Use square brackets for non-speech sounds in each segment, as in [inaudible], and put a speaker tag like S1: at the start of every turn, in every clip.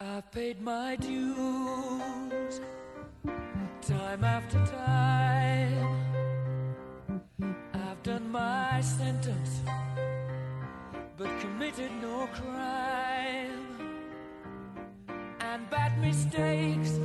S1: I've paid my dues time after time. I've done my sentence, but committed no crime. And bad mistakes.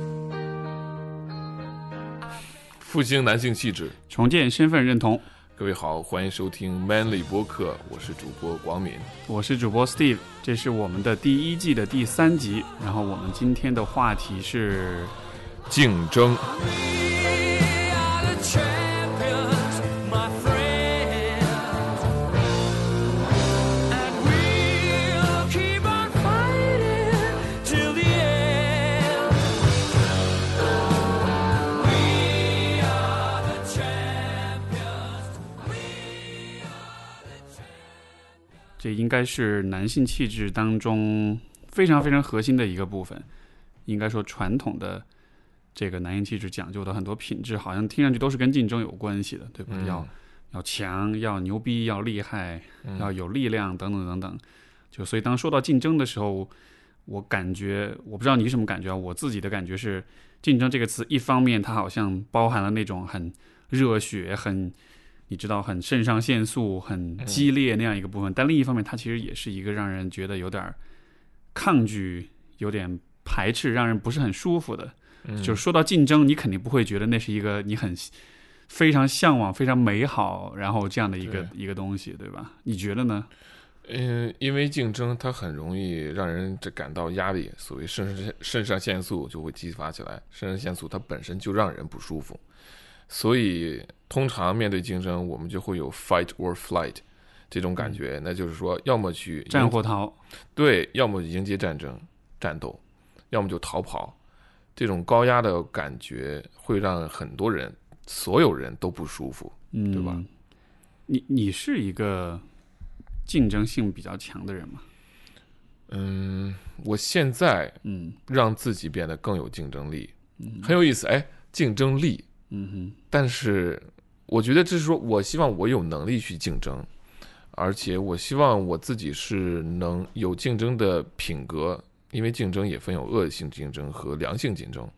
S2: 复兴男性气质，
S3: 重建身份认同。
S2: 各位好，欢迎收听 Manly 播客，我是主播广敏。
S3: 我是主播 Steve，这是我们的第一季的第三集。然后我们今天的话题是
S2: 竞争，
S3: 这应该是男性气质当中非常非常核心的一个部分。应该说，传统的这个男性气质讲究的很多品质，好像听上去都是跟竞争有关系的，对吧？
S2: 嗯
S3: 要要强，要牛逼，要厉害，要有力量，等等等等。就所以，当说到竞争的时候，我感觉，我不知道你什么感觉啊？我自己的感觉是，竞争这个词，一方面它好像包含了那种很热血、很你知道很肾上腺素、很激烈那样一个部分，但另一方面，它其实也是一个让人觉得有点儿抗拒、有点排斥、让人不是很舒服的。就是说到竞争，你肯定不会觉得那是一个你很非常向往、非常美好，然后这样的一个一个东西，对吧？你觉得呢？
S2: 嗯，因为竞争它很容易让人这感到压力，所谓肾上肾上腺素就会激发起来。肾上腺素它本身就让人不舒服，所以通常面对竞争，我们就会有 fight or flight 这种感觉，那就是说，要么去
S3: 战或逃，
S2: 对，要么迎接战争战斗，要么就逃跑。这种高压的感觉会让很多人、所有人都不舒服。
S3: 嗯，
S2: 对吧？
S3: 你你是一个竞争性比较强的人吗？
S2: 嗯，我现在
S3: 嗯
S2: 让自己变得更有竞争力，很有意思。哎，竞争力，
S3: 嗯哼，
S2: 但是我觉得这是说我希望我有能力去竞争，而且我希望我自己是能有竞争的品格，因为竞争也分有恶性竞争和良性竞争。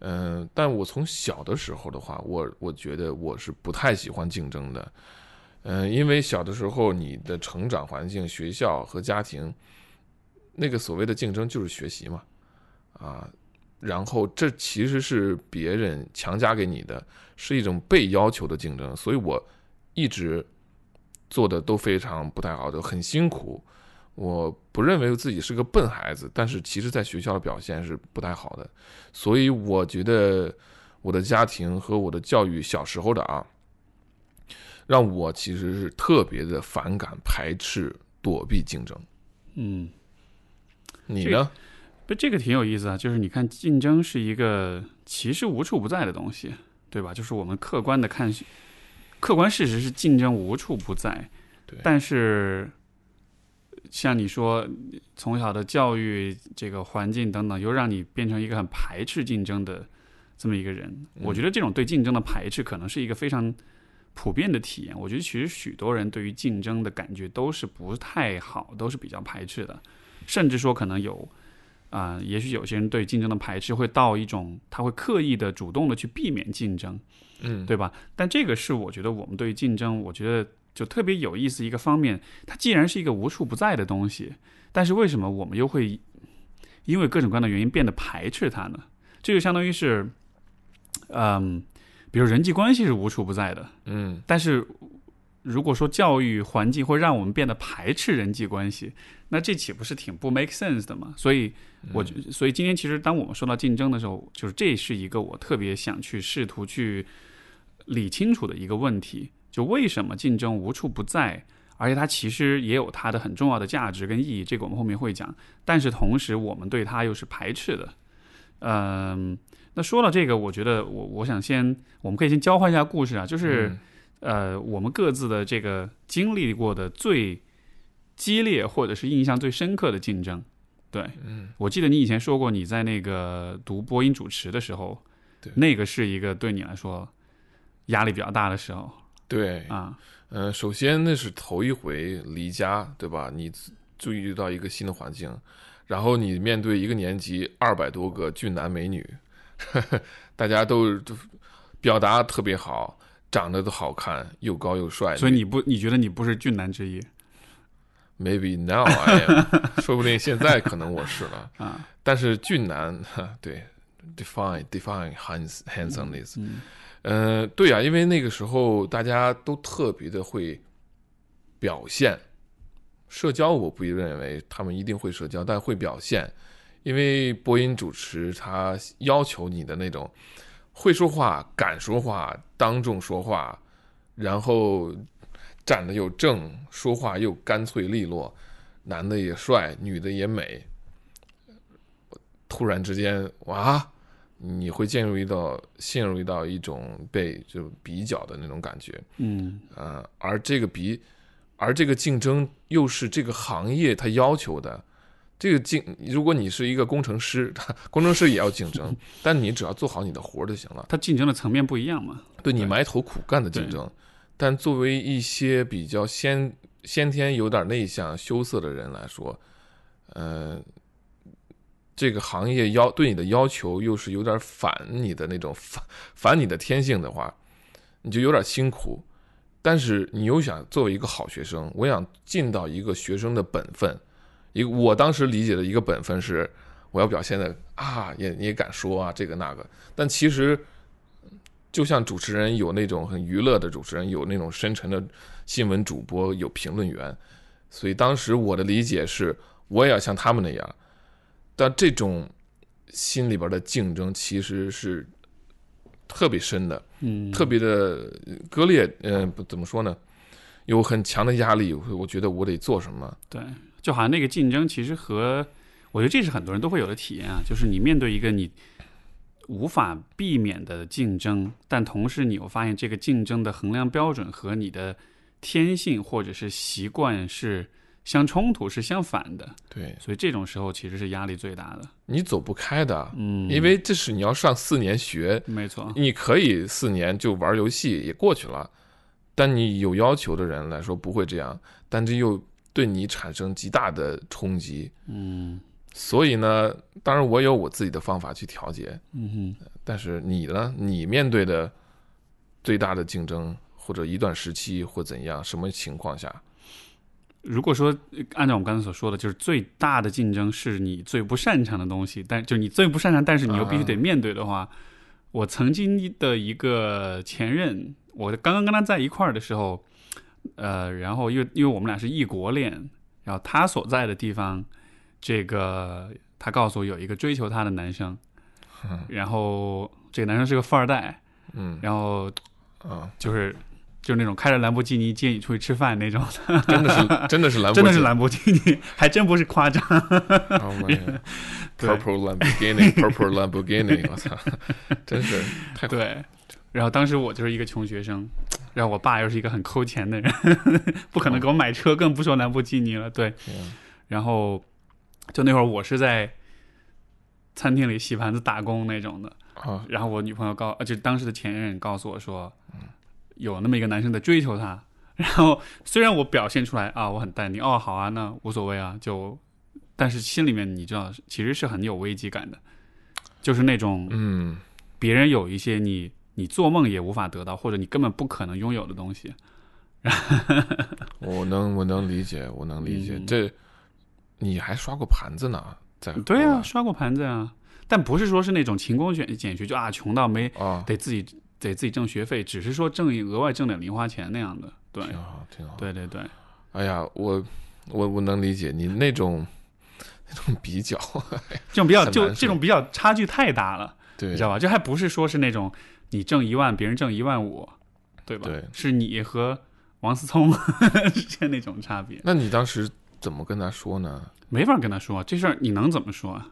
S2: 嗯、但我从小的时候的话，我我觉得我是不太喜欢竞争的。嗯、因为小的时候你的成长环境、学校和家庭，那个所谓的竞争就是学习嘛，啊，然后这其实是别人强加给你的，是一种被要求的竞争，所以我一直做的都非常不太好就，很辛苦。我不认为自己是个笨孩子，但是其实在学校的表现是不太好的，所以我觉得我的家庭和我的教育小时候的啊，让我其实是特别的反感、排斥、躲避竞争。
S3: 嗯，
S2: 你呢？
S3: 不，这个挺有意思啊。就是你看，竞争是一个其实无处不在的东西，对吧？就是我们客观的看，客观事实是竞争无处不在。
S2: 对
S3: 但是像你说，从小的教育、这个环境等等，又让你变成一个很排斥竞争的这么一个人。我觉得这种对竞争的排斥，可能是一个非常普遍的体验。我觉得其实许多人对于竞争的感觉都是不太好，都是比较排斥的，甚至说可能有。啊、也许有些人对竞争的排斥会到一种，他会刻意的、主动的去避免竞争，
S2: 嗯，
S3: 对吧？但这个是我觉得我们对于竞争，我觉得就特别有意思一个方面。它既然是一个无处不在的东西，但是为什么我们又会因为各种各样的原因变得排斥它呢？这就相当于是，嗯，比如人际关系是无处不在的，
S2: 嗯
S3: 但是如果说教育环境会让我们变得排斥人际关系，那这岂不是挺不 make sense 的嘛？所以，我觉所以今天其实当我们说到竞争的时候，就是这是一个我特别想去试图去理清楚的一个问题，就为什么竞争无处不在？而且它其实也有它的很重要的价值跟意义，这个我们后面会讲。但是同时，我们对它又是排斥的。嗯，那说到这个，我觉得我我想先，我们可以先交换一下故事啊，就是。
S2: 嗯
S3: 呃，我们各自的这个经历过的最激烈或者是印象最深刻的竞争。对，
S2: 嗯，
S3: 我记得你以前说过，你在那个读播音主持的时候，
S2: 对
S3: 那个是一个对你来说压力比较大的时候
S2: 对，
S3: 啊。
S2: 呃、首先那是头一回离家，对吧？你注意到一个新的环境，然后你面对一个年级二百多个俊男美女，[laughs] 大家都都表达特别好，长得都好看，又高又帅。
S3: 所以你不你觉得你不是俊男之一
S2: maybe now I am，[laughs] 说不定现在可能我是了。[laughs]
S3: 啊？
S2: 但是俊男，哈对，define define hands handsomeness，
S3: 嗯
S2: 呃，对呀、因为那个时候大家都特别的会表现，社交我不认为他们一定会社交，但会表现，因为播音主持他要求你的那种会说话、敢说话、当众说话，然后站得又正，说话又干脆利落，男的也帅，女的也美。突然之间，哇，你会进入一到陷入到一种被就比较的那种感觉，
S3: 嗯
S2: 呃，而这个比，而这个竞争又是这个行业它要求的。这个竞，如果你是一个工程师，工程师也要竞争，[laughs] 但你只要做好你的活儿就行了。
S3: 他竞争的层面不一样嘛。
S2: 对你埋头苦干的竞争，但作为一些比较先先天有点内向、羞涩的人来说，呃，这个行业要对你的要求又是有点反你的那种反反你的天性的话，你就有点辛苦。但是你又想作为一个好学生，我想尽到一个学生的本分。一我当时理解的一个本分是，我要表现的啊，也你也敢说啊，这个那个。但其实就像主持人有那种很娱乐的主持人，有那种深沉的新闻主播，有评论员，所以当时我的理解是，我也要像他们那样。但这种心里边的竞争其实是特别深的，
S3: 嗯，
S2: 特别的割裂。嗯、不怎么说呢，有很强的压力。我我觉得我得做什么。
S3: 对，就好像那个竞争其实和我觉得这是很多人都会有的体验啊，就是你面对一个你无法避免的竞争，但同时你又发现这个竞争的衡量标准和你的天性或者是习惯是相冲突、是相反的，
S2: 对。
S3: 所以这种时候其实是压力最大的。
S2: 你走不开的，
S3: 嗯，
S2: 因为这是你要上四年学，
S3: 没错，
S2: 你可以四年就玩游戏也过去了，但你有要求的人来说不会这样，但这又对你产生极大的冲击。
S3: 嗯
S2: 所以呢，当然我有我自己的方法去调节，
S3: 嗯哼。
S2: 但是你呢，你面对的最大的竞争或者一段时期或怎样，什么情况下？
S3: 如果说呃按照我们刚才所说的，就是最大的竞争是你最不擅长的东西，但就你最不擅长，但是你又必须得面对的话，我曾经的一个前任，我刚刚跟他在一块儿的时候，呃，然后因为因为我们俩是异国恋，然后他所在的地方，这个他告诉我有一个追求他的男生，[laughs] 然后这个男生是个富二代，
S2: 嗯
S3: 然后
S2: 啊，
S3: 就是就是那种开着兰博基尼接你出去吃饭那种。[laughs]
S2: 真的是真的是兰博基尼，
S3: 真的是兰博基尼，还真不是夸张。[laughs]
S2: Oh Purple Lamborghini，Purple Lamborghini，我操，真是太
S3: 对，然后当时我就是一个穷学生，然后我爸又是一个很抠钱的人，不可能给我买车，更不说兰博基尼了。对，
S2: 嗯
S3: 然后就那会儿我是在餐厅里洗盘子打工那种的，
S2: 啊，
S3: 然后我女朋友告，呃，就当时的前任告诉我说，有那么一个男生在追求她。然后虽然我表现出来啊，我很淡定，哦，好啊，那无所谓啊，就，但是心里面你知道，其实是很有危机感的，就是那种
S2: 嗯，
S3: 别人有一些你你做梦也无法得到，或者你根本不可能拥有的东西。[laughs]
S2: 我能我能理解，我能理解。
S3: 嗯
S2: 这你还刷过盘子呢，在
S3: 对啊，刷过盘子啊，但不是说是那种勤工俭俭学，就啊穷到没
S2: 啊，
S3: 得自己得自己挣学费，只是说挣一额外挣点零花钱那样的。对，
S2: 挺好挺好。
S3: 对对对，
S2: 哎呀，我我我能理解你那种 [laughs] 那种比较，[laughs]
S3: 这种比较就这种比较差距太大了，
S2: 对
S3: 你知道吧？这还不是说是那种你挣一万，别人挣一万五，对吧？
S2: 对
S3: 是你和王思聪 [laughs] 之间那种差别，
S2: 那你当时怎么跟他说呢？
S3: 没法跟他说这事儿，你能怎么说啊？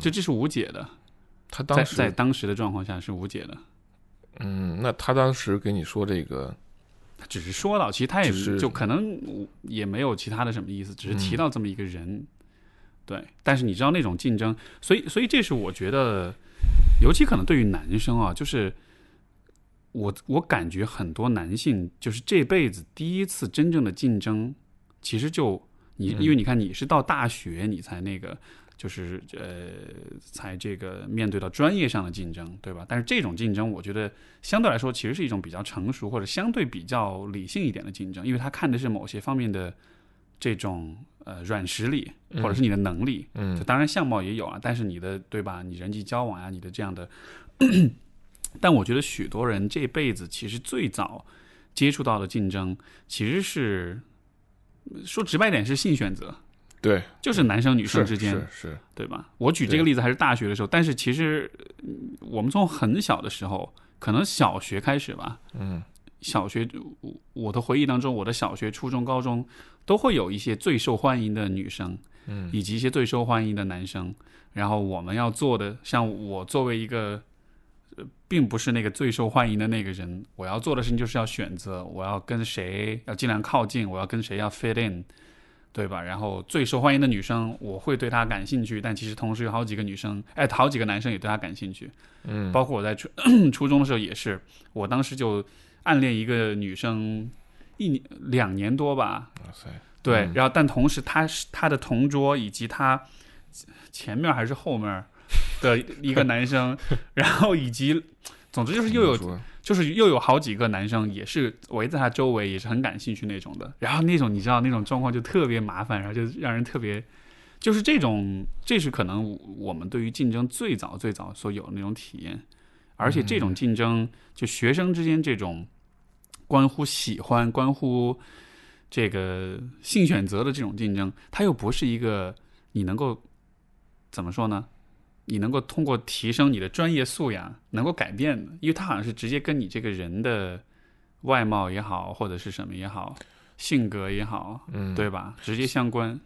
S3: 这这是无解的，
S2: 他当时
S3: 在当时的状况下是无解的。
S2: 嗯，那他当时给你说这个，
S3: 他只是说到，其实他也
S2: 是
S3: 就可能也没有其他的什么意思，只是
S2: 嗯
S3: 提到这么一个人。对，但是你知道那种竞争，所以所以这是我觉得，尤其可能对于男生啊，就是我我感觉很多男性就是这辈子第一次真正的竞争，其实就你
S2: 嗯
S3: 因为你看你是到大学你才那个，就是呃，才这个面对到专业上的竞争，对吧？但是这种竞争，我觉得相对来说其实是一种比较成熟或者相对比较理性一点的竞争，因为他看的是某些方面的这种呃软实力或者是你的能力。
S2: 嗯
S3: 就当然相貌也有啊，但是你的对吧？你人际交往啊、你的这样的，[clears throat] 但我觉得许多人这辈子其实最早接触到的竞争，其实是说直白点是性选择，
S2: 对，
S3: 就是男生女生之间，
S2: 是是，
S3: 对吧？我举这个例子还是大学的时候，但是其实嗯我们从很小的时候，可能小学开始吧，
S2: 嗯
S3: 小学我我的回忆当中，我的小学、初中、高中都会有一些最受欢迎的女生，
S2: 嗯
S3: 以及一些最受欢迎的男生。然后我们要做的，像我作为一个，呃，并不是那个最受欢迎的那个人，我要做的事情就是要选择，我要跟谁要尽量靠近，我要跟谁要 fit in，对吧？然后最受欢迎的女生，我会对她感兴趣，但其实同时有好几个女生，哎，好几个男生也对她感兴趣。
S2: 嗯，
S3: 包括我在初 [clears throat] 初中的时候也是，我当时就暗恋一个女生一年两年多吧，
S2: 哇塞，
S3: 对，
S2: 嗯
S3: 然后但同时她是她的同桌以及她前面还是后面的一个男生，[laughs] 然后以及总之就是又有就是又有好几个男生也是围在他周围，也是很感兴趣那种的。然后那种你知道那种状况就特别麻烦，然后就让人特别，就是这种，这是可能我们对于竞争最早最早所有的那种体验。而且这种竞争，就学生之间这种关乎喜欢、关乎这个性选择的这种竞争，它又不是一个你能够怎么说呢？你能够通过提升你的专业素养能够改变的，因为它好像是直接跟你这个人的外貌也好，或者是什么也好，性格也好，
S2: 嗯，
S3: 对吧？直接相关。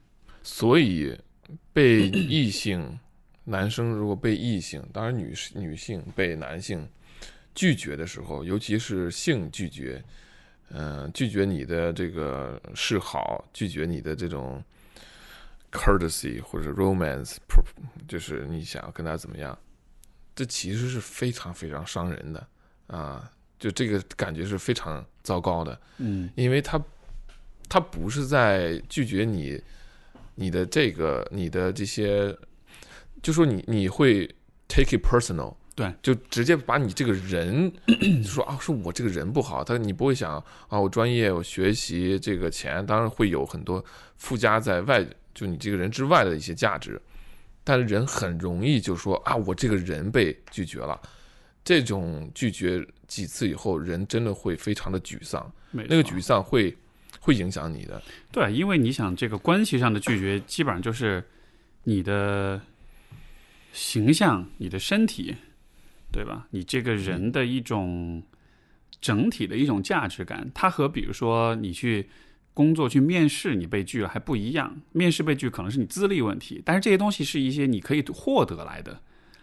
S2: 所以被异性男生如果被异性，当然女女性被男性拒绝的时候，尤其是性拒绝，嗯、拒绝你的这个示好，拒绝你的这种 courtesy 或者 romance，就是你想要跟他怎么样，这其实是非常非常伤人的啊！就这个感觉是非常糟糕的。
S3: 嗯
S2: 因为他他不是在拒绝你你的这个你的这些，就说你你会 take it personal，
S3: 对，
S2: 就直接把你这个人就说啊，是我这个人不好，他你不会想啊，我专业我学习这个钱，当然会有很多附加在外，就你这个人之外的一些价值，但是人很容易就说啊，我这个人被拒绝了。这种拒绝几次以后，人真的会非常的沮丧。那个沮丧会会影响你的。
S3: 对，因为你想这个关系上的拒绝，基本上就是你的形象、你的身体，对吧？你这个人的一种整体的一种价值感，它和比如说你去工作去面试，你被拒了还不一样。面试被拒可能是你资历问题，但是这些东西是一些你可以获得来的。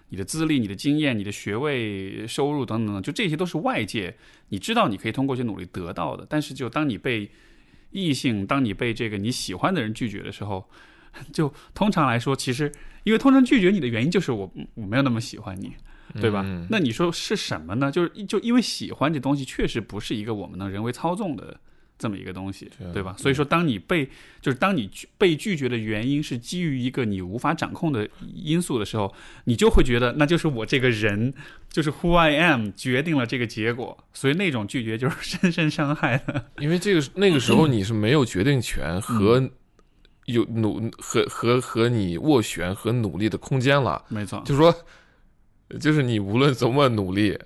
S3: 你的资历、你的经验、你的学位、收入等等等，就这些都是外界你知道你可以通过一些努力得到的。但是，就当你被异性，当你被这个你喜欢的人拒绝的时候，[laughs] 就通常来说，其实因为通常拒绝你的原因就是我我没有那么喜欢你，对吧？
S2: 嗯
S3: 那你说是什么呢？就是就因为喜欢这东西确实不是一个我们能人为操纵的这么一个东西，
S2: 对
S3: 吧？所以说，当你被就是当你被拒绝的原因是基于一个你无法掌控的因素的时候，你就会觉得那就是我这个人，就是 who I am 决定了这个结果，所以那种拒绝就是深深伤害的。
S2: 因为这个那个时候你是没有决定权和
S3: 嗯
S2: 有努和和和你斡旋和努力的空间了。
S3: 没错，
S2: 就是说，就是你无论怎么努力，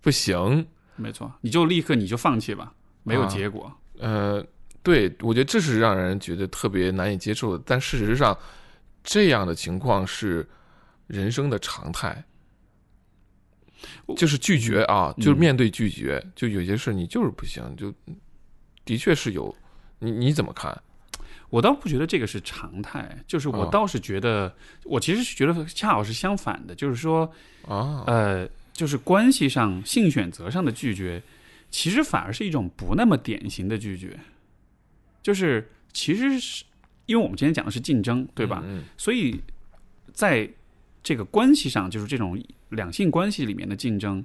S2: 不行。
S3: 没错，你就立刻你就放弃吧，没有
S2: 啊
S3: 结果。
S2: 呃，对我觉得这是让人觉得特别难以接受的。但事实上，这样的情况是人生的常态。就是拒绝啊，
S3: 嗯
S2: 就是面对拒绝，就有些事你就是不行，就的确是有，你你怎么看？
S3: 我倒不觉得这个是常态，就是我
S2: 啊
S3: 倒是觉得，我其实是觉得恰好是相反的，就是说，
S2: 啊，
S3: 呃，就是关系上性选择上的拒绝，其实反而是一种不那么典型的拒绝，就是其实是因为我们今天讲的是竞争，对吧？
S2: 嗯，
S3: 所以在这个关系上，就是这种两性关系里面的竞争，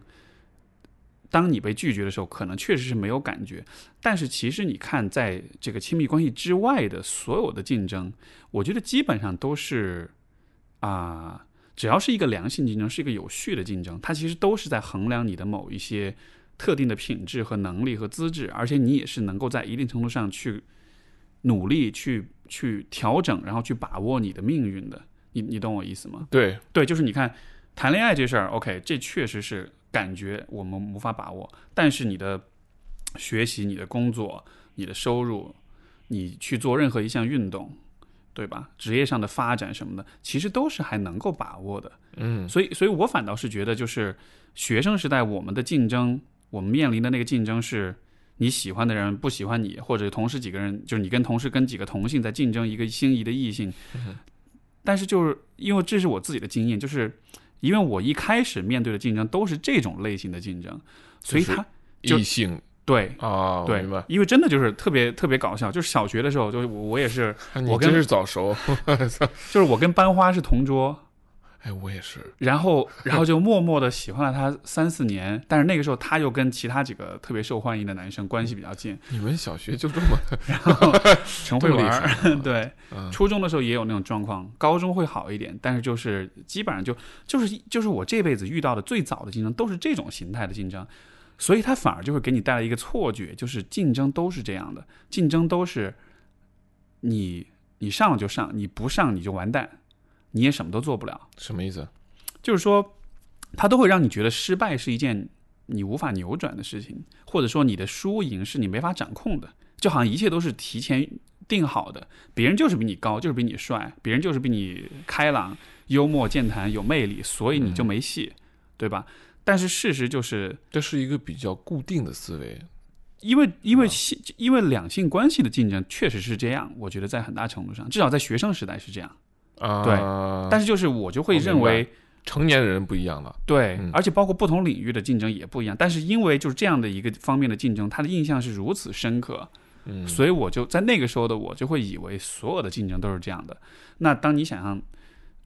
S3: 当你被拒绝的时候，可能确实是没有感觉。但是其实你看，在这个亲密关系之外的所有的竞争，我觉得基本上都是啊、只要是一个良性竞争，是一个有序的竞争，它其实都是在衡量你的某一些特定的品质和能力和资质，而且你也是能够在一定程度上去努力去去调整，然后去把握你的命运的。你你懂我意思吗？
S2: 对，
S3: 对，就是你看谈恋爱这事儿，OK，这确实是感觉我们无法把握，但是你的学习、你的工作、你的收入，你去做任何一项运动，对吧？职业上的发展什么的，其实都是还能够把握的。
S2: 嗯，
S3: 所以，所以我反倒是觉得，就是学生时代我们的竞争，我们面临的那个竞争是。你喜欢的人不喜欢你，或者同时几个人，就是你跟同事跟几个同性在竞争一个心仪的异性，但是就是因为这是我自己的经验，就是因为我一开始面对的竞争都是这种类型的竞争，所以他
S2: 异性。
S3: 对
S2: 啊，
S3: 对因为真的就是特别特别搞笑，就是小学的时候，就是我我也是，
S2: 你
S3: 我跟
S2: 真是早熟，[laughs]
S3: 就是我跟班花是同桌，
S2: 哎，我也是，
S3: 然后然后就默默的喜欢了他三四年，但是那个时候他又跟其他几个特别受欢迎的男生关系比较近，
S2: 你们小学就这么
S3: 然后陈慧
S2: 这么厉
S3: 玩儿，对，
S2: 嗯。
S3: 初中的时候也有那种状况，高中会好一点，但是就是基本上就就是就是我这辈子遇到的最早的竞争都是这种形态的竞争，所以他反而就会给你带来一个错觉，就是竞争都是这样的，竞争都是你你上了就上，你不上你就完蛋，你也什么都做不了。
S2: 什么意思？
S3: 就是说，它都会让你觉得失败是一件你无法扭转的事情，或者说你的输赢是你没法掌控的，就好像一切都是提前定好的，别人就是比你高，就是比你帅，别人就是比你开朗、幽默、健谈、有魅力，所以你就没戏，对吧？但是事实就是，
S2: 这是一个比较固定的思维，
S3: 因为因为性因为两性关系的竞争确实是这样，我觉得在很大程度上，至少在学生时代是这样。
S2: 啊，
S3: 对但是就是我就会认为。
S2: 成年人不一样了，
S3: 对
S2: 嗯，
S3: 而且包括不同领域的竞争也不一样。但是因为就是这样的一个方面的竞争，他的印象是如此深刻，
S2: 嗯，
S3: 所以我就在那个时候的我就会以为所有的竞争都是这样的。那当你想象，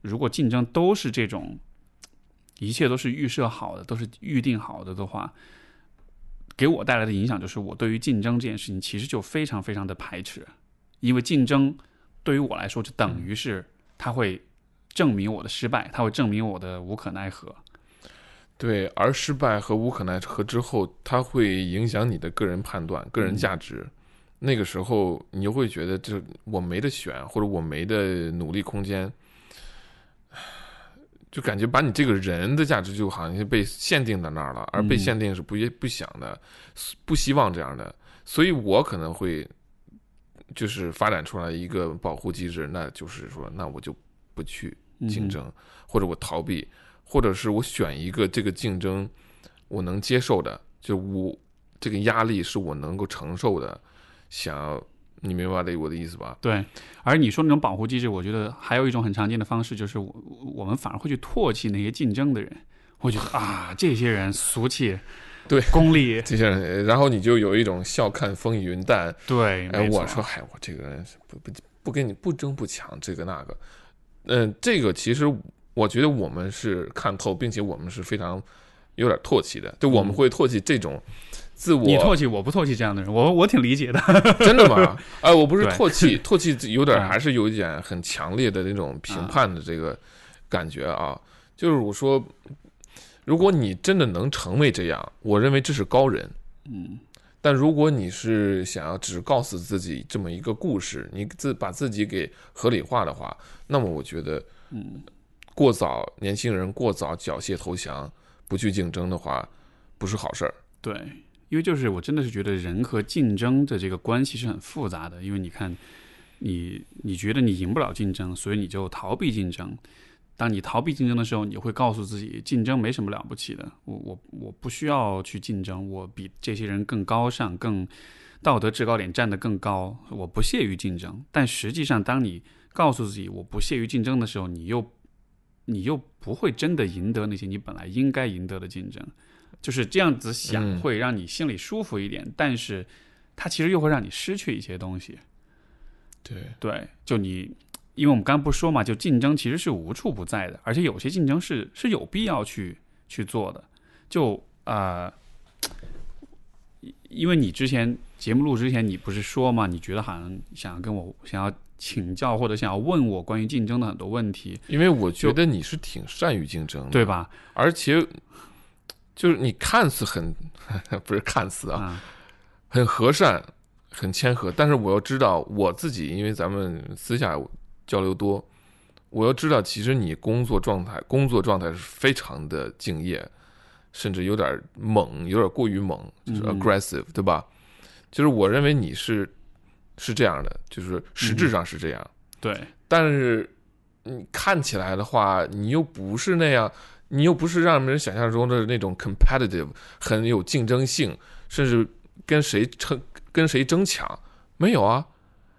S3: 如果竞争都是这种，一切都是预设好的，都是预定好的的话，给我带来的影响就是，我对于竞争这件事情其实就非常非常的排斥，因为竞争对于我来说就等于是它会证明我的失败，他会证明我的无可奈何。
S2: 对，而失败和无可奈何之后，它会影响你的个人判断、个人价值。那个时候，你就会觉得这我没得选，或者我没的努力空间，就感觉把你这个人的价值就好像是被限定在那儿了，而被
S3: 嗯
S2: 限定是不不想的，不希望这样的。所以我可能会就是发展出来一个保护机制，那就是说，那我就不去竞争，或者我逃避，或者是我选一个这个竞争我能接受的，就我这个压力是我能够承受的，想要你明白的我的意思吧？
S3: 对，而你说那种保护机制，我觉得还有一种很常见的方式，就是我我们反而会去唾弃那些竞争的人，我觉得啊，这些人俗气，
S2: 对
S3: 功利，
S2: 这些人，然后你就有一种笑看风雨云淡。
S3: 对，
S2: 哎，我说，嗨，我这个人是不不不跟你不争不抢，这个那个，嗯，这个其实我觉得我们是看透，并且我们是非常有点唾弃的，就我们
S3: 嗯
S2: 会唾弃这种自我。
S3: 你唾弃我不唾弃这样的人，我我挺理解的。[laughs]
S2: 真的吗？哎，我不是唾弃，[laughs] 唾弃有点
S3: 嗯
S2: 还是有一点很强烈的那种评判的这个感觉啊。就是我说，如果你真的能成为这样，我认为这是高人。
S3: 嗯，
S2: 但如果你是想要只告诉自己这么一个故事，你自把自己给合理化的话，那么我觉得，
S3: 嗯，
S2: 过早年轻人过早缴械投降，不去竞争的话，不是好事儿。
S3: 对，因为就是我真的是觉得人和竞争的这个关系是很复杂的，因为你看，你你觉得你赢不了竞争，所以你就逃避竞争。当你逃避竞争的时候，你会告诉自己，竞争没什么了不起的，我我我不需要去竞争，我比这些人更高尚，更道德制高点站得更高，我不屑于竞争。但实际上，当你告诉自己我不屑于竞争的时候，你又你又不会真的赢得那些你本来应该赢得的竞争。就是这样子想
S2: 嗯
S3: 会让你心里舒服一点，但是它其实又会让你失去一些东西。
S2: 对，
S3: 对，就你，因为我们刚刚不说嘛，就竞争其实是无处不在的，而且有些竞争是是有必要去去做的。就呃，因因为你之前节目录之前，你不是说嘛，你觉得好像想要跟我想要请教或者想要问我关于竞争的很多问题，
S2: 因为我觉得你是挺善于竞争的，
S3: 对？吧？
S2: 而且就是你看似很 [laughs] 不是看似啊，
S3: 啊，
S2: 很和善、很谦和，但是我要知道我自己，因为咱们私下交流多，我要知道，其实你工作状态、工作状态是非常的敬业，甚至有点猛，有点过于猛，就是
S3: 嗯。
S2: aggressive，、对吧？就是我认为你是是这样的，就是实质上是这样，
S3: 对，
S2: 但是你看起来的话，你又不是那样，你又不是让人想象中的那种 competitive，很有竞争性，甚至跟谁争跟谁争抢，没有啊，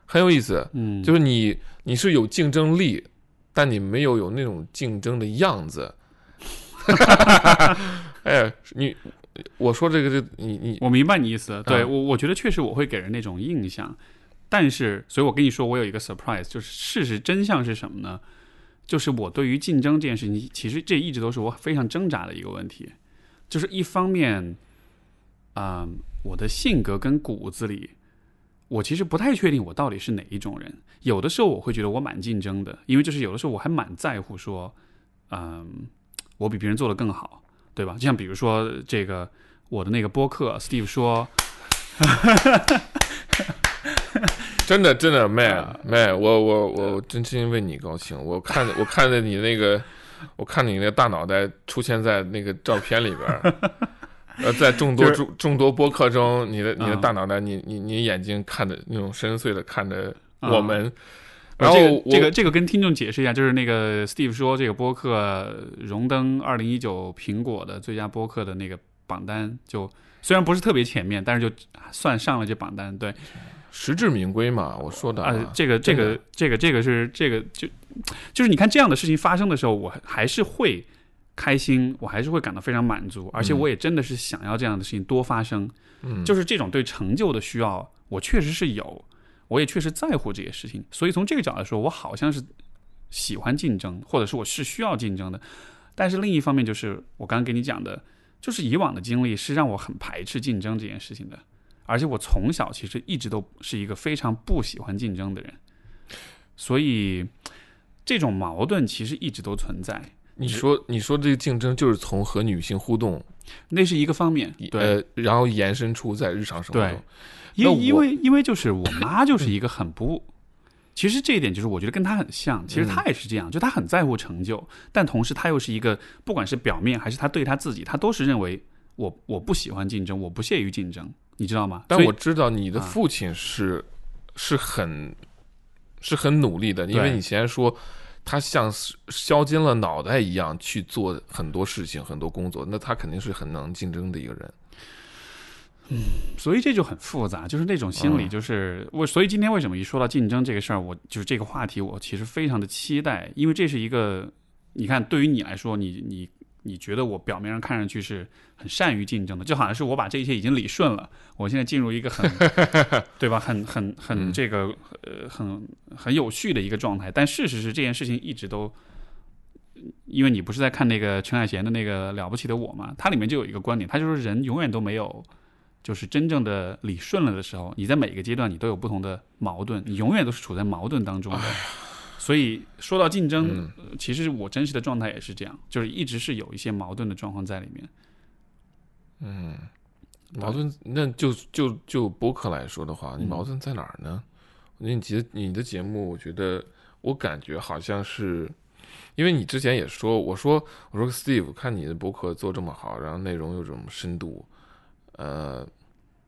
S2: 很有意思。
S3: 嗯，
S2: 就是你你是有竞争力，但你没有有那种竞争的样子。[laughs] 哎，你我说这个就你你
S3: 我明白你意思，对
S2: 啊
S3: 我我觉得确实我会给人那种印象，但是，所以我跟你说，我有一个 surprise，就是事实真相是什么呢？就是我对于竞争这件事情，其实这一直都是我非常挣扎的一个问题。就是一方面，啊、我的性格跟骨子里，我其实不太确定我到底是哪一种人。有的时候我会觉得我蛮竞争的，因为就是有的时候我还蛮在乎说，嗯、我比别人做的更好，对吧？就像比如说这个我的那个播客，Steve 说，[laughs]
S2: 真的真的妹
S3: 啊
S2: 妹，我我我真心为你高兴。我看我看着你那个，我看你那个大脑袋出现在那个照片里边儿，[laughs] 呃，在众多众众多播客中，你的你的
S3: 啊
S2: 大脑袋，你你你眼睛看着那种深邃的看着
S3: 啊
S2: 我们，
S3: 呃
S2: 然后我
S3: 这个这个这个跟听众解释一下，就是那个 Steve 说这个播客荣登二零一九苹果的最佳播客的那个榜单，就虽然不是特别前面，但是就算上了这榜单。对，
S2: 实至名归嘛，我说的
S3: 啊、
S2: 啊，
S3: 这个这个这个这个是这个就就是你看这样的事情发生的时候，我还是会开心，我还是会感到非常满足，而且
S2: 嗯
S3: 我也真的是想要这样的事情多发生。
S2: 嗯，
S3: 就是这种对成就的需要，我确实是有，我也确实在乎这些事情。所以从这个角度来说，我好像是喜欢竞争，或者是我是需要竞争的。但是另一方面，就是我刚刚给你讲的，就是以往的经历是让我很排斥竞争这件事情的。而且我从小其实一直都是一个非常不喜欢竞争的人，所以这种矛盾其实一直都存在。
S2: 你说你说这个竞争就是从和女性互动，
S3: 那是一个方面，对，
S2: 呃，然后延伸出在日常生活中，
S3: 因为因为因为就是我妈就是一个很不，其实这一点就是我觉得跟她很像，其实她也是这样，就她很在乎成就，但同时她又是一个不管是表面还是她对她自己，她都是认为我我不喜欢竞争，我不屑于竞争，你知道吗？
S2: 但我知道你的
S3: 啊
S2: 父亲是、是很是很努力的，因为你前面说他像削尖了脑袋一样去做很多事情、很多工作，那他肯定是很能竞争的一个人。
S3: 嗯所以这就很复杂，就是那种心理，
S2: 嗯
S3: 就是我。所以今天为什么一说到竞争这个事儿，我就是这个话题，我其实非常的期待，因为这是一个，你看，对于你来说，你你你觉得我表面上看上去是很善于竞争的，就好像是我把这一切已经理顺了，我现在进入一个很，[laughs] 对吧？很很很
S2: 嗯
S3: 这个呃很很有序的一个状态，但事实是这件事情一直都。因为你不是在看那个陈海贤的那个《了不起的我》嘛，它里面就有一个观点，他就说人永远都没有就是真正的理顺了的时候，你在每一个阶段你都有不同的矛盾，你永远都是处在矛盾当中的。所以说到竞争，其实我真实的状态也是这样，就是一直是有一些矛盾的状况在里面。
S2: 嗯，矛盾，那就就就播客来说的话，你
S3: 嗯
S2: 矛盾在哪儿呢？你节你的节目，我觉得我感觉好像是，因为你之前也说，我说我说 Steve，看你的博客做这么好，然后内容有这么深度，呃，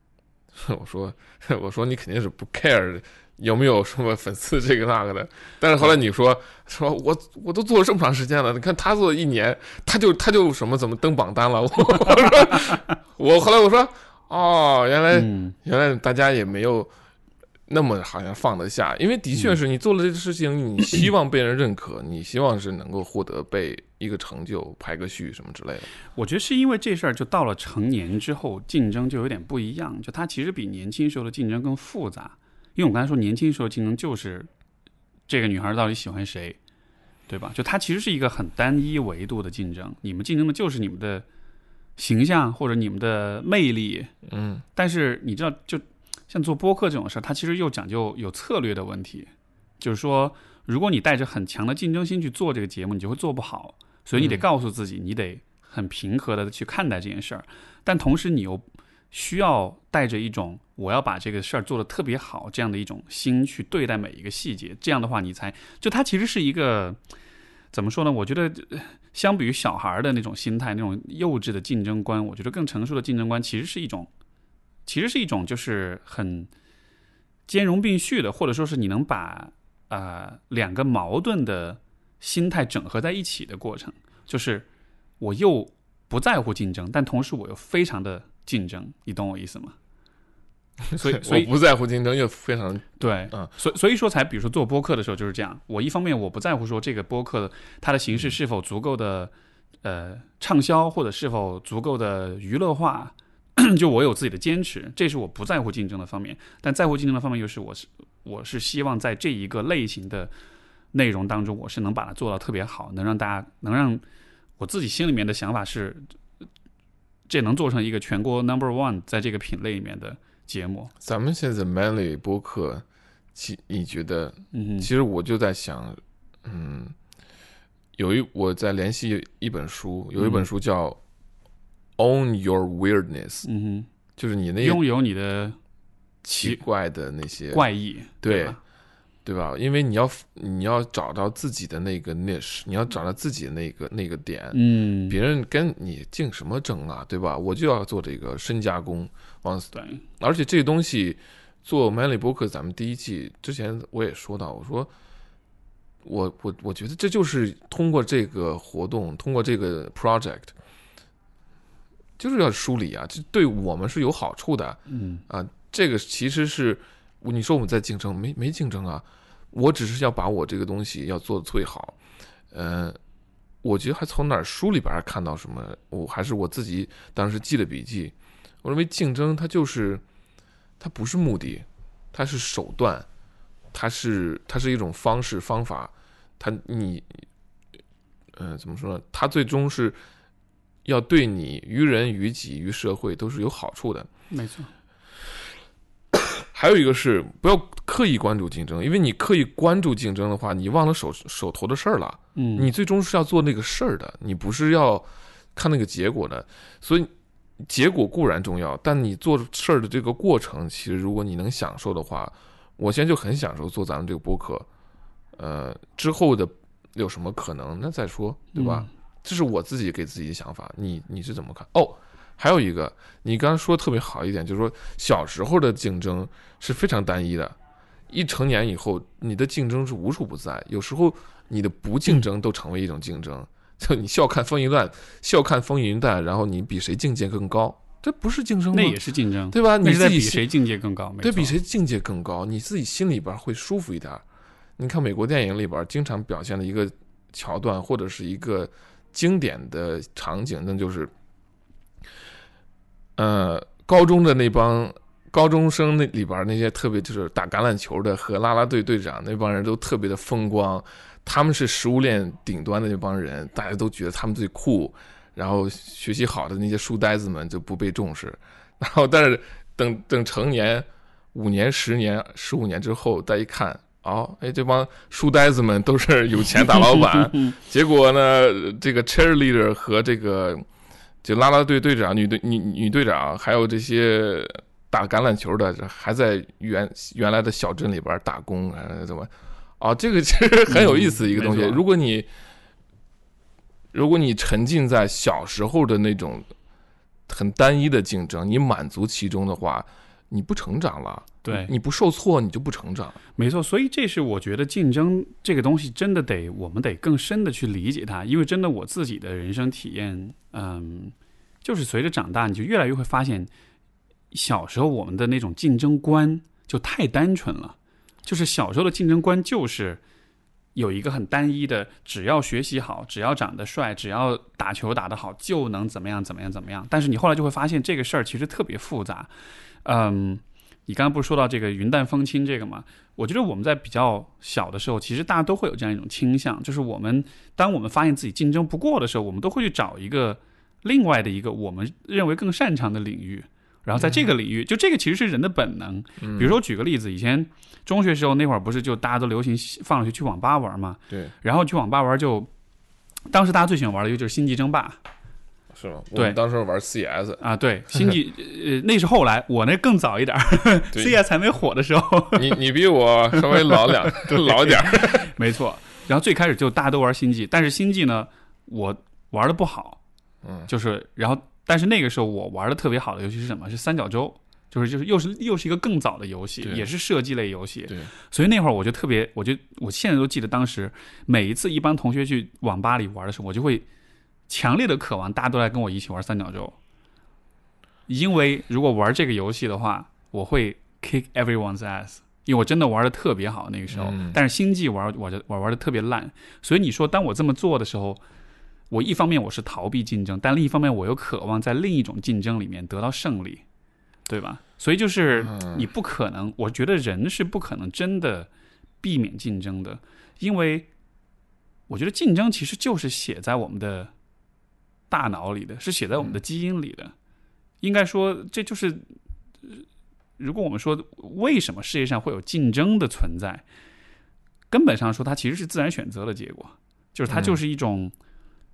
S2: [laughs] 我说 [laughs] 我说你肯定是不 care 有没有什么粉丝这个那个的，[laughs] 但是后来你说说我我都做了这么长时间了，你看他做了一年，他就他就什么怎么登榜单了，[laughs] 我说我后来我说哦，原来、
S3: 嗯，
S2: 原来大家也没有那么好像放得下，因为的确是你做了这个事情，你希望被人认可，你希望是能够获得被一个成就、排个序什么之类的。
S3: 我觉得是因为这事儿，就到了成年之后，竞争就有点不一样，就它其实比年轻时候的竞争更复杂。因为我刚才说，年轻时候竞争就是这个女孩到底喜欢谁，对吧？就它其实是一个很单一维度的竞争，你们竞争的就是你们的形象或者你们的魅力，
S2: 嗯
S3: 但是你知道，就像做播客这种事儿，它其实又讲究有策略的问题。就是说，如果你带着很强的竞争心去做这个节目，你就会做不好。所以你得
S2: 嗯
S3: 告诉自己，你得很平和的去看待这件事儿，但同时你又需要带着一种我要把这个事儿做得特别好这样的一种心去对待每一个细节。这样的话，你才就它其实是一个怎么说呢？我觉得相比于小孩的那种心态，那种幼稚的竞争观，我觉得更成熟的竞争观其实是一种，其实是一种就是很兼容并蓄的，或者说是你能把呃两个矛盾的心态整合在一起的过程，就是我又不在乎竞争，但同时我又非常的竞争，你懂我意思吗？[laughs] 所以，[laughs] 所以
S2: 我不在乎竞争，又非常
S3: 对，
S2: 嗯
S3: 所以所以说才比如说做播客的时候就是这样。我一方面我不在乎说这个播客它的
S2: 嗯
S3: 形式是否足够的呃畅销，或者是否足够的娱乐化，[coughs] 就我有自己的坚持，这是我不在乎竞争的方面。但在乎竞争的方面，又是我是我是希望在这一个类型的内容当中，我是能把它做到特别好，能让大家能让我自己心里面的想法是，这能做成一个全国 number one 在这个品类里面的节目。
S2: 咱们现在 Manly 播客，其你觉得？
S3: 嗯
S2: 其实我就在想，嗯，有一我在联系一本书，有一本
S3: 嗯
S2: 书叫《Own Your Weirdness》，
S3: 嗯哼
S2: 就是你，那
S3: 拥有你的
S2: 奇怪的那些
S3: 怪异，
S2: 对
S3: 吧
S2: 对吧？因为你要你要找到自己的那个 niche，你要找到自己的那个那个点，
S3: 嗯，
S2: 别人跟你竞什么争啊，对吧？我就要做这个深加工，往
S3: 对，
S2: 而且这个东西做播客，咱们第一季之前我也说到，我说我我我觉得这就是通过这个活动，通过这个 project，就是要梳理啊，这对我们是有好处的。
S3: 嗯啊
S2: 这个其实是你说我们在竞争，没没竞争啊，我只是要把我这个东西要做的最好。嗯、我觉得还从哪书里边看到什么，我还是我自己当时记的笔记。我认为竞争它就是它不是目的，它是手段，它是它是一种方式方法，它你呃怎么说呢？它最终是要对你于人于己于社会都是有好处的。
S3: 没错，
S2: 还有一个是不要刻意关注竞争，因为你刻意关注竞争的话，你忘了手手头的事儿了。
S3: 嗯，
S2: 你最终是要做那个事儿的，你不是要看那个结果的。所以结果固然重要，但你做事儿的这个过程，其实如果你能享受的话，我现在就很享受做咱们这个播客。呃，之后的有什么可能，那再说，对吧？这是我自己给自己的想法，你你是怎么看？哦，还有一个，你刚刚说得特别好一点，就是说小时候的竞争是非常单一的，一成年以后，你的竞争是无处不在，有时候你的不竞争都成为一种竞争，[laughs] 就你笑看风云乱，笑看风云淡，然后你比谁境界更高，这不是竞争吗？
S3: 那也是竞争，
S2: 对吧？你自己
S3: 比谁境界更高，
S2: 对比谁境界更高，你自己心里边会舒服一点儿。你看美国电影里边经常表现的一个桥段，或者是一个经典的场景，那就是，呃，高中的那帮高中生那里边那些特别就是打橄榄球的和啦啦队队长那帮人都特别的风光，他们是食物链顶端的那帮人，大家都觉得他们最酷，然后学习好的那些书呆子们就不被重视，然后但是等等成年五年、十年、十五年之后，再一看，哦，哎，这帮书呆子们都是有钱大老板，[laughs] 结果呢，这个 cheerleader 和这个就啦啦队队长、女队女女队长，还有这些打橄榄球的，还在原原来的小镇里边打工，呃，怎么？啊，这个其实很有意思一个东西。
S3: 嗯
S2: 如果你如果你沉浸在小时候的那种很单一的竞争，你满足其中的话，你不成长了。
S3: 对，
S2: 你不受挫，你就不成长。
S3: 没错，所以这是我觉得竞争这个东西真的得我们得更深的去理解它，因为真的我自己的人生体验，嗯，就是随着长大，你就越来越会发现，小时候我们的那种竞争观就太单纯了，就是小时候的竞争观就是有一个很单一的，只要学习好，只要长得帅，只要打球打得好，就能怎么样怎么样怎么样。但是你后来就会发现这个事儿其实特别复杂，嗯。你刚刚不是说到这个云淡风轻这个吗？我觉得我们在比较小的时候，其实大家都会有这样一种倾向，就是我们当我们发现自己竞争不过的时候，我们都会去找一个另外的一个我们认为更擅长的领域，然后在这个领域，就这个其实是人的本能。
S2: 嗯
S3: 比如说举个例子，以前中学时候那会儿不是就大家都流行放了学去网吧玩嘛，
S2: 对，
S3: 然后去网吧玩就，当时大家最喜欢玩的一个就是《星际争霸》
S2: 是吗？我
S3: 对
S2: 们当时玩 CS，
S3: 啊，对，星际呃那是后来，我那更早一点，CS [laughs] 还没火的时候，
S2: 你你比我稍微老两 [laughs] [laughs] 老点儿，
S3: 没错。然后最开始就大家都玩星际，但是星际呢，我玩的不好，
S2: 嗯
S3: 就是然后但是那个时候我玩的特别好的游戏是什么？是三角洲。就是就是又是又是一个更早的游戏，
S2: 对
S3: 也是射击类游戏，
S2: 对，
S3: 所以那会儿我就特别，我就我现在都记得当时每一次一帮同学去网吧里玩的时候，我就会强烈的渴望大家都来跟我一起玩三角洲，因为如果玩这个游戏的话，我会 kick everyone's ass，因为我真的玩的特别好那个时候。
S2: 嗯
S3: 但是星际玩我就我玩的特别烂，所以你说当我这么做的时候，我一方面我是逃避竞争，但另一方面我又渴望在另一种竞争里面得到胜利，对吧？所以就是
S2: 嗯
S3: 你不可能，我觉得人是不可能真的避免竞争的，因为我觉得竞争其实就是写在我们的大脑里的，是写在我们的基因里的。应该说，这就是呃如果我们说为什么世界上会有竞争的存在，根本上说它其实是自然选择的结果，就是它
S2: 嗯
S3: 就是一种，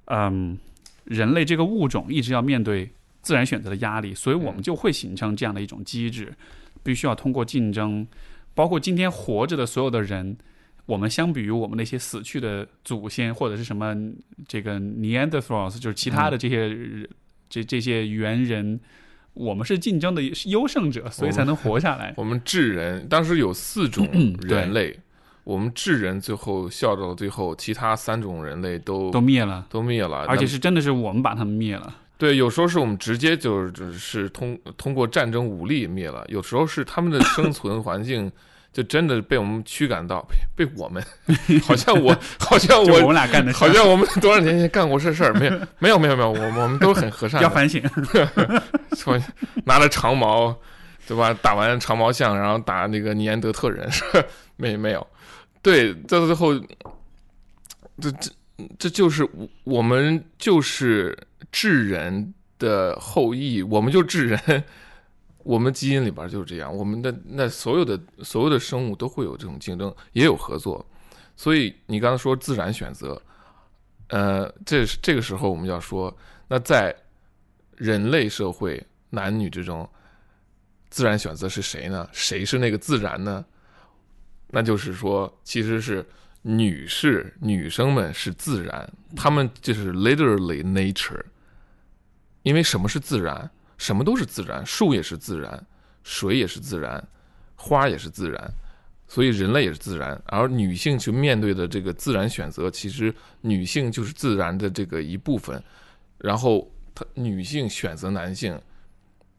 S3: 嗯，人类这个物种一直要面对自然选择的压力，所以我们就会形成这样的一种机制，必须要通过竞争，包括今天活着的所有的人。我们相比于我们那些死去的祖先，或者是什么这个 Neanderthals，就是其他的这些、这这些猿人，我们是竞争的优胜者，所以才能活下来。
S2: 我们智人当时有四种人类，我们智人最后笑到了最后，其他三种人类都
S3: 都灭了，
S2: 都灭了，
S3: 而且是真的是我们把他们灭了。
S2: 对，有时候是我们直接就是是通通过战争武力灭了，有时候是他们的生存环境就真的被我们驱赶到，被 [laughs] 被我们，[laughs] 好像我 [laughs] 好像
S3: 我
S2: 我
S3: 们俩干的
S2: 好像我们多少年前干过这事儿，没有没有没有没有，我我们都很和善，
S3: 要反省。
S2: 从拿着长矛，对吧？打完长毛象，然后打那个尼安德特人，是吧没没有？对，到最后，这这这就是我我们就是智人的后裔，我们就智人，我们基因里边就是这样。我们的那所有的所有的生物都会有这种竞争，也有合作。所以你刚才说自然选择，呃，这是这个时候我们要说，那在人类社会男女之中，自然选择是谁呢？谁是那个自然呢？那就是说，其实是女士、女生们是自然，她们就是 literally nature。因为什么是自然？什么都是自然，树也是自然，水也是自然，花也是自然，所以人类也是自然。而女性去面对的这个自然选择，其实女性就是自然的这个一部分。然后她女性选择男性，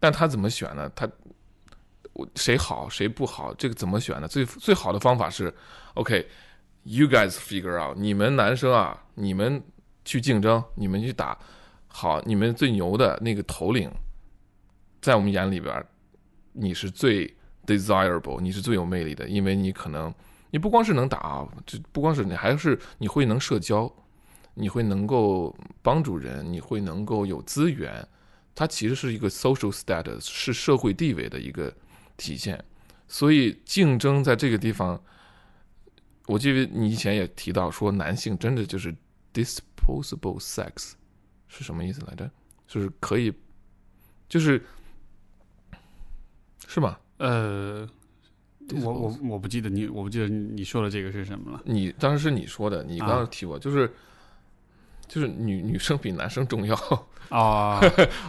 S2: 但她怎么选呢？她我谁好谁不好，这个怎么选呢？最最好的方法是，OK，you、guys figure out，你们男生啊，你们去竞争，你们去打，好，你们最牛的那个头领，在我们眼里边，你是最 desirable，你是最有魅力的，因为你可能你不光是能打啊，这不光是你，还是你会能社交，你会能够帮助人，你会能够有资源，它其实是一个 social status，是社会地位的一个体现。所以竞争在这个地方，我记得你以前也提到说，男性真的就是 disposable sex，是什么意思来着？就是可以，就是是吗？
S3: 呃，我我我不记得你，我不记得你说的这个是什么了。
S2: 你当时是你说的，你刚刚
S3: 啊
S2: 提过，就是就是女女生比男生重要。[laughs]
S3: 哦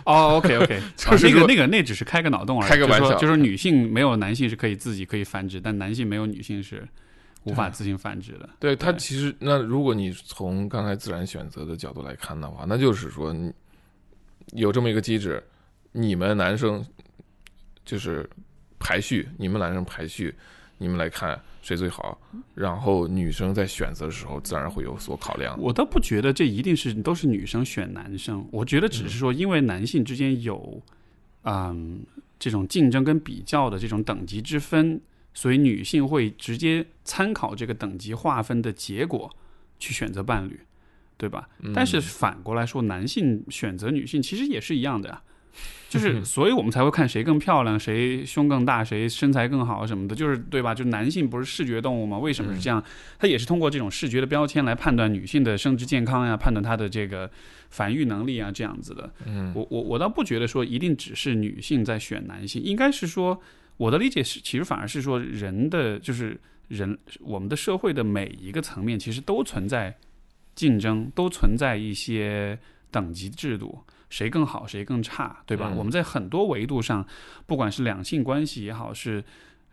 S3: 哦，OK OK，
S2: 就是说
S3: 那个那个那只是开个脑洞而已，
S2: 开个玩笑
S3: 就是就是女性没有男性是可以自己可以繁殖，但男性没有女性是无法自行繁殖的。
S2: 对它
S3: 对
S2: 其实，那如果你从刚才自然选择的角度来看的话，那就是说，你有这么一个机制，你们男生就是排序，你们男生排序，你们来看谁最好，然后女生在选择的时候自然会有所考量。
S3: 我倒不觉得这一定是都是女生选男生，我觉得只是说因为男性之间有嗯这种竞争跟比较的这种等级之分，所以女性会直接参考这个等级划分的结果去选择伴侣，对吧？但是反过来说，男性选择女性其实也是一样的呀。就是所以我们才会看谁更漂亮，谁胸更大，谁身材更好什么的，就是对吧？就男性不是视觉动物吗？为什么是这样？他也是通过这种视觉的标签来判断女性的生殖健康呀，判断她的这个繁育能力啊，这样子的。
S2: 嗯
S3: 我我我倒不觉得说一定只是女性在选男性，应该是说我的理解是，其实反而是说人的就是人我们的社会的每一个层面其实都存在竞争，都存在一些等级制度，谁更好谁更差，对吧？
S2: 嗯
S3: 我们在很多维度上，不管是两性关系也好，是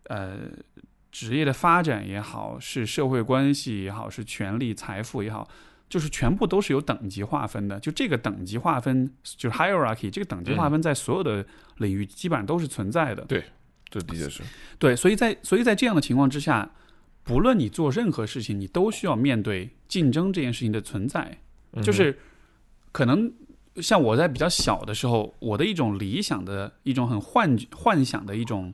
S3: 呃。职业的发展也好，是社会关系也好，是权力、财富也好，就是全部都是有等级划分的。就这个等级划分，就是 hierarchy，这个等级划分在所有的领域基本上都是存在的。
S2: 对这的确是，
S3: 对，所以在所以在这样的情况之下，不论你做任何事情，你都需要面对竞争这件事情的存在。
S2: 嗯
S3: 就是可能像我在比较小的时候，我的一种理想的一种很幻幻想的一种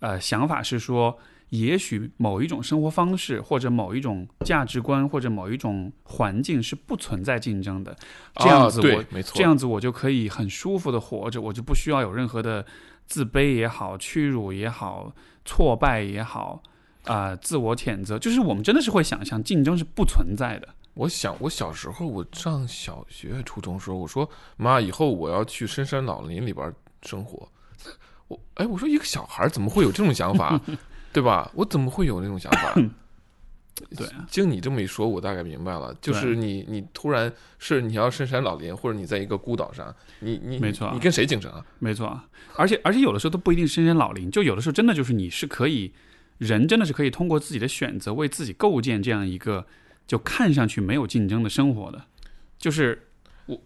S3: 呃想法是说，也许某一种生活方式或者某一种价值观或者某一种环境是不存在竞争的，这样子我、
S2: 没错，
S3: 这样子我就可以很舒服的活着，我就不需要有任何的自卑也好、屈辱也好、挫败也好。啊、自我谴责，就是我们真的是会想象竞争是不存在的。
S2: 我想，我小时候我上小学、初中时候，我说妈，以后我要去深山老林里边生活。[laughs] 我哎，我说一个小孩怎么会有这种想法，对吧？我怎么会有那种想法？[clears throat]
S3: 对啊，
S2: 经你这么一说，我大概明白了，就是你你突然是你要深山老林，或者你在一个孤岛上，你你
S3: 没错
S2: 你跟谁竞争啊？
S3: 没错，而且而且有的时候都不一定是深山老林，就有的时候真的就是你是可以，人真的是可以通过自己的选择为自己构建这样一个就看上去没有竞争的生活的，就是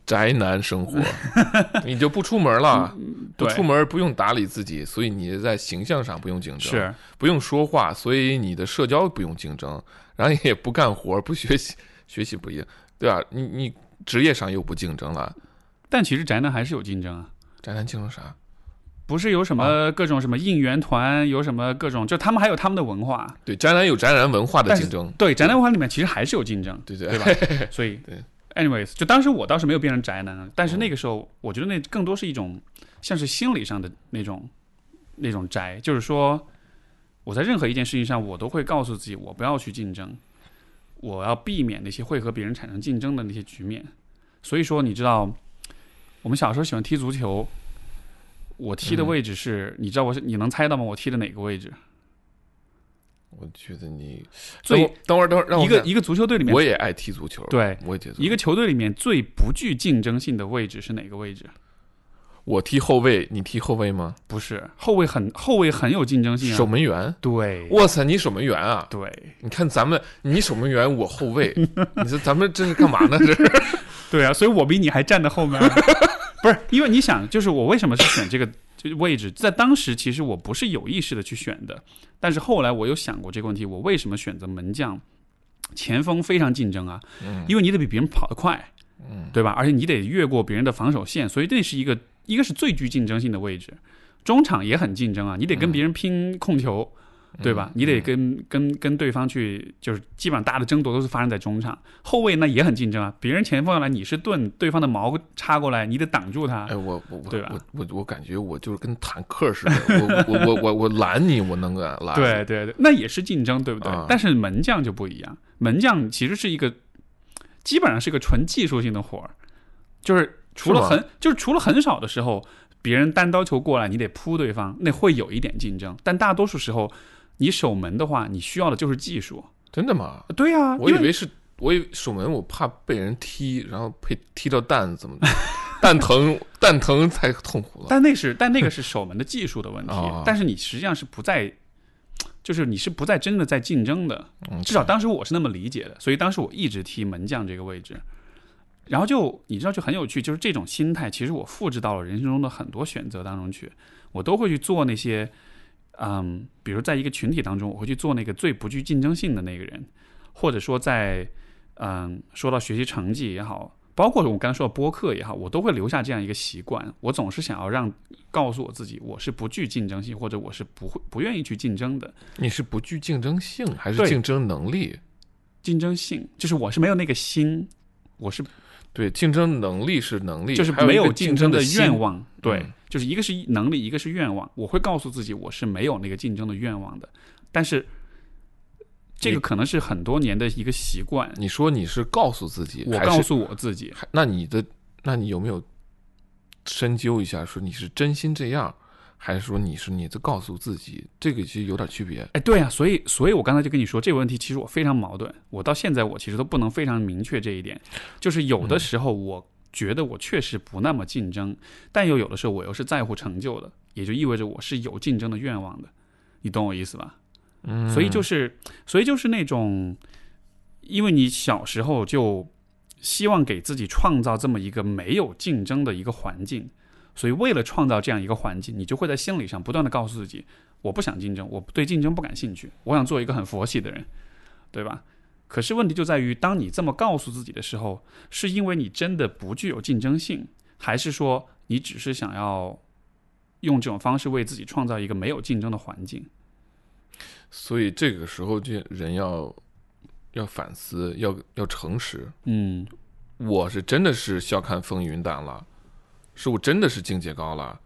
S2: 宅男生活，[laughs] 你就不出门了，不出门不用打理自己，所以你在形象上不用竞争，
S3: 是
S2: 不用说话，所以你的社交不用竞争，然后也不干活，不学习，学习不一样，对吧？你你职业上又不竞争了，
S3: 但其实宅男还是有竞争啊。
S2: 宅男竞争啥？
S3: 不是有什么各种什么应援团，有什么各种，就他们还有他们的文化。
S2: 对，宅男有宅男文化的竞争，
S3: 对，宅男文化里面其实还是有竞争，
S2: 对对
S3: 对吧？[laughs] 所以
S2: 对
S3: ，anyways，就当时我倒是没有变成宅男啊，但是那个时候我觉得那更多是一种像是心理上的那种那种宅，就是说我在任何一件事情上，我都会告诉自己，我不要去竞争，我要避免那些会和别人产生竞争的那些局面。所以说，你知道，我们小时候喜欢踢足球，我踢的
S2: 嗯
S3: 位置是，你知道我是你能猜到吗？我踢的哪个位置？
S2: 我觉得你
S3: 最
S2: 等会儿等会儿让我
S3: 一个一个足球队里面
S2: 我也爱踢足球，
S3: 对
S2: 我也踢足球
S3: 一个球队里面最不具竞争性的位置是哪个位置？
S2: 我踢后卫，你踢后卫吗？
S3: 不是后卫很后卫很有竞争性啊。
S2: 守门员。
S3: 对
S2: 哇塞，你守门员啊！
S3: 对
S2: 你看咱们，你守门员，我后卫，[laughs] 你说咱们这是干嘛呢？这是 [laughs]
S3: 对啊，所以我比你还站在后面。[laughs] 不是因为你想，就是我为什么是选这个 [laughs] 这个位置？在当时其实我不是有意识的去选的，但是后来我有想过这个问题：我为什么选择门将？前锋非常竞争啊，
S2: 嗯
S3: 因为你得比别人跑得快，
S2: 嗯，
S3: 对吧？而且你得越过别人的防守线，所以这是一个一个是最具竞争性的位置。中场也很竞争啊，你得跟别人拼控球，对吧？你得跟跟跟对方去，就是基本上大的争夺都是发生在中场。后卫那也很竞争啊，别人前锋要来，你是盾，对方的矛插过来，你得挡住他
S2: 哎，。我我我
S3: 对吧
S2: 我我我感觉我就是跟坦克似的，我我我我我拦你，我能敢拦。
S3: 对对对，那也是竞争，对不对？
S2: 啊
S3: 但是门将就不一样，门将其实是一个基本上是一个纯技术性的活儿，就是除了很就是除了很少的时候，别人单刀球过来，你得扑对方，那会有一点竞争，但大多数时候，你守门的话，你需要的就是技术。
S2: 真的吗？
S3: 对呀、
S2: 我以为是，我以为守门我怕被人踢，然后被踢到蛋怎么的，蛋疼蛋疼才痛苦了。
S3: 但那是但那个是守门的技术的问题，
S2: 哦
S3: 但是你实际上是不在，就是你是不在真的在竞争的，
S2: 嗯
S3: 至少当时我是那么理解的，所以当时我一直踢门将这个位置。然后就你知道就很有趣，就是这种心态，其实我复制到了人生中的很多选择当中去，我都会去做那些，嗯，比如在一个群体当中，我会去做那个最不具竞争性的那个人，或者说在，嗯，说到学习成绩也好，包括我刚才说的播客也好，我都会留下这样一个习惯，我总是想要让告诉我自己，我是不具竞争性，或者我是不会不愿意去竞争的。
S2: 你是不具竞争性还是竞争能力？
S3: 竞争性，就是我是没有那个心，我是
S2: 对，竞争能力是能力，
S3: 就是没有竞
S2: 争的
S3: 愿。望。对，
S2: 嗯
S3: 就是一个是能力，一个是愿望。我会告诉自己我是没有那个竞争的愿望的，但是这个可能是很多年的一个习惯。
S2: 你说你是告诉自己，
S3: 我告诉我自己，
S2: 还那你的，那你有没有深究一下，说你是真心这样，还是说你是你在告诉自己？这个其实有点区别。
S3: 哎，对啊，所以，所以我刚才就跟你说这个问题，其实我非常矛盾。我到现在我其实都不能非常明确这一点，就是有的时候我觉得我确实不那么竞争，但又有的时候我又是在乎成就的，也就意味着我是有竞争的愿望的。你懂我意思吧？
S2: 嗯，
S3: 所以就是，所以就是那种，因为你小时候就希望给自己创造这么一个没有竞争的一个环境，所以为了创造这样一个环境，你就会在心理上不断的告诉自己，我不想竞争，我对竞争不感兴趣，我想做一个很佛系的人，对吧？可是问题就在于，当你这么告诉自己的时候，是因为你真的不具有竞争性，还是说你只是想要用这种方式为自己创造一个没有竞争的环境？
S2: 所以这个时候，这人要要反思，要要诚实。
S3: 嗯，
S2: 我是真的是笑看风云淡了，是我真的是境界高了，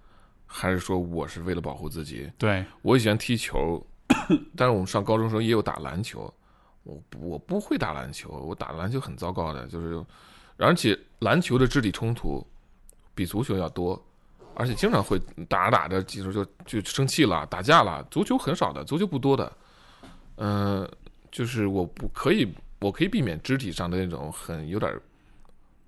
S2: 还是说我是为了保护自己？
S3: 对，
S2: 我以前踢球，[coughs] 但是我们上高中时候也有打篮球，我不我不会打篮球，我打篮球很糟糕的，就是而且篮球的肢体冲突比足球要多，而且经常会打着打着，其实就就生气了，打架了。足球很少的，足球不多的，嗯、就是我不可以，我可以避免肢体上的那种很有点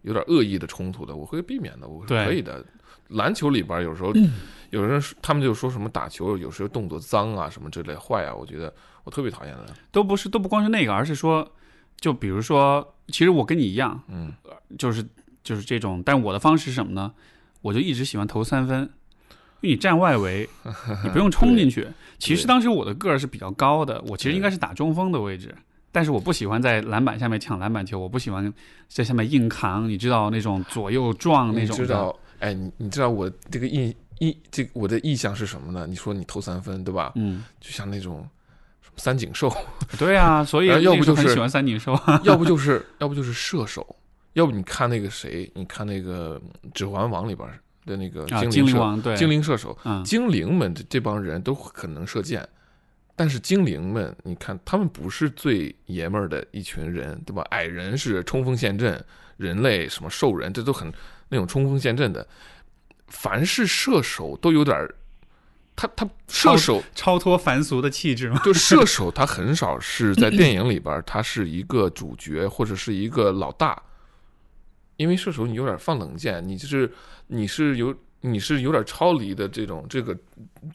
S2: 有点恶意的冲突的，我会避免的，我是
S3: 对
S2: 可以的。篮球里边有时候，有人他们就说什么打球有时候动作脏啊什么之类坏啊，我觉得我特别讨厌的。
S3: 都不是都不光是那个，而是说，就比如说，其实我跟你一样，
S2: 嗯，
S3: 就是就是这种，但我的方式是什么呢？我就一直喜欢投三分，因为你站外围，[laughs] 你不用冲进去。其实当时我的个儿是比较高的，我其实应该是打中锋的位置，但是我不喜欢在篮板下面抢篮板球，我不喜欢在下面硬扛，你知道那种左右撞那种的。
S2: 知道，哎，你你知道我这个意意这个我的意向是什么呢？你说你投三分对吧？
S3: 嗯，
S2: 就像那种什么三井寿，
S3: 对啊，所以
S2: 要不就是
S3: 很喜欢三井寿。[laughs]
S2: 要不就是要不就是射手，要不你看那个谁，你看那个《指环王》里边的那个
S3: 啊，
S2: 精灵射、
S3: 精灵王对，
S2: 精灵射手，
S3: 嗯，
S2: 精灵们这这帮人都很能射箭，但是精灵们，你看他们不是最爷们儿的一群人，对吧？矮人是冲锋陷阵，人类什么兽人，这都很那种冲锋陷阵的。凡是射手都有点儿，他他射手
S3: 超脱凡俗的气质嘛。[laughs]
S2: 就射手，他很少是在电影里边儿，他是一个主角或者是一个老大，因为射手你有点放冷箭，你就是你是有你是有点超离的这种这个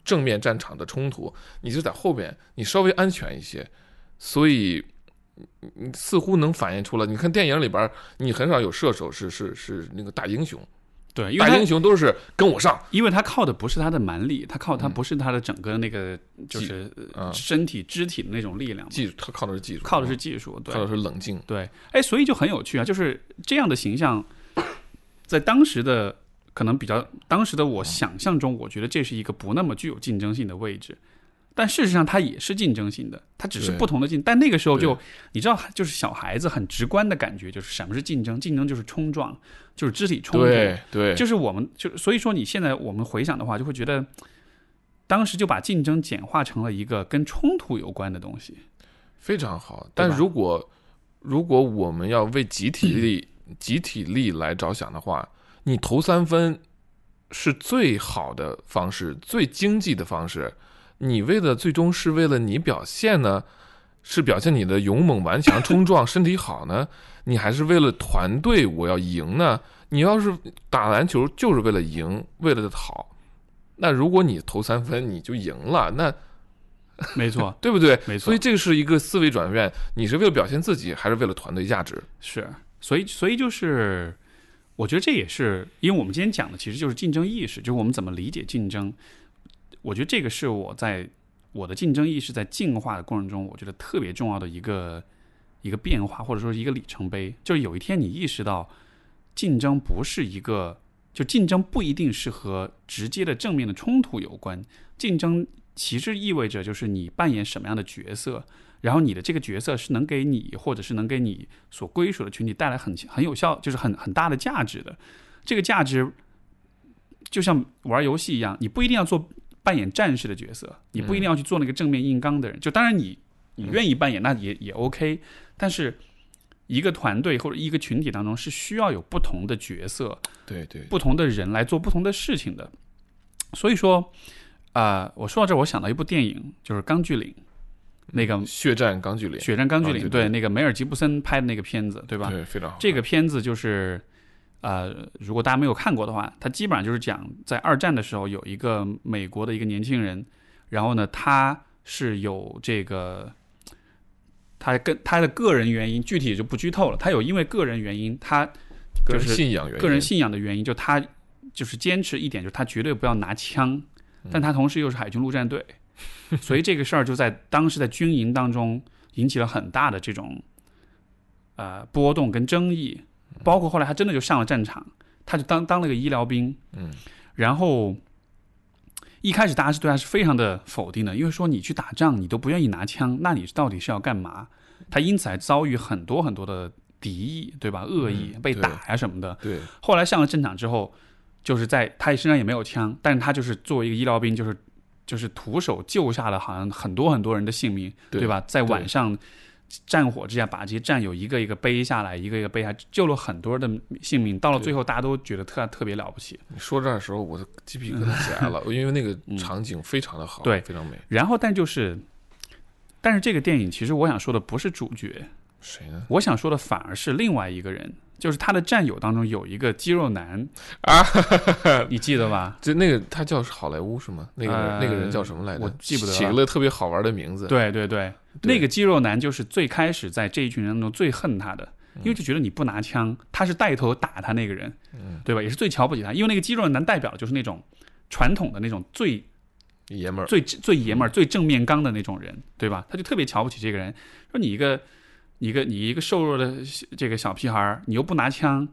S2: 正面战场的冲突，你是在后边，你稍微安全一些，所以似乎能反映出来。你看电影里边儿，你很少有射手是是是那个大英雄，
S3: 对，因为
S2: 大英雄都是跟我上，
S3: 因为他靠的不是他的蛮力，他靠他
S2: 嗯
S3: 不是他的整个那个就是
S2: 嗯
S3: 身体肢体的那种力量，
S2: 技术，他靠的是技术，
S3: 靠的是技术。对
S2: 靠的是冷静。
S3: 对，哎，所以就很有趣啊，就是这样的形象，在当时的可能比较当时的我想象中，我觉得这是一个不那么具有竞争性的位置。但事实上，它也是竞争性的，它只是不同的竞。但那个时候就，你知道，就是小孩子很直观的感觉，就是什么是竞争？竞争就是冲撞，就是肢体冲突。
S2: 对对，
S3: 就是我们就所以说，你现在我们回想的话，就会觉得，当时就把竞争简化成了一个跟冲突有关的东西。
S2: 非常好。但如果如果我们要为集体力、集体力来着想的话，你投三分是最好的方式，最经济的方式。你为了最终是为了你表现呢，是表现你的勇猛顽强、冲撞、身体好呢？你还是为了团队我要赢呢？你要是打篮球就是为了赢，为了好，那如果你投三分你就赢了，那
S3: 没错，[laughs]
S2: 对不对？
S3: 没错
S2: 所以这个是一个思维转变，你是为了表现自己，还是为了团队价值？
S3: 是，所以所以就是，我觉得这也是因为我们今天讲的其实就是竞争意识，就是我们怎么理解竞争。我觉得这个是我在我的竞争意识在进化的过程中，我觉得特别重要的一个一个变化，或者说是一个里程碑。就是有一天你意识到，竞争不是一个，就竞争不一定是和直接的正面的冲突有关，竞争其实意味着就是你扮演什么样的角色。然后你的这个角色是能给你或者是能给你所归属的群体带来很很有效，就是很很大的价值的。这个价值就像玩游戏一样，你不一定要做扮演战士的角色，你不一定要去做那个正面硬刚的人。就当然你你愿意扮演，那也也 OK。但是一个团队或者一个群体当中是需要有不同的角色、
S2: 对对，
S3: 不同的人来做不同的事情的。所以说，啊、我说到这儿，我想到一部电影，就是《钢锯岭》，那个《
S2: 血战钢锯岭，
S3: 血战钢锯岭》
S2: 啊对
S3: 那个梅尔吉布森拍的那个片子，对吧？
S2: 对，非常好。
S3: 这个片子就是，呃，如果大家没有看过的话，它基本上就是讲在二战的时候有一个美国的一个年轻人，然后呢，他是有这个，他跟他的个人原因具体就不剧透了，他有因为个人原因，他
S2: 个人
S3: 就是
S2: 信仰原因，
S3: 个人信仰的原因，就他就是坚持一点，就是他绝对不要拿枪，但他同时又是海军陆战队，[laughs] 所以这个事儿就在当时在军营当中引起了很大的这种呃波动跟争议，包括后来他真的就上了战场，他就当当了个医疗兵，
S2: 嗯，
S3: 然后。一开始大家是对他是非常的否定的，因为说你去打仗你都不愿意拿枪，那你到底是要干嘛？他因此还遭遇很多很多的敌意，对吧？恶意、
S2: 嗯
S3: 被打呀什么的。
S2: 对
S3: 后来上了战场之后，就是在他身上也没有枪，但是他就是作为一个医疗兵，就是就是徒手救下了好像很多很多人的性命，
S2: 对
S3: 吧？在晚上战火之下，把这些战友一个一个背下来，一个一个背下来，救了很多人的性命。到了最后，大家都觉得特特别了不起。
S2: 你说这儿的时候，我的鸡皮疙瘩起来了，[laughs] 因为那个场景非常的好，
S3: 嗯对
S2: 非常美。
S3: 然后，但就是，但是这个电影其实我想说的不是主角，
S2: 谁呢？
S3: 我想说的反而是另外一个人，就是他的战友当中有一个肌肉男
S2: 啊，[laughs]
S3: 你记得吧？
S2: 就那个他叫好莱坞是吗？那个、
S3: 呃
S2: 那个人叫什么来着？
S3: 我记不得了
S2: 起了个特别好玩的名字。
S3: 对对对，
S2: 对
S3: 那个肌肉男就是最开始在这一群人当中最恨他的，
S2: 嗯
S3: 因为就觉得你不拿枪，他是带头打他那个人，
S2: 嗯
S3: 对吧？也是最瞧不起他，因为那个肌肉男代表的就是那种传统的那种最
S2: 爷们儿，
S3: 最最爷们儿、最正面刚的那种人，对吧？他就特别瞧不起这个人，说你一个你一个你一个瘦弱的这个小屁孩儿，你又不拿枪，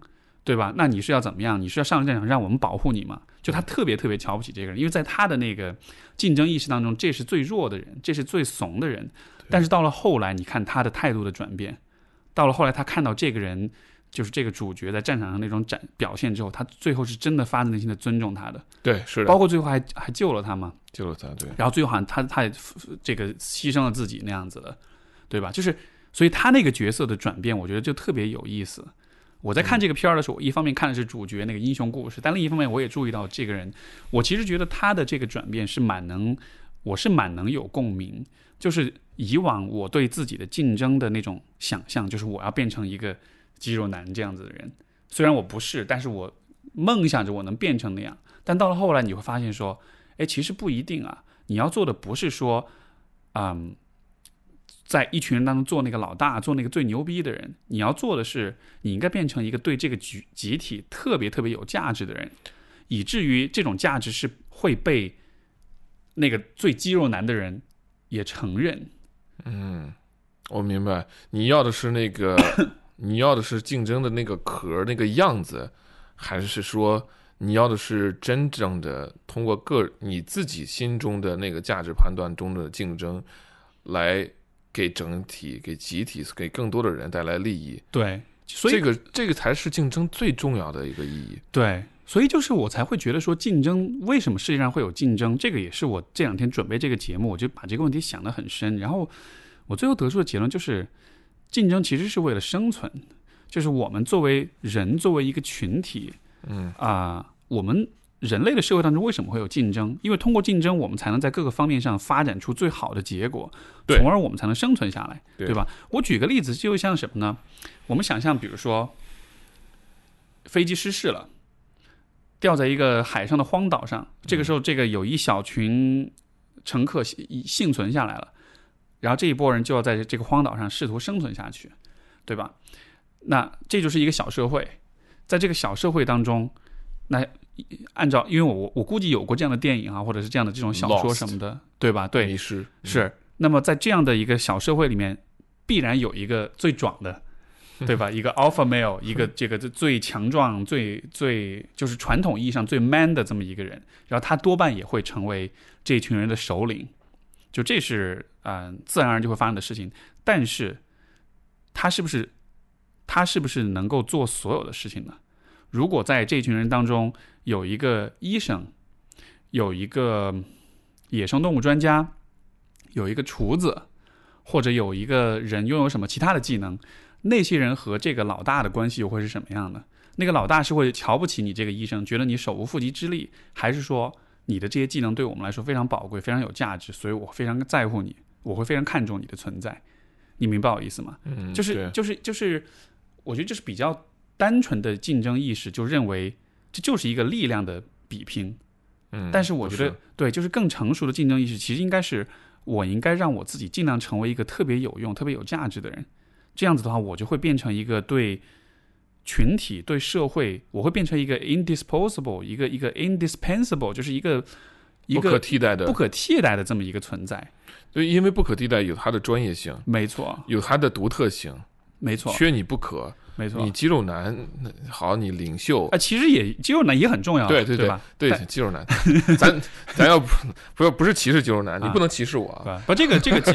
S3: 对吧？那你是要怎么样？你是要上战场让我们保护你吗？就他特别特别瞧不起这个人，因为在他的那个竞争意识当中，这是最弱的人，这是最怂的人。但是到了后来，你看他的态度的转变，到了后来，他看到这个人就是这个主角在战场上那种展表现之后，他最后是真的发自内心的尊重他的，
S2: 对，是的，
S3: 包括最后还还救了他嘛。
S2: 救了他，对，
S3: 然后最后好像他他也这个牺牲了自己那样子的，对吧？就是所以他那个角色的转变，我觉得就特别有意思。我在看这个片儿的时候，我一方面看的是主角那个英雄故事，但另一方面我也注意到这个人，我其实觉得他的这个转变是蛮能，我是蛮能有共鸣。就是以往我对自己的竞争的那种想象，就是我要变成一个肌肉男这样子的人。虽然我不是，但是我梦想着我能变成那样。但到了后来，你会发现说，哎，其实不一定啊。你要做的不是说，嗯，在一群人当中做那个老大，做那个最牛逼的人。你要做的是，你应该变成一个对这个集集体特别特别有价值的人，以至于这种价值是会被那个最肌肉男的人也承认。
S2: 嗯，我明白，你要的是那个，[coughs] 你要的是竞争的那个壳那个样子，还是说你要的是真正的通过个你自己心中的那个价值判断中的竞争，来给整体、给集体、给更多的人带来利益？
S3: 对，所以
S2: 这个这个才是竞争最重要的一个意义。
S3: 对，所以就是我才会觉得说，竞争为什么世界上会有竞争？这个也是我这两天准备这个节目，我就把这个问题想得很深。然后我最后得出的结论就是，竞争其实是为了生存，就是我们作为人，作为一个群体
S2: 嗯
S3: 啊、我们人类的社会当中为什么会有竞争？因为通过竞争，我们才能在各个方面上发展出最好的结果，从而我们才能生存下来，
S2: 对
S3: 对吧？我举个例子，就像什么呢？我们想象，比如说飞机失事了，掉在一个海上的荒岛上，这个时候，这个有一小群乘客幸幸存下来了，然后这一波人就要在这个荒岛上试图生存下去，对吧？那这就是一个小社会，在这个小社会当中，那按照因为我我估计有过这样的电影啊，或者是这样的这种小说什么的，对吧？对，
S2: 迷失
S3: 是。那么在这样的一个小社会里面，必然有一个最壮的，对吧？[laughs] 一个 alpha male，一个这个最强壮、最最就是传统意义上最 man 的这么一个人，然后他多半也会成为这群人的首领。就这是嗯、呃自然而然就会发生的事情。但是他是不是他是不是能够做所有的事情呢？如果在这群人当中有一个医生，有一个野生动物专家，有一个厨子，或者有一个人拥有什么其他的技能，那些人和这个老大的关系又会是什么样的？那个老大是会瞧不起你这个医生，觉得你手无缚鸡之力，还是说你的这些技能对我们来说非常宝贵、非常有价值，所以我非常在乎你，我会非常看重你的存在？你明白我意思吗？
S2: 嗯，
S3: 就是就是就是，我觉得这是比较单纯的竞争意识，就认为这就是一个力量的比拼。
S2: 嗯，
S3: 但是我觉得，对，就是更成熟的竞争意识，其实应该是我应该让我自己尽量成为一个特别有用、特别有价值的人。这样子的话，我就会变成一个对群体、对社会，我会变成一个 indisposable，一个一个 indispensable，就是一个一
S2: 不可替代的
S3: 不，可替代的这么一个存在。
S2: 对，因为不可替代有它的专业性，
S3: 没错，
S2: 有它的独特性，
S3: 没错，
S2: 缺你不可。
S3: 没错
S2: 你。肌肉男那好，你领袖
S3: 啊，，其实也肌肉男也很重要，
S2: 对对
S3: 对吧？
S2: 对肌肉男，咱 [laughs] 咱要不不要不是歧视肌肉男，你
S3: 啊
S2: 不能歧视我啊。
S3: 不，这个这个肌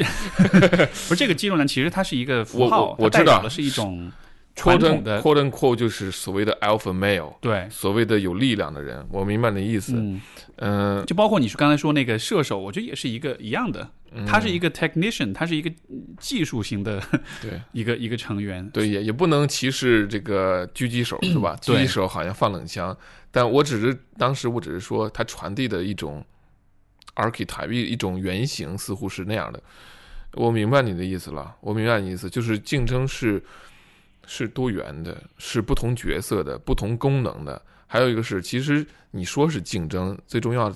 S3: 不是这个肌肉男，其实它是一个符号，
S2: 我我知道
S3: 它代表的是一种传统的
S2: quote and quote 就是所谓的 alpha male，
S3: 对，
S2: 所谓的有力量的人，我明白你的意思。
S3: 嗯，
S2: 嗯，
S3: 就包括你说刚才说那个射手，我觉得也是一个一样的，他是一个 technician，他是一个嗯技术型的
S2: 对 [laughs]
S3: 一个一个成员，
S2: 对，也也不能歧视这个狙击手 [clears throat] 是吧？狙击手好像放冷枪，但我只是当时我只是说他传递的一种 archetype 一一种原型，似乎是那样的。我明白你的意思了，我明白你的意思，就是竞争是是多元的，是不同角色的、不同功能的。还有一个是，其实你说是竞争，最重要，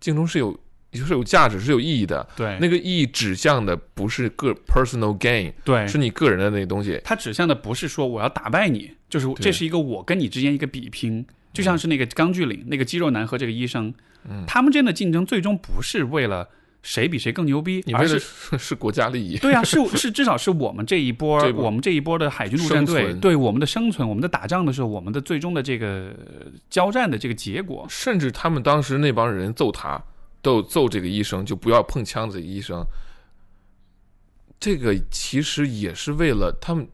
S2: 竞争是有是有价值、是有意义的。
S3: 对，
S2: 那个意义指向的不是个 personal gain，
S3: 对，
S2: 是你个人的那个东西。
S3: 它指向的不是说我要打败你，就是这是一个我跟你之间一个比拼，就像是那个钢锯岭那个肌肉男和这个医生，
S2: 嗯
S3: 他们之间的竞争最终不是为了谁比谁更牛逼，而是
S2: 是是国家利益。
S3: 对啊，是是，至少是我们这一波，我们这一波的海军陆战队对我们的生存，我们的打仗的时候，我们的最终的这个呃交战的这个结果，
S2: 甚至他们当时那帮人揍他，都揍这个医生，就不要碰枪的这个医生。这个其实也是为了他们，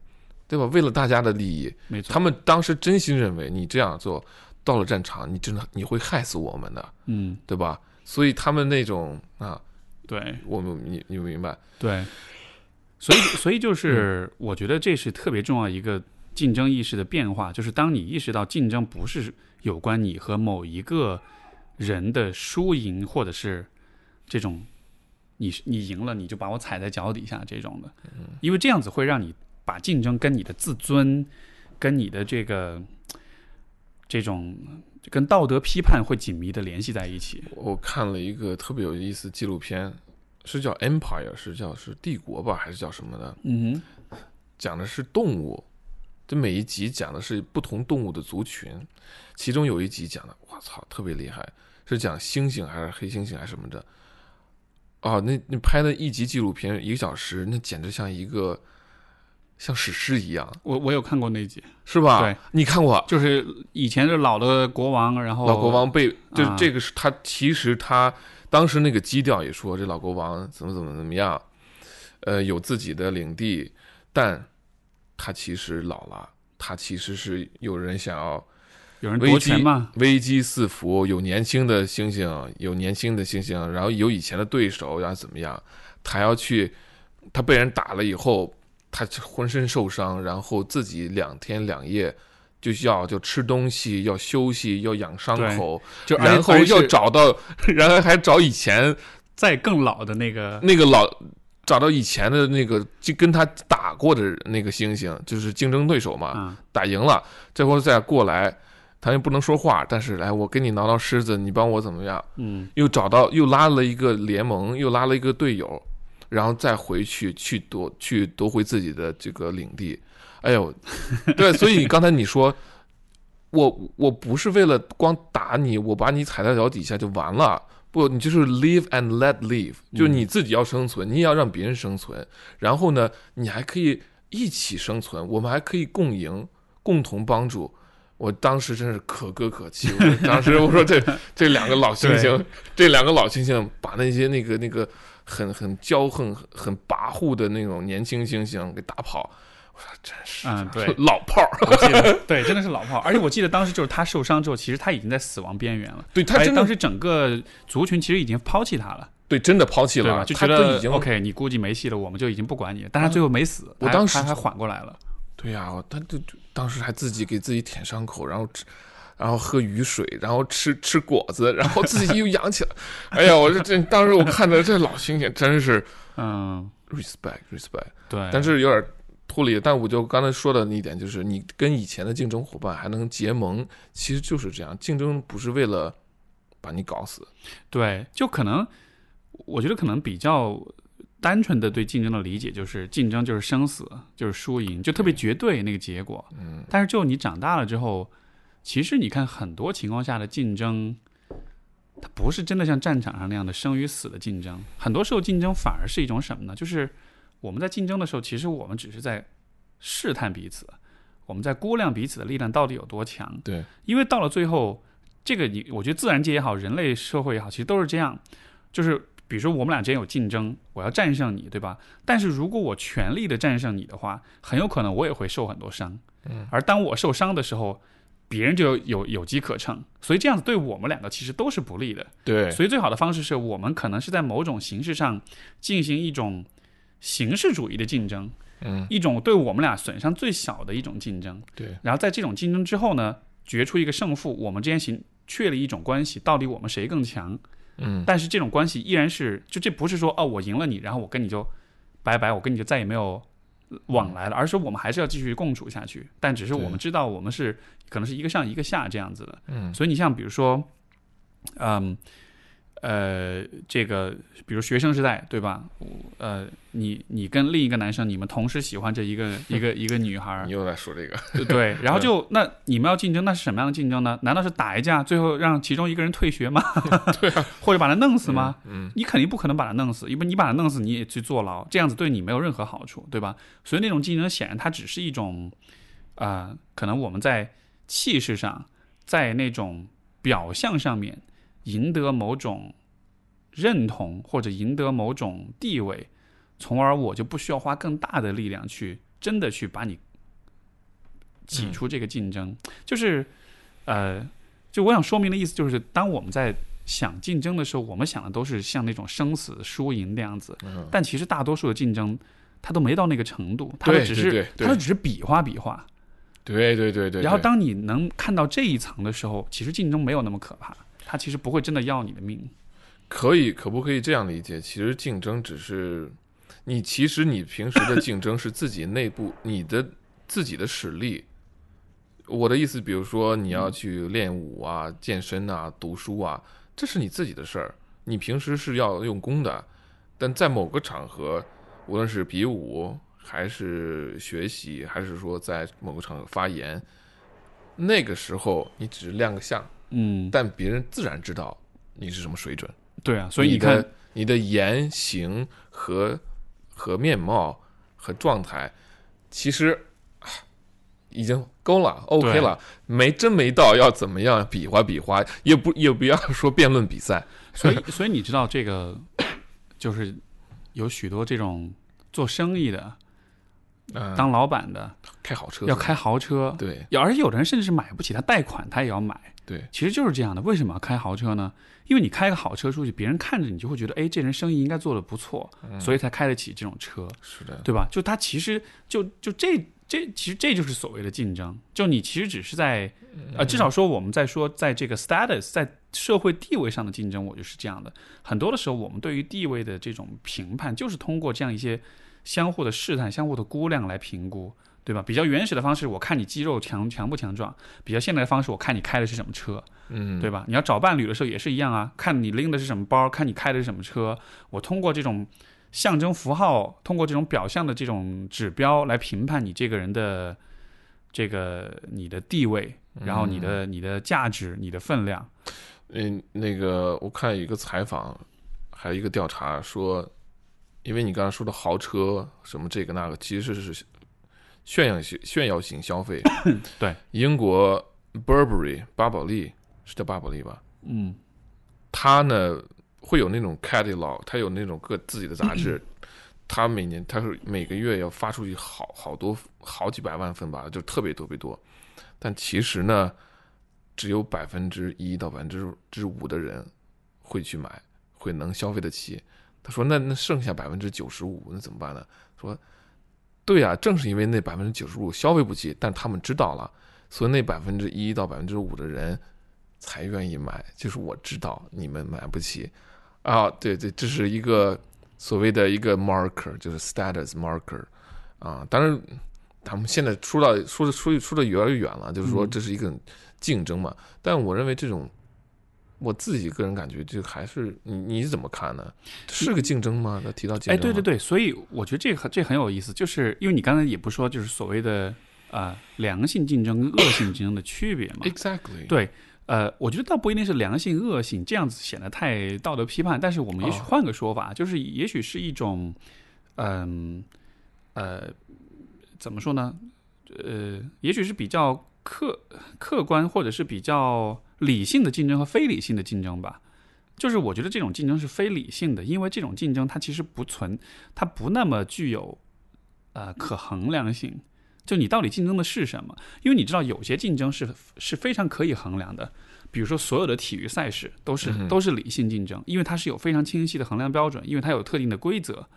S2: 对吧？为了大家的利益，
S3: 没错，
S2: 他们当时真心认为你这样做，到了战场，你真的你会害死我们的，
S3: 嗯，
S2: 对吧？所以他们那种啊，
S3: 对
S2: 我们你你明白？
S3: 对，所以所以就是我觉得这是特别重要一个竞争意识的变化，就是当你意识到竞争不是有关你和某一个人的输赢，或者是这种你你赢了你就把我踩在脚底下这种的，因为这样子会让你把竞争跟你的自尊、跟你的这个这种跟道德批判会紧密的联系在一起。
S2: 我看了一个特别有意思的纪录片，是叫《Empire》，是叫是帝国吧，还是叫什么的？
S3: 嗯
S2: 讲的是动物，这每一集讲的是不同动物的族群，其中有一集讲的，我操，特别厉害，是讲猩猩还是黑猩猩还是什么的。哦，那那拍的一集纪录片一个小时，那简直像一个像史诗一样，
S3: 我我有看过那集，
S2: 是吧？
S3: 对，
S2: 你看过
S3: 就是以前是老的国王，然后
S2: 老国王被，就这个是他其实他当时那个基调也说这老国王怎么怎么怎么样，呃，有自己的领地，但他其实老了，他其实是有人想要
S3: 有人夺权嘛，
S2: 危机四伏，有年轻的猩猩，有年轻的猩猩，然后有以前的对手，然后怎么样？他要去，他被人打了以后，他浑身受伤，然后自己两天两夜就要就吃东西，要休息，要养伤口，
S3: 就
S2: 然后要找到，[laughs] 然后还找以前
S3: 再更老的那个，
S2: 那个老。找到以前的那个就跟他打过的那个猩猩，就是竞争对手嘛，
S3: 啊，
S2: 打赢了，最后再过来，他又不能说话，但是来我跟你挠挠狮子，你帮我怎么样？
S3: 嗯，
S2: 又找到又拉了一个联盟，又拉了一个队友，然后再回去去夺去夺回自己的这个领地。哎呦，对，所以刚才你说，我我不是为了光打你，我把你踩在脚底下就完了。不，你就是 live and let live，就是你自己要生存，你也要让别人生存。然后呢，你还可以一起生存，我们还可以共赢，共同帮助。我当时真是可歌可泣，我当时我说这 [laughs] 这两个老猩猩，这两个老猩猩把那些那个那个很很骄横、很很跋扈的那种年轻猩猩给打跑。我说真是，
S3: 嗯对
S2: 老炮儿，
S3: 我记得对，真的是老炮儿。而且我记得当时就是他受伤之后，其实他已经在死亡边缘了。
S2: 对他真的
S3: 而且当时整个族群其实已经抛弃他了，
S2: 对真的抛弃？了，
S3: 就觉得
S2: 已经
S3: OK，你估计没戏了，我们就已经不管你了。但他最后没死，
S2: 我当时
S3: 他还缓过来了。
S2: 对呀、他就就当时还自己给自己舔伤口，然后吃，然后喝雨水，然后吃吃果子，然后自己又养起来。哎呀，我这这当时我看着这老猩猩真是 [laughs]
S3: 嗯
S2: ，respect respect，
S3: 对。
S2: 但是有点脱离。但我就刚才说的那一点，就是你跟以前的竞争伙伴还能结盟，其实就是这样。竞争不是为了把你搞死，
S3: 对，就可能，我觉得可能比较单纯的对竞争的理解就是竞争就是生死，就是输赢，就特别绝对那个结果。
S2: 嗯，
S3: 但是就你长大了之后，其实你看很多情况下的竞争，它不是真的像战场上那样的生与死的竞争，很多时候竞争反而是一种什么呢？就是我们在竞争的时候，其实我们只是在试探彼此，我们在估量彼此的力量到底有多强。
S2: 对，
S3: 因为到了最后，这个你我觉得自然界也好，人类社会也好，其实都是这样，就是比如说我们俩之间有竞争，我要战胜你，对吧？但是如果我全力的战胜你的话，很有可能我也会受很多伤。
S2: 嗯，
S3: 而当我受伤的时候，别人就有有有机可乘，所以这样子对我们两个其实都是不利的。
S2: 对，
S3: 所以最好的方式是我们可能是在某种形式上进行一种形式主义的竞争，
S2: 嗯，
S3: 一种对我们俩损伤最小的一种竞争。
S2: 对，
S3: 然后在这种竞争之后呢，决出一个胜负，我们之间形确立一种关系，到底我们谁更强？
S2: 嗯，
S3: 但是这种关系依然是，就这不是说哦，我赢了你，然后我跟你就拜拜，我跟你就再也没有往来了，而是我们还是要继续共处下去。但只是我们知道我们是可能是一个上一个下这样子的。
S2: 嗯，
S3: 所以你像比如说，嗯。呃，这个比如学生时代，对吧？呃，你你跟另一个男生，你们同时喜欢这一个 [laughs] 一个一个女孩儿
S2: 你，又在说这个，
S3: 对对，[laughs] 然后就那你们要竞争，那是什么样的竞争呢？难道是打一架，最后让其中一个人退学吗？[laughs] 对啊，或者把他弄死吗？
S2: 嗯，
S3: 你肯定不可能把他弄死，因为你把他弄死，你也去坐牢，这样子对你没有任何好处，对吧？所以那种竞争显然它只是一种，啊，可能我们在气势上，在那种表象上面赢得某种认同或者赢得某种地位，从而我就不需要花更大的力量去真的去把你挤出这个竞争。就是，呃，就我想说明的意思就是，当我们在想竞争的时候，我们想的都是像那种生死输赢那样子，
S2: 嗯
S3: 但其实大多数的竞争。它都没到那个程度，它只是它只是比划比划。
S2: 对对对对。对
S3: 然后当你能看到这一层的时候，其实竞争没有那么可怕，它其实不会真的要你的命。
S2: 可以，可不可以这样理解？其实竞争只是你，其实你平时的竞争是自己内部 [laughs] 你的自己的实力。我的意思，比如说你要去练武啊、健身啊、读书啊，这是你自己的事儿，你平时是要用功的。但在某个场合，无论是比武还是学习，还是说在某个场合发言，那个时候你只是亮个相，
S3: 嗯，
S2: 但别人自然知道你是什么水准。
S3: 对啊，所以
S2: 你
S3: 你看
S2: 的，你的言行和和面貌和状态，其实啊已经够了，OK 了，没真没到要怎么样比划比划，也不也不要说辩论比赛，
S3: 所以所以你知道这个，就是有许多这种做生意的、
S2: 嗯，
S3: 当老板的
S2: 开好车
S3: 要开豪车，
S2: 对
S3: 而且有的人甚至是买不起，他贷款他也要买。
S2: 对
S3: 其实就是这样的。为什么要开豪车呢？因为你开个好车出去，别人看着你就会觉得，哎，这人生意应该做得不错，
S2: 嗯
S3: 所以才开得起这种车，
S2: 是的，
S3: 对吧？就他其实就就这这其实这就是所谓的竞争。就你其实只是在呃，至少说我们在说在这个 status 在社会地位上的竞争，我就是这样的。很多的时候，我们对于地位的这种评判，就是通过这样一些相互的试探、相互的估量来评估。对吧？比较原始的方式，我看你肌肉强强不强壮；比较现代的方式，我看你开的是什么车。
S2: 嗯，
S3: 对吧？你要找伴侣的时候也是一样啊，看你拎的是什么包，看你开的是什么车。我通过这种象征符号，通过这种表象的这种指标来评判你这个人的这个你的地位，然后你的、你的价值、你的分量。
S2: 嗯，那个我看一个采访，还有一个调查说，因为你刚才说的豪车什么这个那个，其实是炫耀型炫耀型消费。[coughs]
S3: 对，
S2: 英国 Burberry 巴宝莉是叫巴宝莉吧？
S3: 嗯
S2: 它呢会有那种 catalog，它有那种各自己的杂志，它每年它是每个月要发出去好好多好几百万份吧，就特别特别多。但其实呢，只有百分之一到百分之之五的人会去买，会能消费得起。他说：“那那剩下百分之九十五，那怎么办呢？”说：“对啊、正是因为那百分之九十五消费不起，但他们知道了，所以那百分之一到百分之五的人才愿意买。就是我知道你们买不起啊，对对，这是一个所谓的一个 marker，就是 status marker 啊。当然，他们现在说到说的说说的越来越远了，就是说
S3: 嗯
S2: 这是一个竞争嘛。但我认为这种。我自己个人感觉，就还是你你怎么看呢？是个竞争吗？他提到竞争
S3: 哎，对对对，所以我觉得这个很这很有意思，就是因为你刚才也不说，就是所谓的啊、良性竞争跟恶性竞争的区别嘛。[coughs]
S2: exactly，
S3: 对，呃，我觉得倒不一定是良性恶性，这样子显得太道德批判。但是我们也许
S2: 哦
S3: 换个说法，就是也许是一种，嗯呃怎么说呢？呃，也许是比较客客观或者是比较理性的竞争和非理性的竞争吧。就是我觉得这种竞争是非理性的，因为这种竞争它其实不存，它不那么具有呃可衡量性。就你到底竞争的是什么？因为你知道有些竞争是是非常可以衡量的，比如说所有的体育赛事都是、都是理性竞争，因为它是有非常清晰的衡量标准，因为它有特定的规则，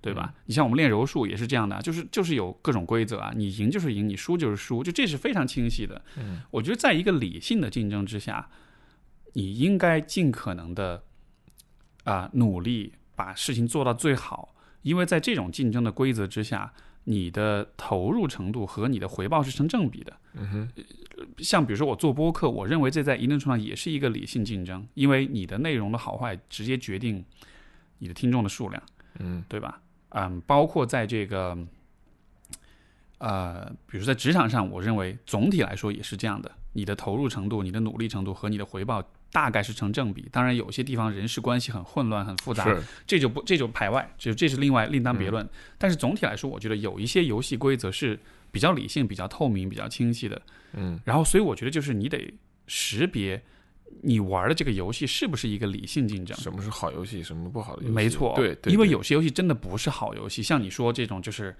S3: 对吧？你像我们练柔术也是这样的啊，就是就是有各种规则啊，你赢就是赢，你输就是输，就这是非常清晰的。
S2: 嗯，
S3: 我觉得在一个理性的竞争之下，你应该尽可能的啊、努力把事情做到最好，因为在这种竞争的规则之下，你的投入程度和你的回报是成正比的。
S2: 嗯哼，
S3: 像比如说我做播客，我认为这在一定程度上也是一个理性竞争，因为你的内容的好坏直接决定你的听众的数量，
S2: 嗯
S3: 对吧？嗯，包括在这个呃，比如在职场上，我认为总体来说也是这样的，你的投入程度、你的努力程度和你的回报大概是成正比。当然，有些地方人事关系很混乱、很复杂，这就不这就排外，就这是另外另当别论。但是总体来说，我觉得有一些游戏规则是比较理性、比较透明、比较清晰的。
S2: 嗯
S3: 然后，所以我觉得就是你得识别你玩的这个游戏是不是一个理性竞争。
S2: 什么是好游戏，什么不好的游戏？
S3: 没错，
S2: 对，
S3: 因为有些游戏真的不是好游戏，像你说这种就是，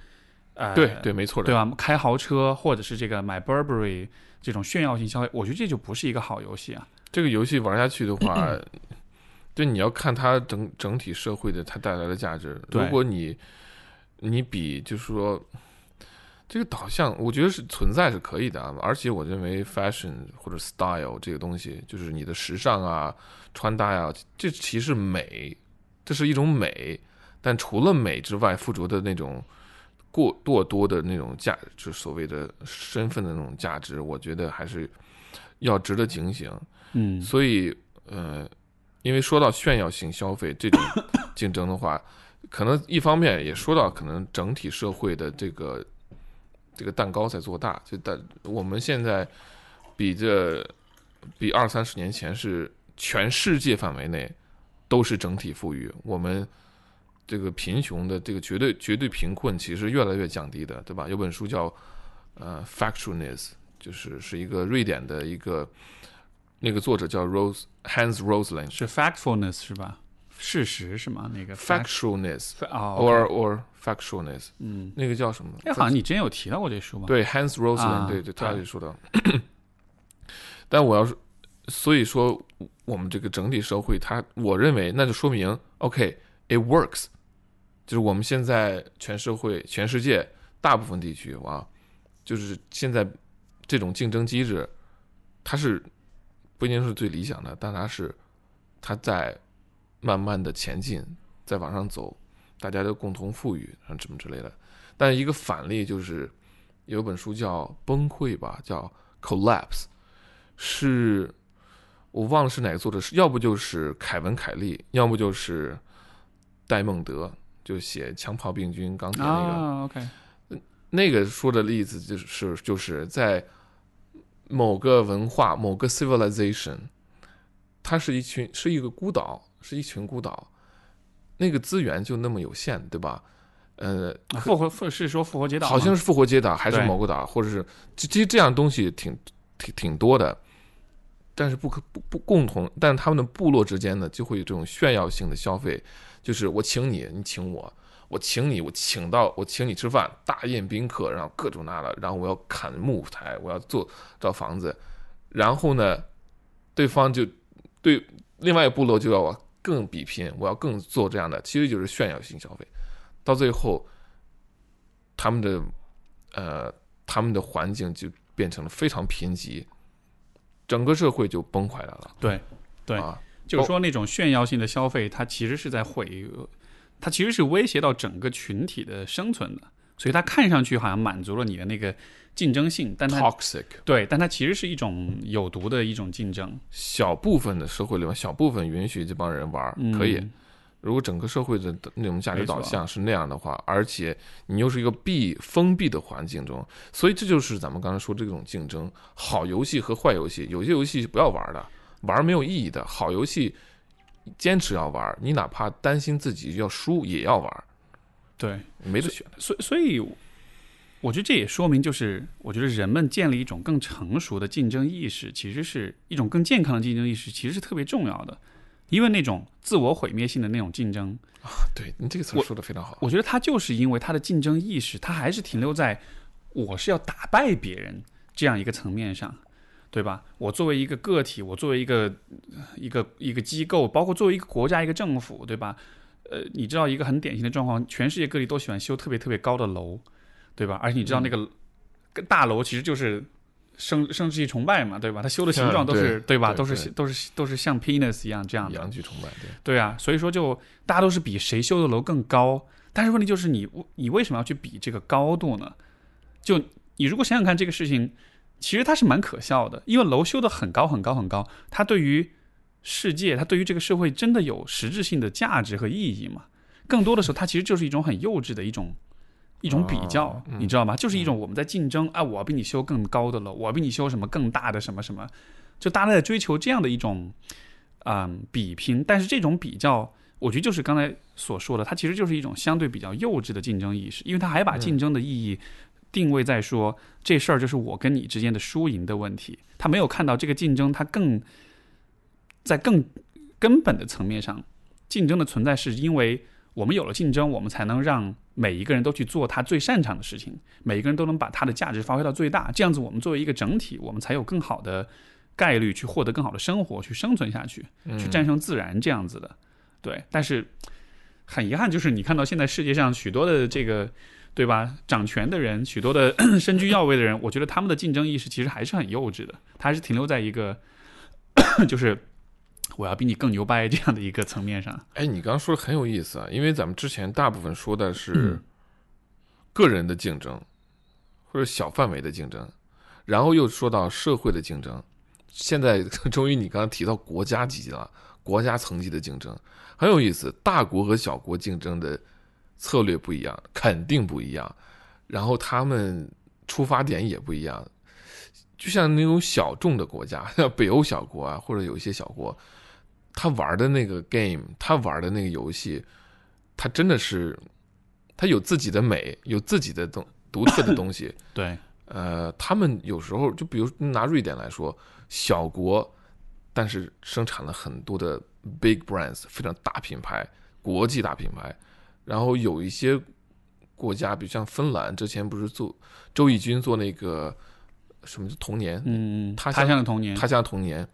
S3: 呃，
S2: 对对，没错的，
S3: 对吧？开豪车或者是这个买 Burberry 这种炫耀性消费，我觉得这就不是一个好游戏啊。
S2: 这个游戏玩下去的话，[clears throat] 对你要看它整整体社会的它带来的价值。如果你你比就是说这个导向，我觉得是存在是可以的啊，而且我认为 fashion 或者 style 这个东西，就是你的时尚啊、穿搭呀、这其实美，这是一种美，但除了美之外，附着的那种。过过多的那种价，就所谓的身份的那种价值，我觉得还是要值得警醒。
S3: 嗯，
S2: 所以，呃，因为说到炫耀性消费这种 [coughs] 竞争的话，可能一方面也说到可能整体社会的这个这个蛋糕在做大，就但我们现在比这比二三十年前是全世界范围内都是整体富裕，我们。这个贫穷的这个绝对绝对贫困其实越来越降低的，对吧？有本书叫呃 Factualness，就是是一个瑞典的一个那个作者叫 Rose Hans Rosling。
S3: 是 factfulness 是吧？事实是吗？那个
S2: Factualness
S3: 啊
S2: or or factualness，
S3: 嗯，
S2: 那个叫什么？
S3: 哎，好像你之前有提到过这书吗？，
S2: 对 Hans Rosling，、
S3: 啊
S2: 对对，他
S3: 对
S2: 就说到。[coughs] 但我要是，所以说我们这个整体社会，它我认为那就说明，OK，it、works，就是我们现在全社会、全世界大部分地区啊，就是现在这种竞争机制，它是不一定是最理想的，但它是它在慢慢的前进，在往上走，大家都共同富裕啊，什么之类的。但一个反例就是有本书叫《崩溃》吧，叫《Collapse》，是我忘了是哪个作者，是要不就是凯文·凯利，要不就是戴蒙德，就写《枪炮、病菌、钢铁》那个。
S3: 啊，OK，
S2: 那个说的例子就是就是在某个文化、某个 civilization，它是一群是一个孤岛，是一群孤岛，那个资源就那么有限，对吧？呃，
S3: 啊复活复是说复活节岛，
S2: 好像是复活节岛还是
S3: 对
S2: 某个岛，或者是其实这样东西挺挺挺多的。但是不可不不共同，但是他们的部落之间呢，就会有这种炫耀性的消费，就是我请你，你请我，我请你，我请到我请你吃饭，大宴宾客，然后各种那的，然后我要砍木材，我要做造房子，然后呢，对方就对另外一个部落就要我更比拼，我要更做这样的，其实就是炫耀性消费，到最后，他们的呃他们的环境就变成了非常贫瘠，整个社会就崩坏来了。
S3: 对对
S2: 啊，
S3: 就是说那种炫耀性的消费，它其实是在毁，它其实是威胁到整个群体的生存的。所以它看上去好像满足了你的那个竞争性，但它
S2: toxic，
S3: 对，但它其实是一种有毒的一种竞争。
S2: 小部分的社会里面，小部分允许这帮人玩儿可以。
S3: 嗯
S2: 如果整个社会的那种价值导向是那样的话，而且你又是一个闭封闭的环境中，所以这就是咱们刚才说这种竞争。好游戏和坏游戏，有些游戏不要玩的，玩没有意义的；好游戏坚持要玩，你哪怕担心自己要输也要玩，
S3: 对，
S2: 没得选。
S3: 所以所以，我觉得这也说明，就是我觉得人们建立一种更成熟的竞争意识，其实是一种更健康的竞争意识，其实是特别重要的。因为那种自我毁灭性的那种竞争，
S2: 对你这个词
S3: 我
S2: 说的非常好。
S3: 我觉得他就是因为他的竞争意识，他还是停留在我是要打败别人这样一个层面上，对吧？我作为一个个体，我作为一个一个一个机构，包括作为一个国家、一个政府，对吧？呃，你知道一个很典型的状况，全世界各地都喜欢修特别特别高的楼，对吧？而且你知道那个大楼其实就是生生殖器崇拜嘛，对吧？它修的形状都是、
S2: 对吧
S3: 都是都是都是像 penis 一样这样的，
S2: 洋剧崇拜，对，
S3: 对啊，所以说就大家都是比谁修的楼更高，但是问题就是你你为什么要去比这个高度呢？就你如果想想看这个事情，其实它是蛮可笑的，因为楼修的很高很高很高，它对于世界，它对于这个社会真的有实质性的价值和意义吗？更多的时候，它其实就是一种很幼稚的一种一种比较，你知道吗？就是一种我们在竞争啊，我比你修更高的楼，我比你修什么更大的什么什么，就大家在追求这样的一种嗯比拼，但是这种比较，我觉得就是刚才所说的，它其实就是一种相对比较幼稚的竞争意识，因为它还把竞争的意义定位在说、这事儿就是我跟你之间的输赢的问题，他没有看到这个竞争它更在更根本的层面上，竞争的存在是因为我们有了竞争，我们才能让每一个人都去做他最擅长的事情，每一个人都能把他的价值发挥到最大，这样子我们作为一个整体，我们才有更好的概率去获得更好的生活，去生存下去。去战胜自然这样子的。对，但是很遗憾，就是你看到现在世界上许多的这个，对吧？掌权的人，许多的 [coughs] 身居要位的人，我觉得他们的竞争意识其实还是很幼稚的，他还是停留在一个就是我要比你更牛掰这样的一个层面上。
S2: 哎，你刚刚说的很有意思啊，因为咱们之前大部分说的是
S3: 嗯
S2: 个人的竞争，或者小范围的竞争，然后又说到社会的竞争，现在 [laughs] 终于你刚刚提到国家级了，国家层级的竞争很有意思。大国和小国竞争的策略不一样，肯定不一样，然后他们出发点也不一样。就像那种小众的国家，像北欧小国啊，或者有一些小国，他玩的那个 game，他玩的那个游戏，他真的是，他有自己的美，有自己的东独特的东西。[coughs]
S3: 对，
S2: 呃，他们有时候就比如拿瑞典来说，小国，但是生产了很多的 big brands，非常大品牌，国际大品牌。然后有一些国家，比如像芬兰，之前不是做周轶君做那个什么童年，
S3: 嗯，他
S2: 他乡
S3: 乡的童年，
S2: 他乡童年，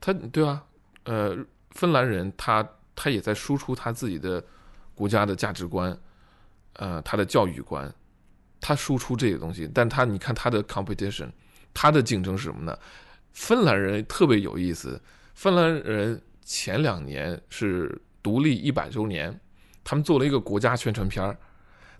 S2: 他对啊，呃，芬兰人他他也在输出他自己的国家的价值观，呃，他的教育观，他输出这些东西，但他你看他的 competition，他的竞争是什么呢？芬兰人特别有意思，芬兰人前两年是独立一百周年，他们做了一个国家宣传片儿，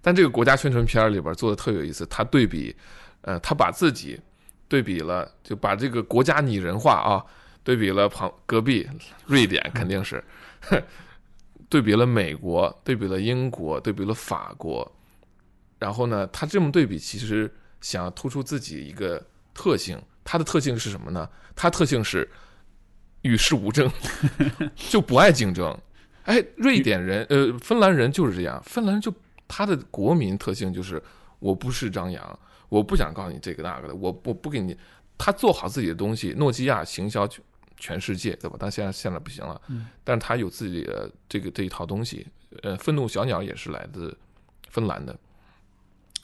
S2: 但这个国家宣传片儿里边做的特有意思，他对比，呃，他把自己对比了，就把这个国家拟人化啊，对比了旁隔壁瑞典肯定是，对比了美国，对比了英国，对比了法国，然后呢，他这么对比，其实想要突出自己一个特性，他的特性是什么呢？他特性是与世无争，[laughs] 就不爱竞争。哎，瑞典人，呃，芬兰人就是这样，芬兰人就他的国民特性就是我不是张扬，我不想告诉你这个那个的，我我不给你，他做好自己的东西。诺基亚行销就全世界，对吧？但现在现在不行了，
S3: 嗯
S2: 但是他有自己的这个这一套东西。呃，愤怒小鸟也是来自芬兰的，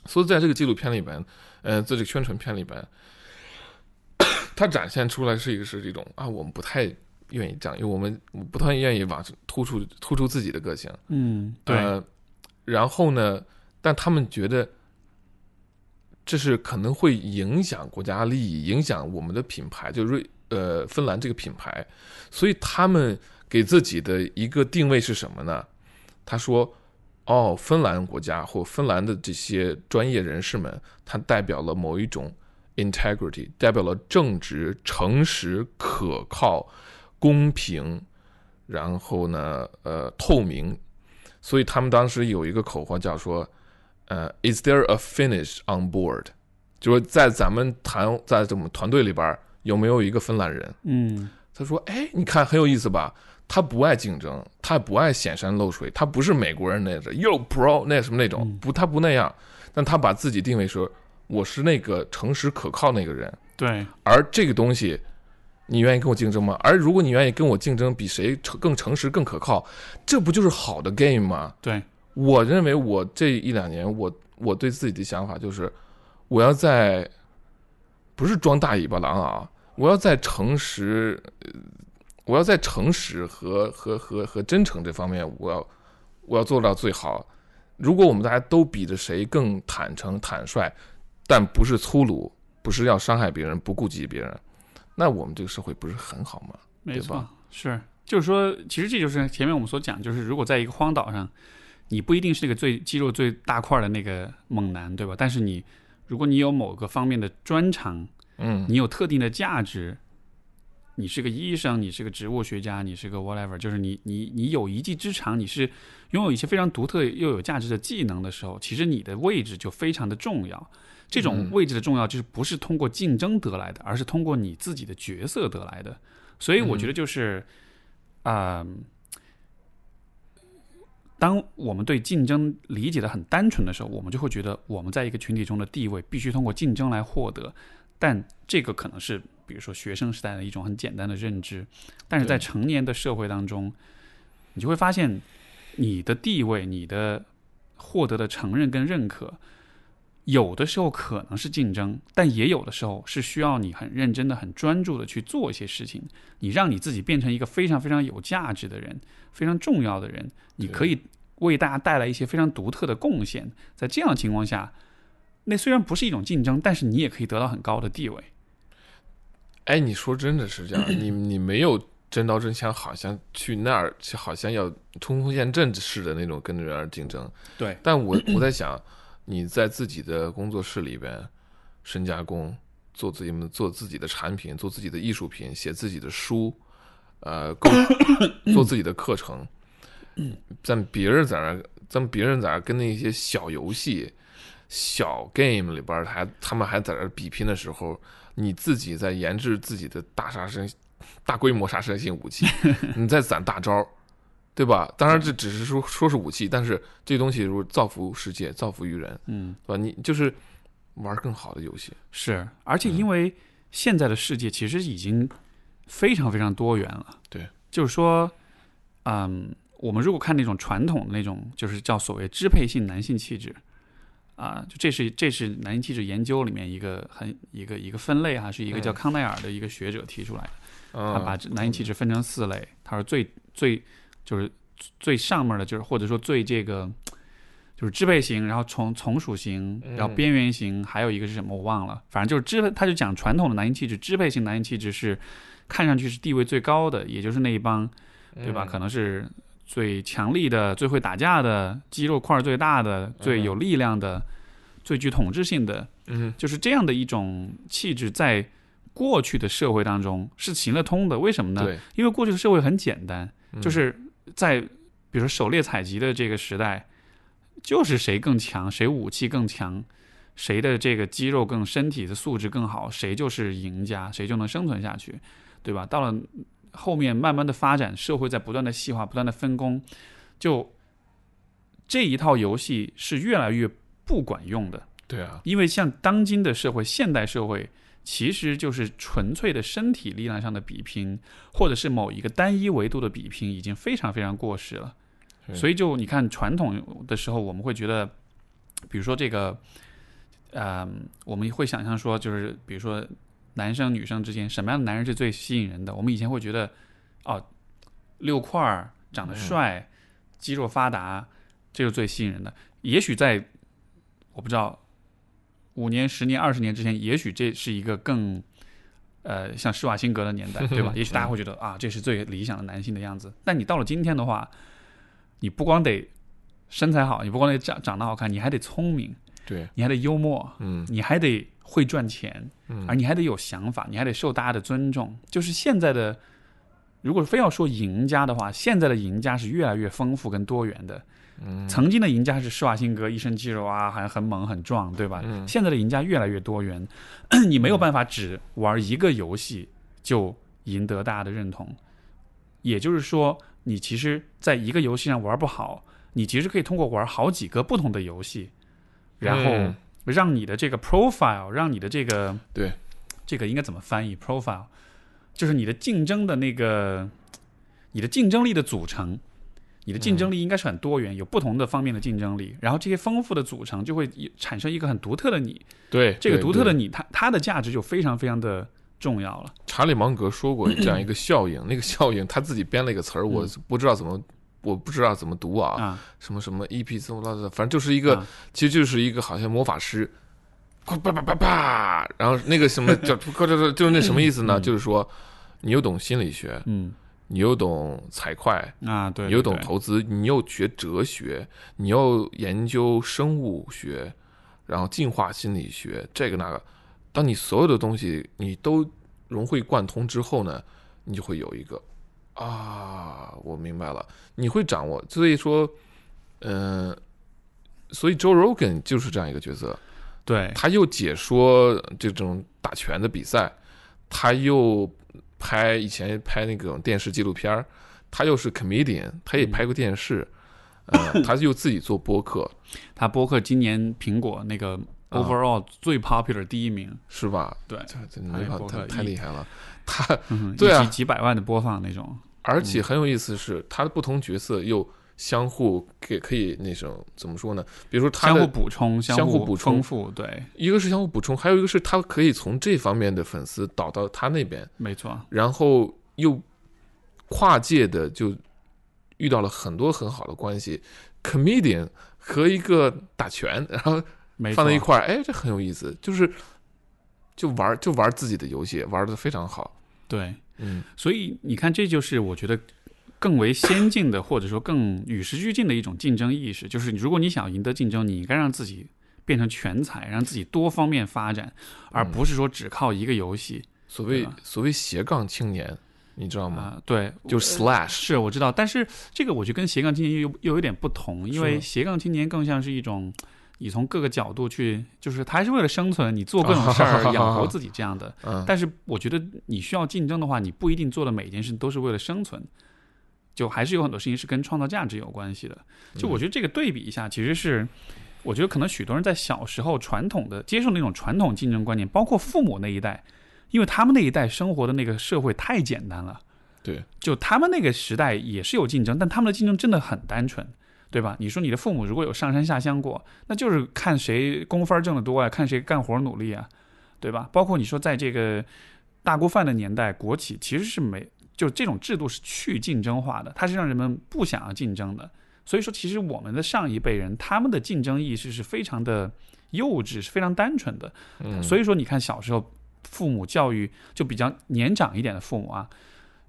S2: 所以在这个纪录片里边，呃，在这个宣传片里边，[coughs] 它展现出来是一个是这种啊，我们不太愿意这样，因为我们不太愿意往突出突出自己的个性。
S3: 嗯，对，
S2: 呃，然后呢，但他们觉得这是可能会影响国家利益，影响我们的品牌，就是瑞呃芬兰这个品牌，所以他们给自己的一个定位是什么呢？他说：“哦，芬兰国家或芬兰的这些专业人士们，他代表了某一种 integrity，代表了正直、诚实、可靠、公平，然后呢，呃，透明。所以他们当时有一个口号叫说，呃，Is there a finish on board？就是在咱们团在我们团队里边有没有一个芬兰人？
S3: 嗯
S2: 他说，哎，你看很有意思吧？他不爱竞争，他不爱显山露水，他不是美国人那种 yo pro 那什么那种，
S3: 嗯
S2: 不，他不那样，但他把自己定位说我是那个诚实可靠那个人，
S3: 对，
S2: 而这个东西，你愿意跟我竞争吗？而如果你愿意跟我竞争，比谁诚更诚实、更可靠，这不就是好的 game 吗？
S3: 对，
S2: 我认为我这一两年，我我对自己的想法就是，我要在不是装大尾巴狼啊，我要在诚实，呃我要在诚实和和和和真诚这方面，我要我要做到最好。如果我们大家都比着谁更坦诚、坦率，但不是粗鲁，不是要伤害别人，不顾及别人，那我们这个社会不是很好吗？
S3: 没错，是，就是说，其实这就是前面我们所讲，就是如果在一个荒岛上，你不一定是那个最肌肉最大块的那个猛男，对吧？但是你，如果你有某个方面的专长，
S2: 嗯，
S3: 你有特定的价值，你是个医生，你是个植物学家，你是个 whatever，就是你你你有一技之长，你是拥有一些非常独特又有价值的技能的时候，其实你的位置就非常的重要。这种
S2: 嗯
S3: 位置的重要，就是不是通过竞争得来的，而是通过你自己的角色得来的。所以我觉得就是，啊、当我们对竞争理解的很单纯的时候，我们就会觉得我们在一个群体中的地位必须通过竞争来获得。但这个可能是比如说学生时代的一种很简单的认知，但是在成年的社会当中，你就会发现你的地位、你的获得的承认跟认可，有的时候可能是竞争，但也有的时候是需要你很认真的、很专注的去做一些事情，你让你自己变成一个非常非常有价值的人，非常重要的人，你可以为大家带来一些非常独特的贡献。在这样的情况下，那虽然不是一种竞争，但是你也可以得到很高的地位。
S2: 哎，你说真的是这样？你你没有真刀真枪，好像去那儿，去好像要冲锋陷阵似的那种跟人竞争。
S3: 对，
S2: 但我我在想，你在自己的工作室里边深加工，做自己们做自己的产品，做自己的艺术品，写自己的书，呃，构做自己的课程。嗯咱别人在那儿，咱别人在那儿跟那些小游戏、小 game 里边儿还他们还在那比拼的时候，你自己在研制自己的大杀伤、大规模杀伤性武器，[laughs] 你在攒大招，对吧？当然，这只是说说是武器，但是这东西如果造福世界、造福于人，
S3: 嗯，
S2: 对吧？你就是玩更好的游戏，
S3: 是，而且
S2: 嗯
S3: 因为现在的世界其实已经非常非常多元了。
S2: 对，
S3: 就是说，嗯，我们如果看那种传统的那种，就是叫所谓支配性男性气质。啊，就这是这是男性气质研究里面一个很一个一个分类哈、是一个叫
S2: 嗯
S3: 康奈尔的一个学者提出来的。他把男性气质分成四类，他说最最就是最上面的，就是或者说最这个就是支配型，然后从从属型，然后
S2: 嗯
S3: 边缘型，还有一个是什么我忘了，反正就是支配，他就讲传统的男性气质，支配型男性气质是看上去是地位最高的，也就是那一帮对吧？
S2: 嗯
S3: 可能是最强力的、最会打架的、肌肉块儿最大的、最有力量的、最具统治性的，
S2: 嗯
S3: 就是这样的一种气质，在过去的社会当中是行得通的。为什么呢？
S2: 对，
S3: 因为过去的社会很简单，
S2: 嗯
S3: 就是在比如说狩猎采集的这个时代，就是谁更强，谁武器更强，谁的这个肌肉更身体的素质更好，谁就是赢家，谁就能生存下去，对吧？到了后面慢慢的发展，社会在不断的细化，不断的分工，就这一套游戏是越来越不管用的。
S2: 对啊，
S3: 因为像当今的社会，现代社会其实就是纯粹的身体力量上的比拼，或者是某一个单一维度的比拼，已经非常非常过时了。所以就你看传统的时候，我们会觉得，比如说这个，呃，我们会想象说，就是比如说男生女生之间，什么样的男人是最吸引人的？我们以前会觉得，哦，六块儿，长得帅，肌肉发达，这个最吸引人的。也许在我不知道五年、十年、二十年之前，也许这是一个更。呃，像施瓦辛格的年代，[laughs] 对吧？也许大家会觉得啊，这是最理想的男性的样子。但你到了今天的话，你不光得身材好，你不光得长长得好看，你还得聪明，
S2: 对，
S3: 你还得幽默，
S2: 嗯
S3: 你还得会赚钱，
S2: 嗯
S3: 而你还得有想法，你还得受大家的尊重。就是现在的，如果非要说赢家的话，现在的赢家是越来越丰富跟多元的。
S2: 嗯
S3: 曾经的赢家是施瓦辛格，一身肌肉啊，还很猛很壮，对吧？
S2: 嗯
S3: 现在的赢家越来越多元，你没有办法只玩一个游戏就赢得大家的认同。也就是说，你其实在一个游戏上玩不好，你其实可以通过玩好几个不同的游戏，然后
S2: 嗯
S3: 让你的这个 profile，让你的这个
S2: 对
S3: 这个应该怎么翻译 profile，就是你的竞争的那个你的竞争力的组成。你的竞争力应该是很多元，有不同的方面的竞争力，然后这些丰富的组成就会产生一个很独特的你。
S2: 对，
S3: 这个独特的你，它它的价值就非常非常的重要了。
S2: 查理芒格说过这样一个效应，那个效应他自己编了一个词儿，我不知道怎么，我不知道怎么读啊，什么什么 EP 什么的，反正就是一个，
S3: 啊。
S2: 其实就是一个好像魔法师，啪啪啪啪啪，然后那个什么叫 [laughs] 就是就是那什么意思呢？
S3: 嗯。
S2: 就是说你又懂心理学，
S3: 嗯。
S2: 你又懂财会，
S3: 啊，对，
S2: 你又懂投资，你又学哲学，你又研究生物学，然后进化心理学，这个那个，当你所有的东西你都融会贯通之后呢，你就会有一个啊，我明白了，你会掌握。所以说，嗯、所以 Joe Rogan 就是这样一个角色，
S3: 对
S2: 他又解说这种打拳的比赛，他又拍以前拍那种电视纪录片儿，他又是 comedian，他也拍过电视，呃，他又自己做播客，[clears throat]
S3: 他播客今年苹果那个
S2: 啊
S3: overall 最 popular 第一名，
S2: 是吧？
S3: 对，
S2: 太太厉害了。他
S3: 嗯，
S2: 对啊
S3: 几百万的播放那种，
S2: 而且很有意思是，他的不同角色又相互给可以那什么怎么说呢？比如说他
S3: 相互补充，
S2: 相互
S3: 互
S2: 补充
S3: 丰富，对，
S2: 一个是相互补充，还有一个是他可以从这方面的粉丝导到他那边，
S3: 没错，
S2: 然后又跨界的就遇到了很多很好的关系，comedian 和一个打拳，然后放在一块儿，哎，这很有意思，就是就玩就玩自己的游戏，玩的非常好，
S3: 对，
S2: 嗯
S3: 所以你看，这就是我觉得更为先进的，或者说更与时俱进的一种竞争意识。就是如果你想赢得竞争，你应该让自己变成全才，让自己多方面发展，而不是说只靠一个游戏
S2: 所谓所谓斜杠青年，你知道
S3: 啊、
S2: 吗？
S3: 对，
S2: 就 slash
S3: 是我知道，但是这个我觉得跟斜杠青年又又有点不同，因为斜杠青年更像是一种。你从各个角度去，就是他还是为了生存，你做各种事儿 [laughs] 养活自己这样的。[laughs]
S2: 嗯，
S3: 但是我觉得你需要竞争的话，你不一定做的每一件事都是为了生存，就还是有很多事情是跟创造价值有关系的。就我觉得这个对比一下，其实是我觉得可能许多人在小时候传统的接受那种传统竞争观念，包括父母那一代，因为他们那一代生活的那个社会太简单了，
S2: 对，
S3: 就他们那个时代也是有竞争，但他们的竞争真的很单纯。对吧？你说你的父母如果有上山下乡过，那就是看谁工分挣得多啊，看谁干活努力啊，对吧？包括你说在这个大锅饭的年代，国企其实是没就这种制度是去竞争化的，它是让人们不想要竞争的。所以说，其实我们的上一辈人他们的竞争意识是非常的幼稚，是非常单纯的。
S2: 嗯，
S3: 所以说，你看小时候父母教育就比较年长一点的父母啊，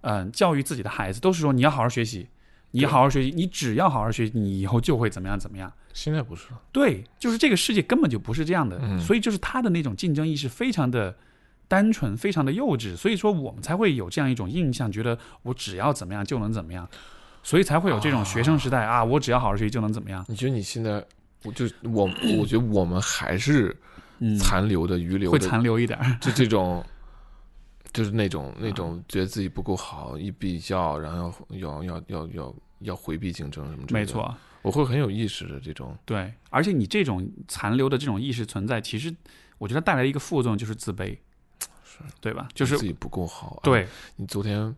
S3: 嗯、教育自己的孩子都是说你要好好学习，你好好学习，你只要好好学习，你以后就会怎么样怎么样。
S2: 现在不是。了，
S3: 对，就是这个世界根本就不是这样的，
S2: 嗯。
S3: 所以就是他的那种竞争意识非常的单纯，非常的幼稚，所以说我们才会有这样一种印象，觉得我只要怎么样就能怎么样，所以才会有这种学生时代啊。我只要好好学习就能怎么样，
S2: 你觉得你现在，我就我我觉得我们还是
S3: 嗯，
S2: 残留的余留
S3: 会
S2: 的
S3: 残留一点儿，
S2: 就这种，就是那种那种觉得自己不够好，一比较，然后要要要要要回避竞争什么之类的。
S3: 没，错，
S2: 我会很有意识的这种。
S3: 对，而且你这种残留的这种意识存在，其实我觉得带来一个副作用就是自卑。
S2: 是
S3: 对吧？就是
S2: 自己不够好。啊，
S3: 对，
S2: 你昨天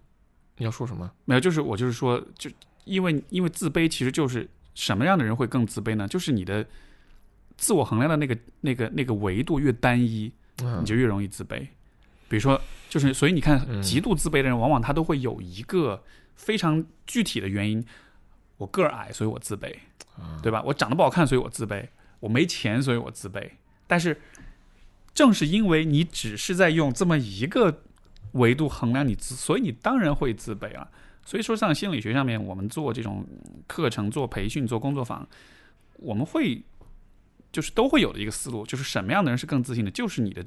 S2: 你要说什么？
S3: 没有，就是我就是说，就因为因为自卑其实就是什么样的人会更自卑呢？就是你的自我衡量的那个那个那个维度越单一，
S2: 嗯
S3: 你就越容易自卑。比如说，就是所以你看，
S2: 嗯
S3: 极度自卑的人，往往他都会有一个非常具体的原因：我个儿矮，所以我自卑，
S2: 啊
S3: 对吧？我长得不好看，所以我自卑；我没钱，所以我自卑。但是，正是因为你只是在用这么一个维度衡量你自，所以你当然会自卑啊。所以说，像心理学上面，我们做这种课程、做培训、做工作坊，我们会就是都会有的一个思路，就是什么样的人是更自信的？就是你的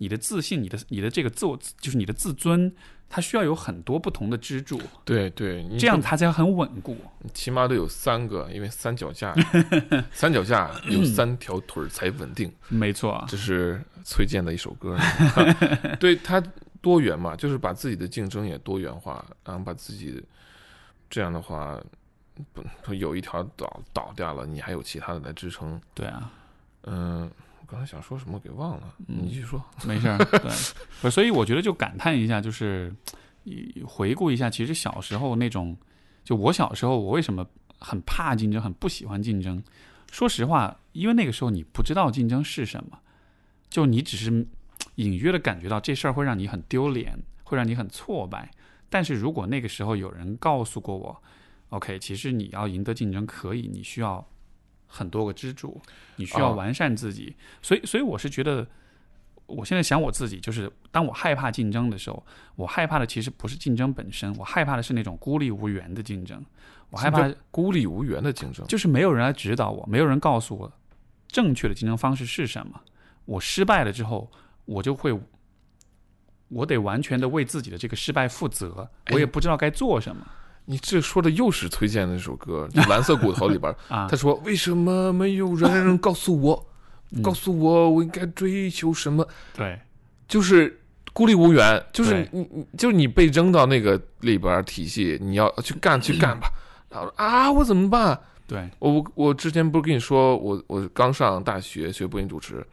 S3: 你的自信，你的你的这个自我，就是你的自尊，它需要有很多不同的支柱，
S2: 对对，
S3: 这样它才很稳固。
S2: 起码得有三个，因为三脚架，[laughs] 三脚架有三条腿儿才稳定。
S3: 没错，
S2: 这是崔健的一首歌，[laughs] 对他多元嘛，就是把自己的竞争也多元化，然后把自己这样的话，不不有一条倒倒掉了，你还有其他的来支撑。
S3: 对啊，
S2: 嗯，才想说什么给忘了，
S3: 嗯
S2: 你继续说。[laughs]
S3: 没事儿，对，所以我觉得就感叹一下，就是一回顾一下，其实小时候那种，就我小时候，我为什么很怕竞争，很不喜欢竞争？说实话，因为那个时候你不知道竞争是什么，就你只是隐约的感觉到这事儿会让你很丢脸，会让你很挫败。但是如果那个时候有人告诉过我，OK，其实你要赢得竞争可以，你需要很多个支柱，你需要
S2: 哦
S3: 完善自己。所以，所以我是觉得，我现在想我自己，就是当我害怕竞争的时候，我害怕的其实不是竞争本身，我害怕的是那种孤立无援的竞争。我害怕
S2: 孤立无援的竞争，
S3: 就是没有人来指导我，没有人告诉我正确的竞争方式是什么。我失败了之后，我就会，我得完全的为自己的这个失败负责，
S2: 哎
S3: 我也不知道该做什么
S2: 你这说的又是崔健的那首歌，就《蓝色骨头》里边 [laughs] 他。说：“为什么没有人 [laughs] 告诉我，
S3: 嗯
S2: 告诉我我应该追求什么？”
S3: 对，
S2: 就是孤立无援，就是你你就是你被扔到那个里边儿体系，你要去干去干吧。然后啊，我怎么办？
S3: 对，
S2: 我我我之前不是跟你说，我我刚上大学学播音主持，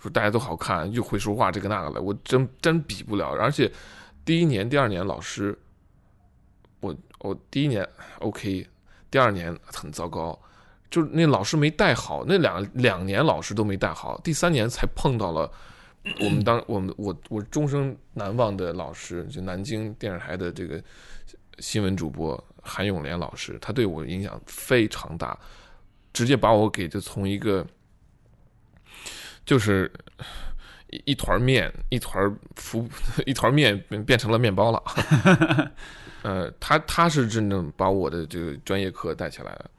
S2: 说大家都好看，又会说话，这个那个的，我真真比不了。而且第一年、第二年老师，我第一年 OK，第二年很糟糕，就是那老师没带好，那两两年老师都没带好，第三年才碰到了我们当我们我我终生难忘的老师，就南京电视台的这个新闻主播韩永莲老师，他对我影响非常大，直接把我给就从一个就是一团面一团浮一团面变 [laughs] 变成了面包了。[laughs] 呃，他他是真正把我的这个专业课带起来了。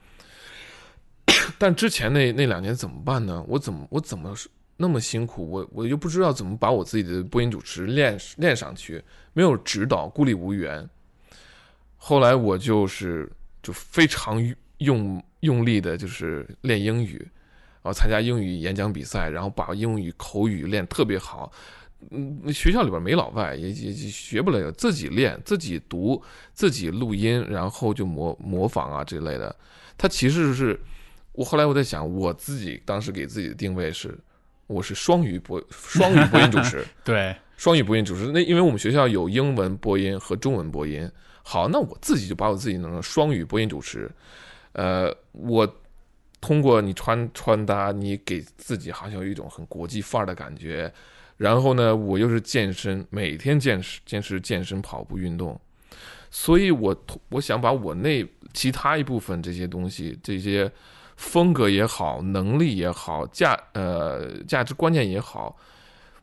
S2: [coughs] 但之前那那两年怎么办呢？我怎么我怎么那么辛苦？我我又不知道怎么把我自己的播音主持练练上去，没有指导，孤立无援。后来我就是就非常用用力的，就是练英语，然后参加英语演讲比赛，然后把英语口语练特别好。嗯，学校里边没老外，也也也学不了，自己练，自己读，自己录音，然后就模模仿啊这类的。他其实是我后来我在想，我自己当时给自己的定位是，我是双语播双语播音主持，[laughs]
S3: 对，
S2: 双语播音主持。那因为我们学校有英文播音和中文播音，好，那我自己就把我自己弄成双语播音主持。呃，我通过你穿穿搭，你给自己好像有一种很国际范儿的感觉。然后呢，我又是健身，每天健身、坚持健身、跑步运动，所以我我想把我那其他一部分这些东西，这些风格也好，能力也好，价呃价值观念也好，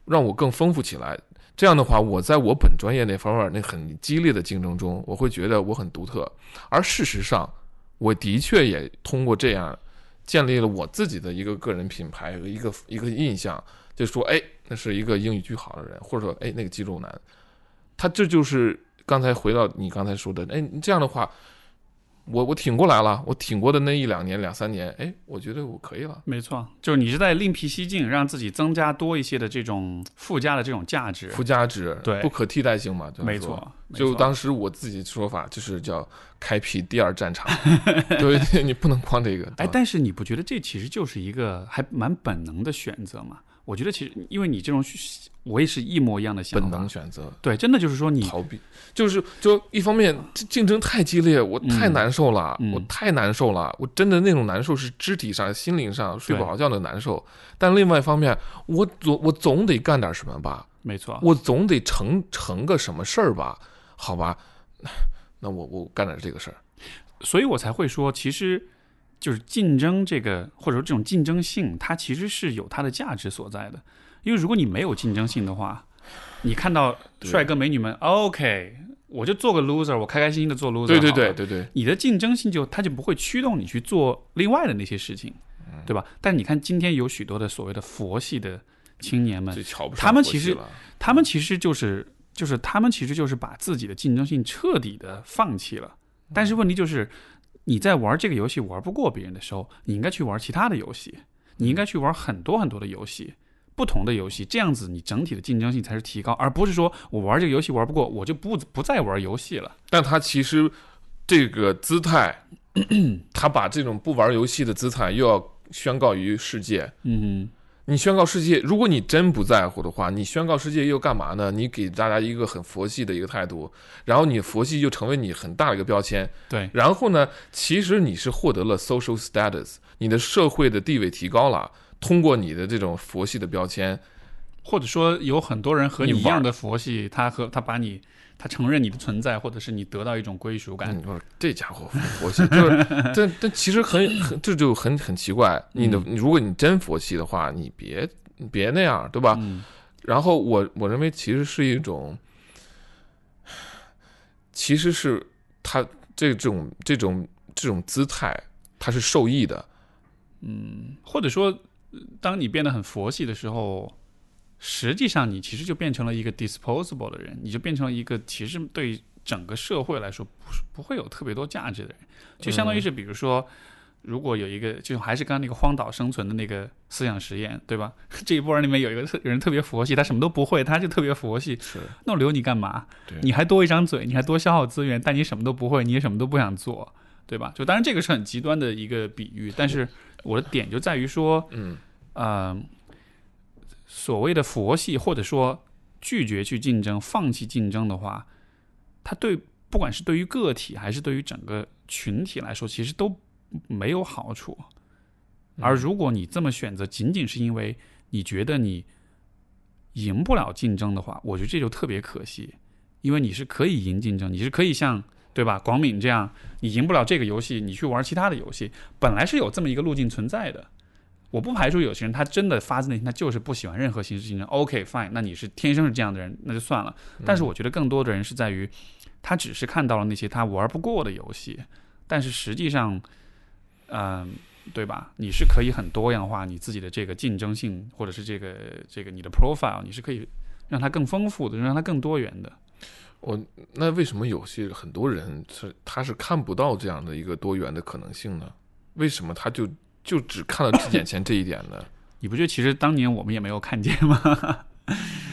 S2: 让我更丰富起来。这样的话，我在我本专业那方面那很激烈的竞争中，我会觉得我很独特。而事实上，我的确也通过这样建立了我自己的一个个人品牌和一个一个印象，就说哎，那是一个英语巨好的人，或者说哎那个肌肉男，他这就是刚才回到你刚才说的，哎，你这样的话，我我挺过来了，我挺过的那一两年两三年，哎，我觉得我可以了。
S3: 没错，就是你是在另辟蹊径，让自己增加多一些的这种附加的这种价值。
S2: 附加值，
S3: 对
S2: 不可替代性嘛，
S3: 没错，
S2: 就当时我自己说法就是叫开辟第二战场，[laughs] 对，你不能光这个。[laughs]
S3: 哎，但是你不觉得这其实就是一个还蛮本能的选择吗？我觉得其实因为你这种，我也是一模一样的想法。
S2: 本能选择
S3: 对，真的就是说你
S2: 逃避，就是就一方面竞竞争太激烈，我太
S3: 嗯
S2: 难受了，
S3: 嗯
S2: 我太难受了，我真的那种难受是肢体上、心灵上睡不
S3: 对
S2: 好觉的难受。但另外一方面，我总我总得干点什么吧，
S3: 没错，
S2: 我总得成成个什么事儿吧，好吧？[sighs] 那我我干点这个事儿，
S3: 所以我才会说，其实就是竞争这个，或者说这种竞争性，它其实是有它的价值所在的。因为如果你没有竞争性的话，你看到帅哥美女们，OK，我就做个 loser，我开开心心的做 loser，
S2: 对对对对对，
S3: 你的竞争性就它就不会驱动你去做另外的那些事情，
S2: 嗯
S3: 对吧？但你看今天有许多的所谓的佛系的青年们他们其实他们其实就是就是他们其实就是把自己的竞争性彻底的放弃了。但是问题就是，你在玩这个游戏玩不过别人的时候，你应该去玩其他的游戏，你应该去玩很多很多的游戏。不同的游戏，这样子你整体的竞争性才是提高，而不是说我玩这个游戏玩不过，我就不不再玩游戏了。
S2: 但他其实这个姿态，[clears throat] 他把这种不玩游戏的姿态又要宣告于世界。
S3: 嗯
S2: 你宣告世界，如果你真不在乎的话，你宣告世界又干嘛呢？你给大家一个很佛系的一个态度，然后你佛系就成为你很大的一个标签。
S3: 对，
S2: 然后呢，其实你是获得了 social status，你的社会的地位提高了，通过你的这种佛系的标签，
S3: 或者说有很多人和你一样的佛系，他和他把你他承认你的存在，或者是你得到一种归属感。
S2: 你，说这家伙 [laughs] 佛系，就是，但但其实很很这就很很奇怪。你的，如果你真佛系的话，你别你别那样，对吧？
S3: 嗯
S2: 然后我我认为其实是一种，其实是他这种这种这种姿态，他是受益的。
S3: 嗯或者说，呃当你变得很佛系的时候，实际上你其实就变成了一个 disposable 的人，你就变成了一个其实对整个社会来说不是不会有特别多价值的人，就相当于是比如说。如果有一个，就还是刚刚那个荒岛生存的那个思想实验，对吧？[laughs] 这一波人里面有一个特人特别佛系，他什么都不会，他就特别佛系。
S2: 是，
S3: 那我留你干嘛
S2: 对？
S3: 你还多一张嘴，你还多消耗资源，但你什么都不会，你也什么都不想做，对吧？就当然这个是很极端的一个比喻，但是我的点就在于说，
S2: 嗯
S3: 呃，所谓的佛系或者说拒绝去竞争、放弃竞争的话，它对不管是对于个体还是对于整个群体来说，其实都没有好处。而如果你这么选择，仅仅是因为你觉得你赢不了竞争的话，我觉得这就特别可惜，因为你是可以赢竞争，你是可以像对吧广敏这样，你赢不了这个游戏，你去玩其他的游戏，本来是有这么一个路径存在的。我不排除有些人他真的发自内心，他就是不喜欢任何形式竞争。OK，fine，、那你是天生是这样的人，那就算了。但是我觉得更多的人是在于，他只是看到了那些他玩不过的游戏，但是实际上，嗯、对吧？你是可以很多样化你自己的这个竞争性，或者是这个这个你的 profile，你是可以让它更丰富的，让它更多元的。
S2: 我那为什么有些很多人是他是看不到这样的一个多元的可能性呢？为什么他就就只看到眼前这一点呢？[coughs]
S3: 你不觉得其实当年我们也没有看见吗？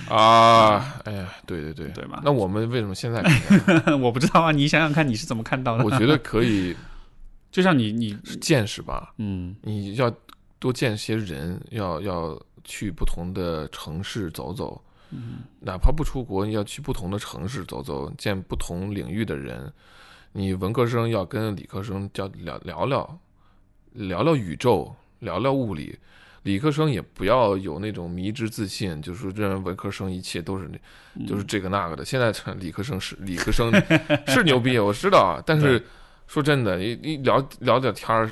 S2: 啊，哎呀，对对对，
S3: 对吧
S2: 那我们为什么现在？[laughs]
S3: 我不知道啊，你想想看你是怎么看到的？
S2: 我觉得可以 [laughs]
S3: 就像你你
S2: 见识吧，
S3: 嗯
S2: 你要多见些人，要要去不同的城市走走，
S3: 嗯
S2: 哪怕不出国，你要去不同的城市走走，见不同领域的人。你文科生要跟理科生交聊聊聊，聊聊宇宙，聊聊物理。理科生也不要有那种迷之自信，就是说认为文科生一切都是那，就是这个那个的。现在理科生是理科生 [laughs] 是牛逼，我知道啊，但是说真的，一一聊聊点天儿，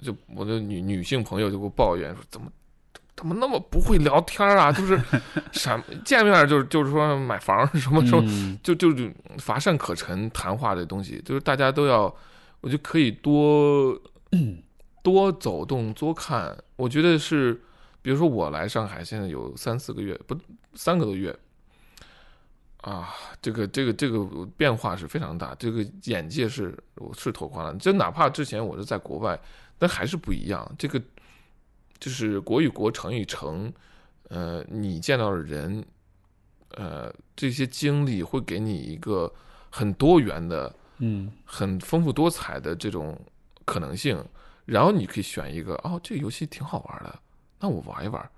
S2: 就我的女女性朋友就给我抱怨说，怎么怎么那么不会聊天儿啊？就是 [laughs] 什么见面就是就是说买房什么什么，
S3: 嗯
S2: 就就就乏善可陈谈话的东西，就是大家都要，我觉得可以多 [coughs] 多走动多看。我觉得是，比如说我来上海现在有三四个月，不三个多月。啊，这个这个这个变化是非常大，这个眼界是我是拓宽了。就哪怕之前我是在国外，但还是不一样。这个就是国与国、城与城，呃，你见到的人，呃，这些经历会给你一个很多元的、
S3: 嗯
S2: 很丰富多彩的这种可能性。然后你可以选一个，哦，这个游戏挺好玩的，那我玩一玩。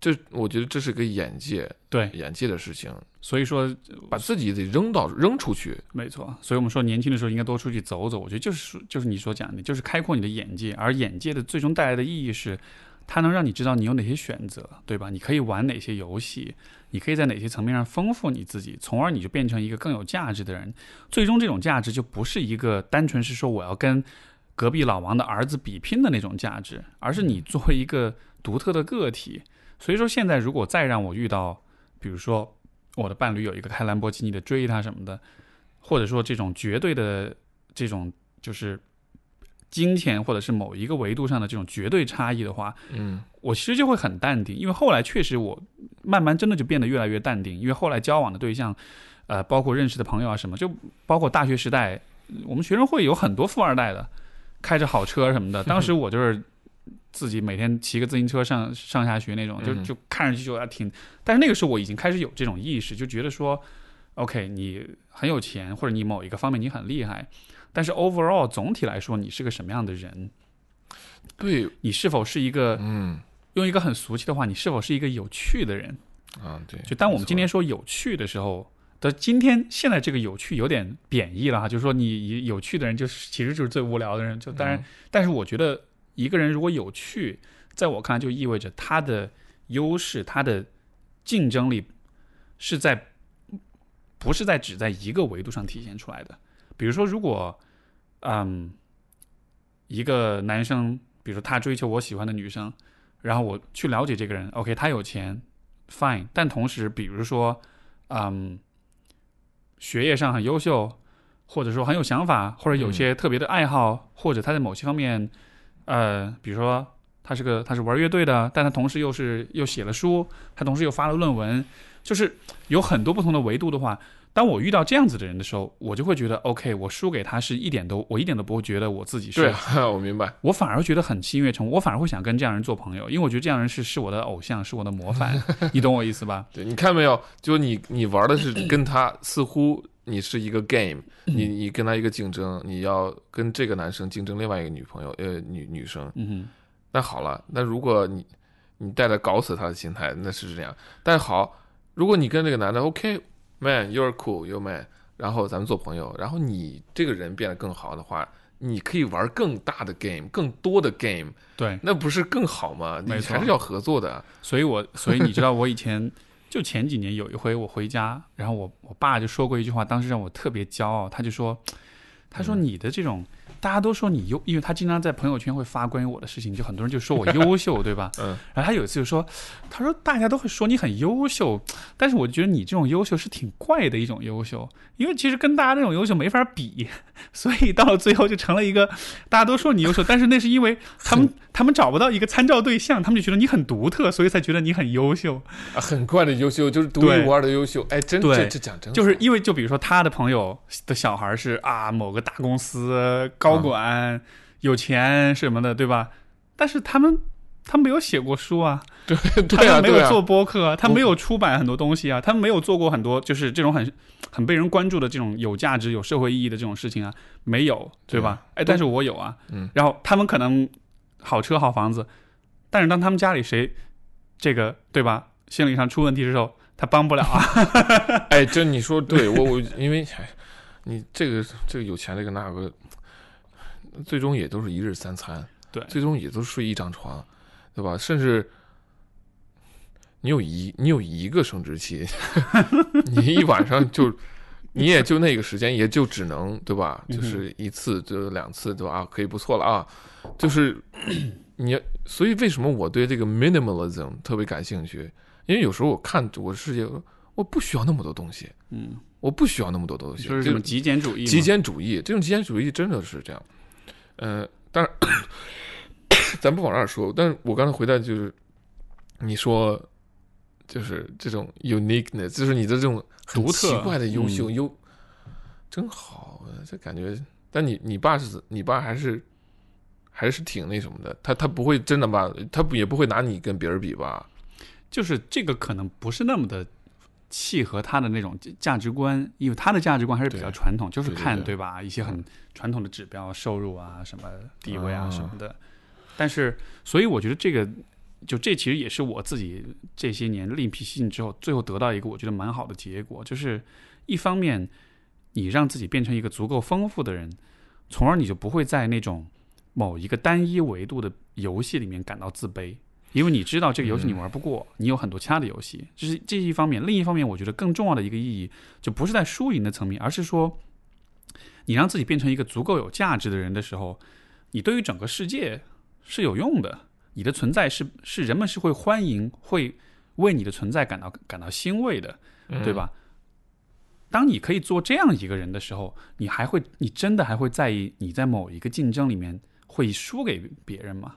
S2: 这我觉得这是个眼界，
S3: 对，
S2: 眼界的事情，
S3: 所以说
S2: 把自己得扔到扔出去。
S3: 没错，所以我们说年轻的时候应该多出去走走。我觉得就是就是你所讲的，就是开阔你的眼界，而眼界的最终带来的意义是，它能让你知道你有哪些选择，对吧？你可以玩哪些游戏，你可以在哪些层面上丰富你自己，从而你就变成一个更有价值的人。最终这种价值就不是一个单纯是说我要跟隔壁老王的儿子比拼的那种价值，而是你作为一个独特的个体。所以说，现在如果再让我遇到，比如说我的伴侣有一个开兰博基尼的追他什么的，或者说这种绝对的这种就是金钱或者是某一个维度上的这种绝对差异的话，
S2: 嗯
S3: 我其实就会很淡定，因为后来确实我慢慢真的就变得越来越淡定，因为后来交往的对象，呃，包括认识的朋友啊什么，就包括大学时代，我们学生会有很多富二代的，开着好车什么的，当时 [laughs] 我就是。自己每天骑个自行车上上下学那种，就
S2: 嗯
S3: 就看上去就还挺，但是那个时候我已经开始有这种意识，就觉得说，OK，你很有钱，或者你某一个方面你很厉害，但是 overall 总体来说你是个什么样的人？
S2: 对，
S3: 你是否是一个
S2: 嗯
S3: 用一个很俗气的话，你是否是一个有趣的人？
S2: 啊对。
S3: 就当我们今天说有趣的时候，的今天现在这个有趣有点贬义了哈，就是说你有趣的人就是其实就是最无聊的人。就当然，
S2: 嗯
S3: 但是我觉得一个人如果有趣，在我看来就意味着他的优势、他的竞争力是在不是在只在一个维度上体现出来的。比如说，如果嗯一个男生，比如说他追求我喜欢的女生，然后我去了解这个人，OK，他有钱，fine，但同时，比如说嗯学业上很优秀，或者说很有想法，或者有些特别的爱好，或者他在某些方面，呃，比如说他是个他是玩乐队的，但他同时又是又写了书，他同时又发了论文，就是有很多不同的维度的话，当我遇到这样子的人的时候，我就会觉得 OK，我输给他是一点都我一点都不会觉得我自己是
S2: 对，啊 [laughs] 我明白。
S3: 我反而觉得很心悦诚服，我反而会想跟这样人做朋友，因为我觉得这样人是是我的偶像，是我的模范，[laughs] 你懂我意思吧？
S2: 对，你看没有？就你你玩的是跟他，似乎你是一个 game，[clears throat] 你
S3: 嗯
S2: 你跟他一个竞争，你要跟这个男生竞争另外一个女朋友，呃，女女生。
S3: 嗯哼，
S2: 那好了，那如果你你带着搞死他的心态，那是这样。但好，如果你跟这个男的 OK，man，you're cool，you're man，然后咱们做朋友，然后你这个人变得更好的话，你可以玩更大的 game，更多的 game，
S3: 对，
S2: 那不是更好吗？你还是要合作的。
S3: 所以我所以你知道 [laughs] 我以前就前几年有一回我回家，然后我我爸就说过一句话，当时让我特别骄傲，他就说，他说你的这种。大家都说你优，因为他经常在朋友圈会发关于我的事情，就很多人就说我优秀，对吧？[laughs]
S2: 嗯。
S3: 然后他有一次就说，他说大家都会说你很优秀，但是我觉得你这种优秀是挺怪的一种优秀，因为其实跟大家那种优秀没法比，[laughs] 所以到了最后就成了一个大家都说你优秀，但是那是因为他们他们找不到一个参照对象，他们就觉得你很独特，所以才觉得你很优秀。
S2: 啊，很怪的优秀，就是独一无二的优秀。哎，真
S3: 对
S2: 这这讲真
S3: 就是因为就比如说他的朋友的小孩是啊某个大公司高管、有钱什么的，对吧？但是他们他没有写过书啊，
S2: 对
S3: 他
S2: 对啊，对啊
S3: 们没有做播客啊，他没有出版很多东西啊，他们没有做过很多就是这种很很被人关注的这种有价值、有社会意义的这种事情啊，没有，对吧？哎，但是我有啊，
S2: 嗯，
S3: 然后他们可能好车好房子，但是当他们家里谁这个对吧，心理上出问题的时候，他帮不了啊。[laughs]
S2: 哎，这你说对我我因为哎，你这个这个有钱这个那个，最终也都是一日三餐，
S3: 对
S2: 最终也都睡一张床，对吧？甚至你有一你有一个生殖器，[laughs] 你一晚上就。[laughs] 你也就那个时间，也就只能对吧？就是一次，就两次，对吧？啊，可以不错了啊。就是你，所以为什么我对这个 minimalism 特别感兴趣？因为有时候我看我的世界，我不需要那么多东西，
S3: 嗯，
S2: 我不需要那么多东西。
S3: 就是这种极简主义，
S2: 极简主义，这种极简主义真的是这样。呃，当然，[coughs] 咱不往那儿说，但是我刚才回答就是，你说就是这种 uniqueness，就是你的这种
S3: 独特
S2: 奇怪的优秀
S3: 嗯
S2: 优，真好，这感觉。但你你爸是你爸还是还是挺那什么的，他他不会真的吧他不也不会拿你跟别人比吧？
S3: 就是这个可能不是那么的契合他的那种价值观，因为他的价值观还是比较传统，就是
S2: 看对
S3: 吧？一些很传统的指标，收入啊、什么地位啊
S2: 啊
S3: 什么的。但是，所以我觉得这个就这其实也是我自己这些年另辟蹊径之后，最后得到一个我觉得蛮好的结果，就是一方面你让自己变成一个足够丰富的人，从而你就不会在那种某一个单一维度的游戏里面感到自卑。因为你知道这个游戏你玩不过，你有很多其他的游戏，这是这是一方面。另一方面，我觉得更重要的一个意义，就不是在输赢的层面，而是说，你让自己变成一个足够有价值的人的时候，你对于整个世界是有用的，你的存在是是人们是会欢迎，会为你的存在感到感到欣慰的，对吧？当你可以做这样一个人的时候，你还会，你真的还会在意你在某一个竞争里面会输给别人吗？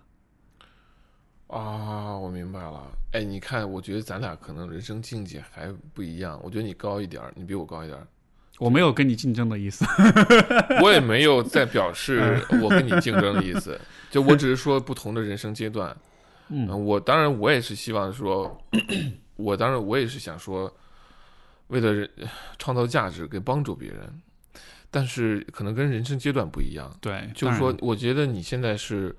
S2: 啊，我明白了。哎，你看，我觉得咱俩可能人生境界还不一样。我觉得你高一点儿，你比我高一点儿。
S3: 我没有跟你竞争的意思。[laughs]
S2: 我也没有在表示我跟你竞争的意思，[laughs] 就我只是说不同的人生阶段。
S3: 嗯
S2: 嗯，我当然我也是希望说，[clears throat] 我当然我也是想说，为了人创造价值，给帮助别人，但是可能跟人生阶段不一样。
S3: 对，
S2: 就是说，我觉得你现在是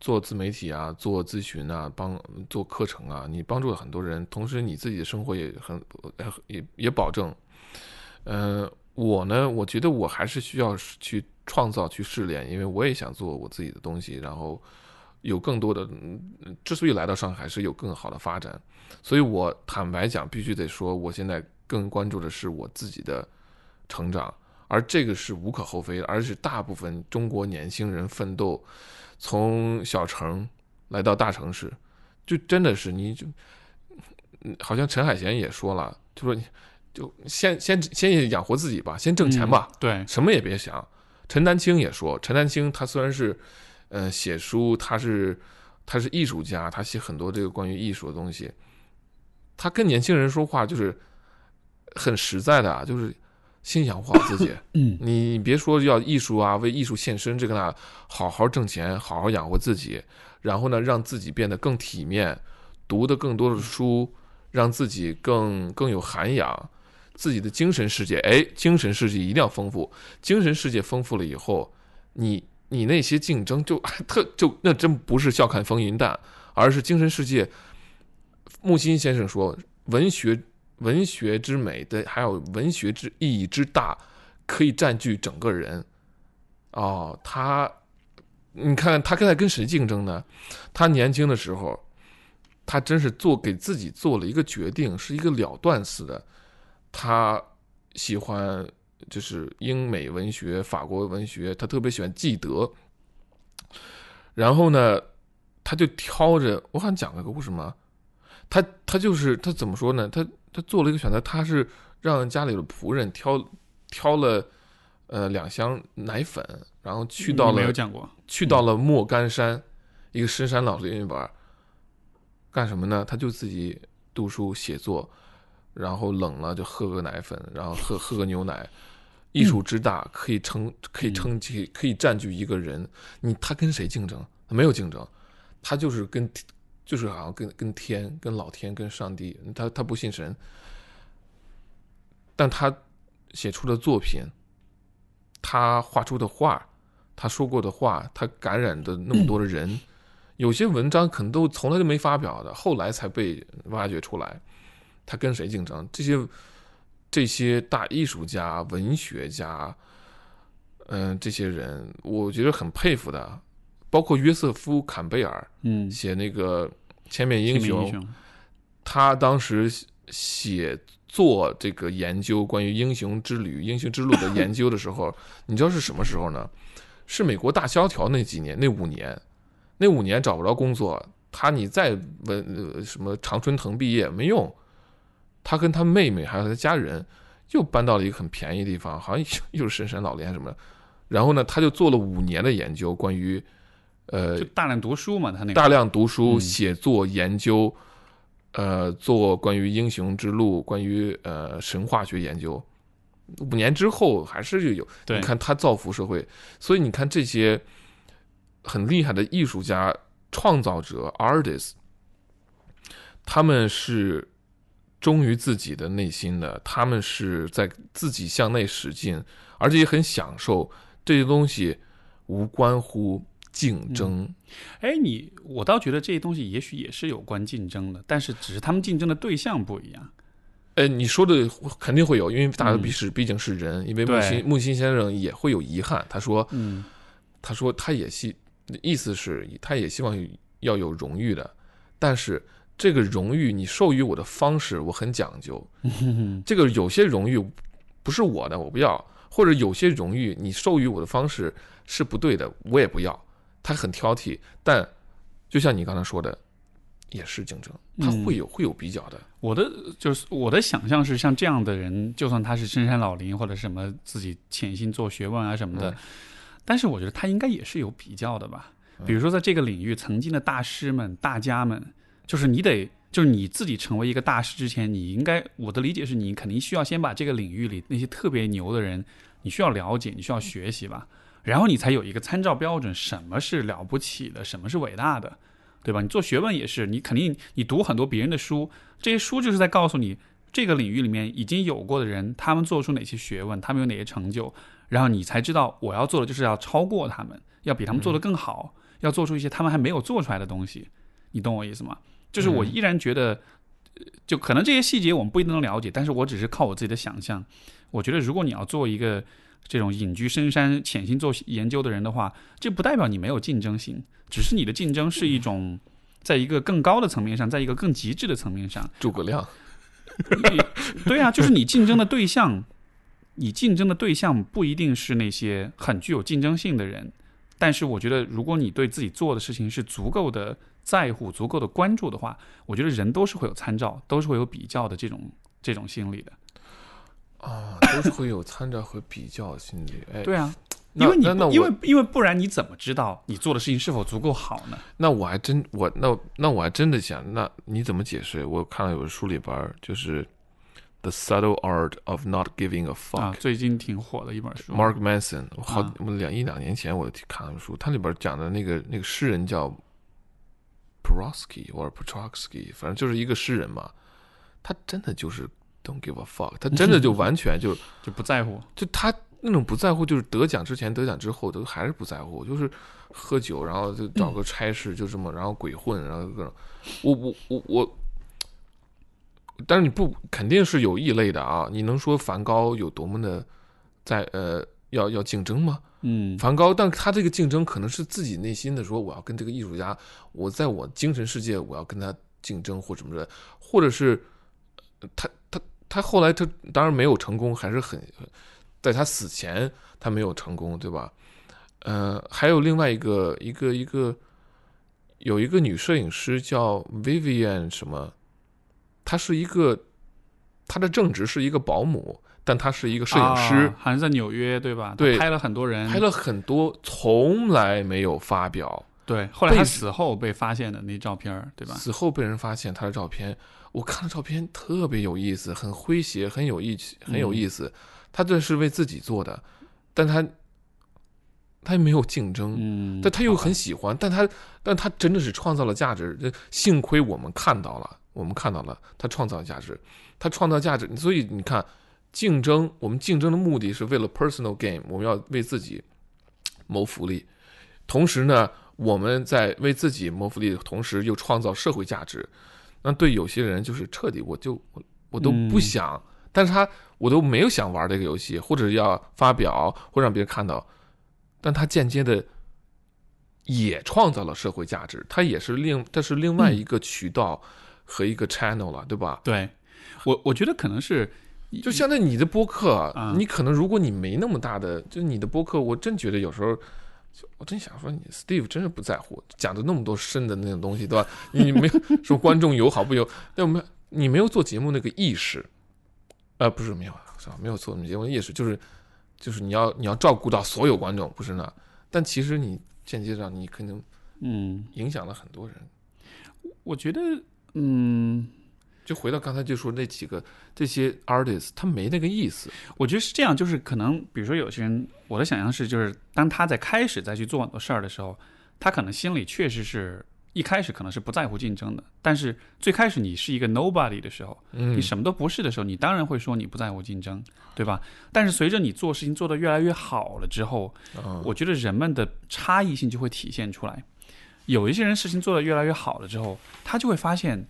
S2: 做自媒体啊，做咨询啊，帮做课程啊，你帮助了很多人，同时你自己的生活也很也也保证。嗯，我呢，我觉得我还是需要去创造、去试炼，因为我也想做我自己的东西，然后有更多的。之所以来到上海，是有更好的发展，所以我坦白讲，必须得说，我现在更关注的是我自己的成长。而这个是无可厚非的，而是大部分中国年轻人奋斗从小城来到大城市，就真的是你就，嗯好像陈海贤也说了，就说你就先先先养活自己吧，先挣钱吧，
S3: 嗯对，
S2: 什么也别想。陈丹青也说，陈丹青他虽然是呃写书，他是他是艺术家，他写很多这个关于艺术的东西，他跟年轻人说话就是很实在的啊，就是先养活好自己。[laughs]
S3: 嗯，
S2: 你你别说要艺术啊，为艺术献身，这个那，好好挣钱，好好养活自己，然后呢，让自己变得更体面，读的更多的书，让自己更更有涵养，自己的精神世界，哎，精神世界一定要丰富，精神世界丰富了以后，你你那些竞争就 [laughs] 特就那真不是笑看风云淡，而是精神世界。木心先生说，文学文学之美的，还有文学之意义之大，可以占据整个人。哦，他，你看他现在跟谁竞争呢？他年轻的时候，他真是做给自己做了一个决定，是一个了断似的。他喜欢就是英美文学、法国文学，他特别喜欢纪德。然后呢，他就挑着，我好像讲了个故事吗？他他就是他怎么说呢？他他做了一个选择，他是让家里的仆人挑挑了呃两箱奶粉，然后去到
S3: 了没有
S2: 了
S3: 讲过，
S2: 去到了莫干山一个深山老林里边儿，干什么呢？他就自己读书写作，然后冷了就喝个奶粉，然后喝喝个牛奶。艺术之大，可以撑，可以撑起，可以占据一个人。你他跟谁竞争？他没有竞争，他就是跟，就是好像跟跟天、跟老天、跟上帝。他他不信神，但他写出的作品，他画出的画，他说过的话，他感染的那么多的人，有些文章可能都从来都没发表的，后来才被挖掘出来。他跟谁竞争？这些这些大艺术家、文学家，嗯、这些人，我觉得很佩服的。包括约瑟夫·坎贝尔
S3: 嗯，
S2: 写那个《千面英雄
S3: 英》，雄，
S2: 他当时写作这个研究关于英雄之旅、英雄之路的研究的时候，[laughs] 你知道是什么时候呢？是美国大萧条那几年，那五年，那五年找不着工作，他你再文呃什么常春藤毕业没用，他跟他妹妹还有他家人又搬到了一个很便宜的地方，好像又是深山老林什么的。然后呢，他就做了五年的研究，关于呃
S3: 就大量读书嘛，他那个。
S2: 大量读书、
S3: 嗯。
S2: 写作、研究，呃，做关于英雄之路、关于呃神话学研究。五年之后还是就有，
S3: 对。
S2: 你看他造福社会，所以你看这些很厉害的艺术家、创造者 （artist），他们是忠于自己的内心的，他们是在自己向内使劲，而且也很享受这些东西，无关乎竞争。
S3: 哎，你我倒觉得这些东西也许也是有关竞争的，但是只是他们竞争的对象不一样。
S2: 哎，你说的肯定会有，因为大家毕是毕竟是人，因为木
S3: 对
S2: 心木心先生也会有遗憾。他说，
S3: 嗯
S2: 他说他也希意思是他也希望要有荣誉的，但是这个荣誉你授予我的方式我很讲究，[laughs] 这个有些荣誉不是我的我不要，或者有些荣誉你授予我的方式是不对的我也不要，他很挑剔，但就像你刚才说的，也是竞争，他
S3: 嗯
S2: 会有会有比较的，
S3: 我的就是我的想象是，像这样的人，就算他是深山老林或者什么自己潜心做学问啊什么的，
S2: 嗯。
S3: 但是我觉得他应该也是有比较的吧。比如说在这个领域，曾经的大师们、大家们，就是你得，就是你自己成为一个大师之前，你应该，我的理解是你肯定需要先把这个领域里那些特别牛的人，你需要了解，你需要学习吧，然后你才有一个参照标准，什么是了不起的，什么是伟大的。对吧？你做学问也是，你肯定你读很多别人的书，这些书就是在告诉你这个领域里面已经有过的人，他们做出哪些学问，他们有哪些成就，然后你才知道我要做的就是要超过他们，要比他们做得更好，要做出一些他们还没有做出来的东西。你懂我意思吗？就是我依然觉得，就可能这些细节我们不一定能了解，但是我只是靠我自己的想象，我觉得如果你要做一个这种隐居深山、潜心做研究的人的话，这不代表你没有竞争性，只是你的竞争是一种，在一个更高的层面上，在一个更极致的层面上。
S2: 诸葛亮，
S3: 你 [laughs] 对啊，就是你竞争的对象，你竞争的对象不一定是那些很具有竞争性的人，但是我觉得，如果你对自己做的事情是足够的在乎、足够的关注的话，我觉得人都是会有参照，都是会有比较的这种这种心理的。
S2: 啊，都是会有参照和比较心理。哎，
S3: 对啊，因为你
S2: 那
S3: 因为因为不然你怎么知道你做的事情是否足够好呢？
S2: 那我还真我那那我还真的想，那你怎么解释？我看到有个书里边儿就是《The Subtle Art of Not Giving a Fuck》
S3: 啊，最近挺火的一本书
S2: Mark Manson，我好
S3: 啊
S2: 我两一两年前我看了书，它里边讲的那个那个诗人叫 Prosky 或者 Petrotsky，反正就是一个诗人嘛，他真的就是 don't give a fuck，他真的就完全就 [laughs]
S3: 就不在乎。
S2: 就他那种不在乎，就是得奖之前、得奖之后都还是不在乎，就是喝酒，然后就找个差事，就这么，然后鬼混，然后各种，我我我我，但是你不肯定是有异类的啊，你能说梵高有多么的在呃要要竞争吗？
S3: 嗯
S2: 梵高，但他这个竞争可能是自己内心的说，我要跟这个艺术家，我在我精神世界我要跟他竞争或什么的，或者是呃他他他后来他当然没有成功，还是很在他死前他没有成功，对吧？呃，还有另外一个一个一个有一个女摄影师叫 Vivian 什么，她是一个她的正职是一个保姆，但她是一个摄影师。
S3: 啊好像在纽约对吧？
S2: 对
S3: 拍了很多人，
S2: 拍了很多，从来没有发表。
S3: 对，后来他死后被发现的那照片，对吧？
S2: 死后被人发现他的照片，我看了照片特别有意思，很诙谐，很有意思，很有意思。他这是为自己做的，但他他也没有竞争，
S3: 嗯，
S2: 但他又很喜欢，但他但他真的是创造了价值。这幸亏我们看到了，我们看到了他创造价值，他创造价值。所以你看，竞争，我们竞争的目的是为了 personal gain，我们要为自己谋福利。同时呢，我们在为自己谋福利的同时，又创造社会价值。那对有些人就是彻底，我就我我都不
S3: 嗯。
S2: 想，但是他我都没有想玩这个游戏，或者要发表或让别人看到，但他间接的也创造了社会价值，他也是另，这是另外一个渠道和一个 channel 了，对吧？
S3: 对我我觉得可能是
S2: 就现在你的播客，
S3: 啊。
S2: 你可能如果你没那么大的，就你的播客，我真觉得有时候，就我真想说你 Steve 真是不在乎，讲的那么多深的那种东西，对吧？你没有说观众友好不友，那我们你没有做节目那个意识，呃，不是没有，是吧？没有做节目意识，就是就是你要你要照顾到所有观众，不是呢？但其实你间接上你可能
S3: 嗯，
S2: 影响了很多人。
S3: 我觉得嗯，
S2: 就回到刚才就说那几个这些 artist，他没那个意思，
S3: 我觉得是这样，就是可能比如说有些人，我的想象是，就是当他在开始再去做很多事儿的时候，他可能心里确实是一开始可能是不在乎竞争的，但是最开始你是一个 nobody 的时候，
S2: 嗯
S3: 你什么都不是的时候，你当然会说你不在乎竞争，对吧？但是随着你做事情做得越来越好了之后，
S2: 嗯
S3: 我觉得人们的差异性就会体现出来。有一些人事情做得越来越好了之后，他就会发现，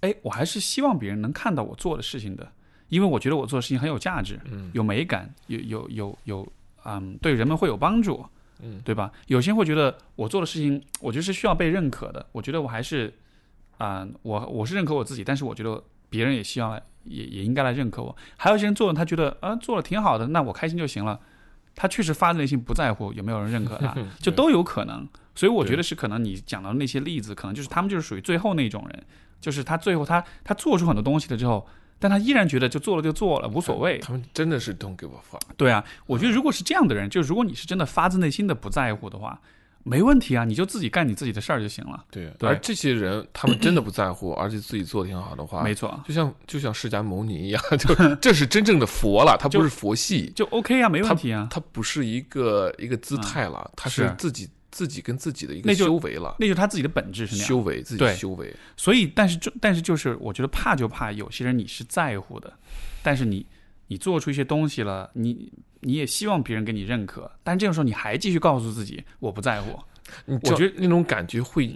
S3: 哎，我还是希望别人能看到我做的事情的，因为我觉得我做的事情很有价值，
S2: 嗯
S3: 有美感，有有有有，嗯，对人们会有帮助，
S2: 嗯
S3: 对吧？有些人会觉得我做的事情，我觉得是需要被认可的。我觉得我还是，啊、我我是认可我自己，但是我觉得别人也希望来，也也应该来认可我。还有一些人做了，他觉得啊、做的挺好的，那我开心就行了。他确实发自内心不在乎有没有人认可他，就都有可能。所以我觉得是可能你讲到的那些例子，可能就是他们就是属于最后那种人，就是他最后他他做出很多东西了之后，但他依然觉得就做了就做了，无所谓。
S2: 他们真的是 don't give a fuck。
S3: 对啊，我觉得如果是这样的人，就如果你是真的发自内心的不在乎的话，没问题啊，你就自己干你自己的事儿就行了。
S2: 对，
S3: 对
S2: 而这些人他们真的不在乎，而且自己做的挺好的话，
S3: 没错，
S2: 就像就像释迦牟尼一样，就这是真正的佛了，他不是佛系，
S3: 就 OK 啊，没问题啊。
S2: 他不是一个一个姿态了，他是
S3: 是
S2: 自己自己跟自己的一个修为了，
S3: 那就是他自己的本质是那样。
S2: 修为自己
S3: 对。
S2: 修为，
S3: 所以，但是就但是就是，我觉得怕就怕有些人你是在乎的，但是你你做出一些东西了，你你也希望别人给你认可，但这个时候你还继续告诉自己我不在乎。我觉
S2: 得那种感觉会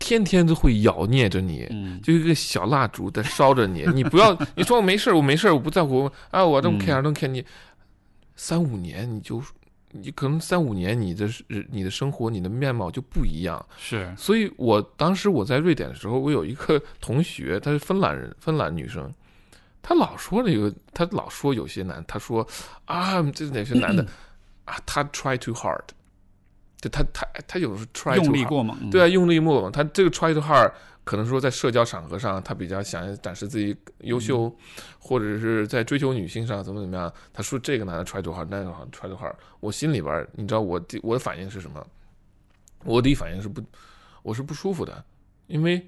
S2: 天天都会咬捏着你，
S3: 嗯，
S2: 就一个小蜡烛在烧着你，你不要你说我没事，我没事，我不在乎啊，我 don't
S3: 嗯。
S2: care don't care，你三五年你就你可能三五年你的你的生活你的面貌就不一样，
S3: 是，
S2: 所以我当时我在瑞典的时候，我有一个 [laughs] 同学，她是芬兰人，芬兰女生，她老说那个，她老说有些男，她说啊，这哪些男的啊，他 try too hard，就他他他有时候 try too
S3: 用力过猛。嗯。
S2: 对啊，用力过猛。他这个 try too hard，可能说在社交场合上，他比较想展示自己优秀，
S3: 嗯
S2: 或者是在追求女性上怎么怎么样。他说这个男的 try too hard，那个 try too hard。我心里边，你知道我第我的反应是什么？我第一反应是不，我是不舒服的，因为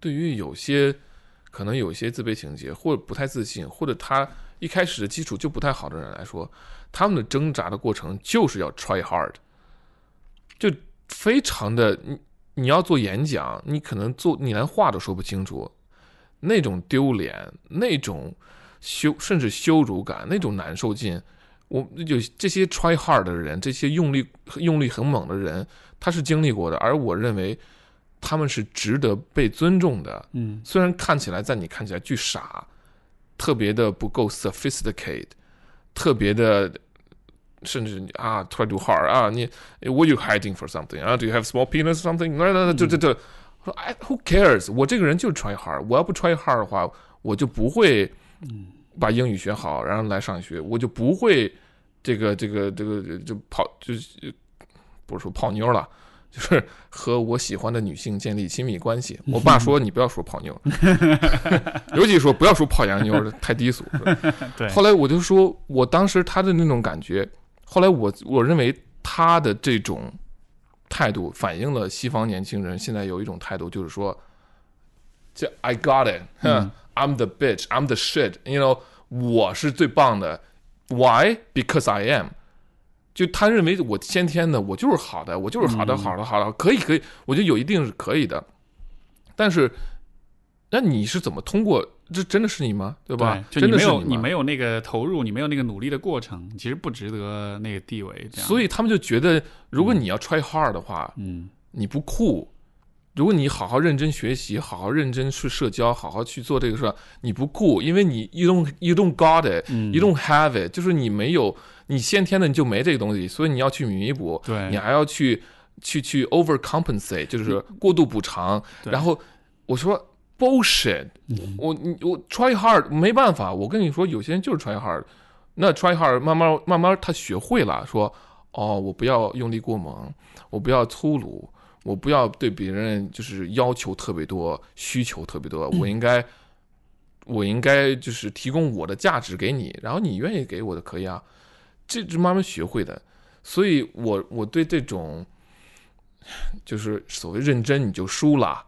S2: 对于有些可能有一些自卑情节，或者不太自信，或者他一开始的基础就不太好的人来说，他们的挣扎的过程就是要 try hard，就非常的你你要做演讲，你可能做你连话都说不清楚，那种丢脸，那种羞甚至羞辱感，那种难受劲。我有这些 try hard 的人，这些用力用力很猛的人，他是经历过的，而我认为他们是值得被尊重的。
S3: 嗯，
S2: 虽然看起来在你看起来巨傻，特别的不够 sophisticated，特别的，甚至你啊 try too hard 啊，你 what you hiding for something 啊，do you have small penis something？那那那就这这，说哎 who cares？我这个人就是 try hard，我要不 try hard 的话，我就不会把英语学好，然后来上学，我就不会这个这个这个就泡就是不是说泡妞了。就是和我喜欢的女性建立亲密关系。我爸说你不要说泡妞，[laughs] 尤其说不要说泡洋妞，太低俗。[laughs]
S3: 对，
S2: 后来我就说，我当时他的那种感觉，后来我我认为他的这种态度反映了西方年轻人现在有一种态度，就是说，这 I got it，
S3: 嗯
S2: I'm the bitch，I'm the shit，you know，我是最棒的。Why? Because I am。就他认为我先天的，我就是好的，我就是好的，
S3: 嗯
S2: 好的，好的，可以，可以，我觉得有一定是可以的。但是，那你是怎么通过？这真的是你吗？对吧？
S3: 就你没有
S2: 真的是
S3: 你没有那个投入，你没有那个努力的过程，其实不值得那个地位。
S2: 所以他们就觉得，如果你要 try hard 的话，
S3: 嗯，
S2: 你不酷；如果你好好认真学习，好好认真去社交，好好去做这个事儿，你不酷，因为你 you don't you don't got it，
S3: 嗯
S2: you don't have it，就是你没有，你先天的你就没这个东西，所以你要去弥补，
S3: 对
S2: 你还要去去去 overcompensate，就是过度补偿。然后我说 bullshit，我你我 try hard 没办法，我跟你说，有些人就是 try hard，那 try hard 慢慢慢慢他学会了，说哦，我不要用力过猛，我不要粗鲁，我不要对别人就是要求特别多，需求特别多，我应该。我应该就是提供我的价值给你，然后你愿意给我的可以啊，这是慢慢学会的。所以我我对这种就是所谓认真你就输了，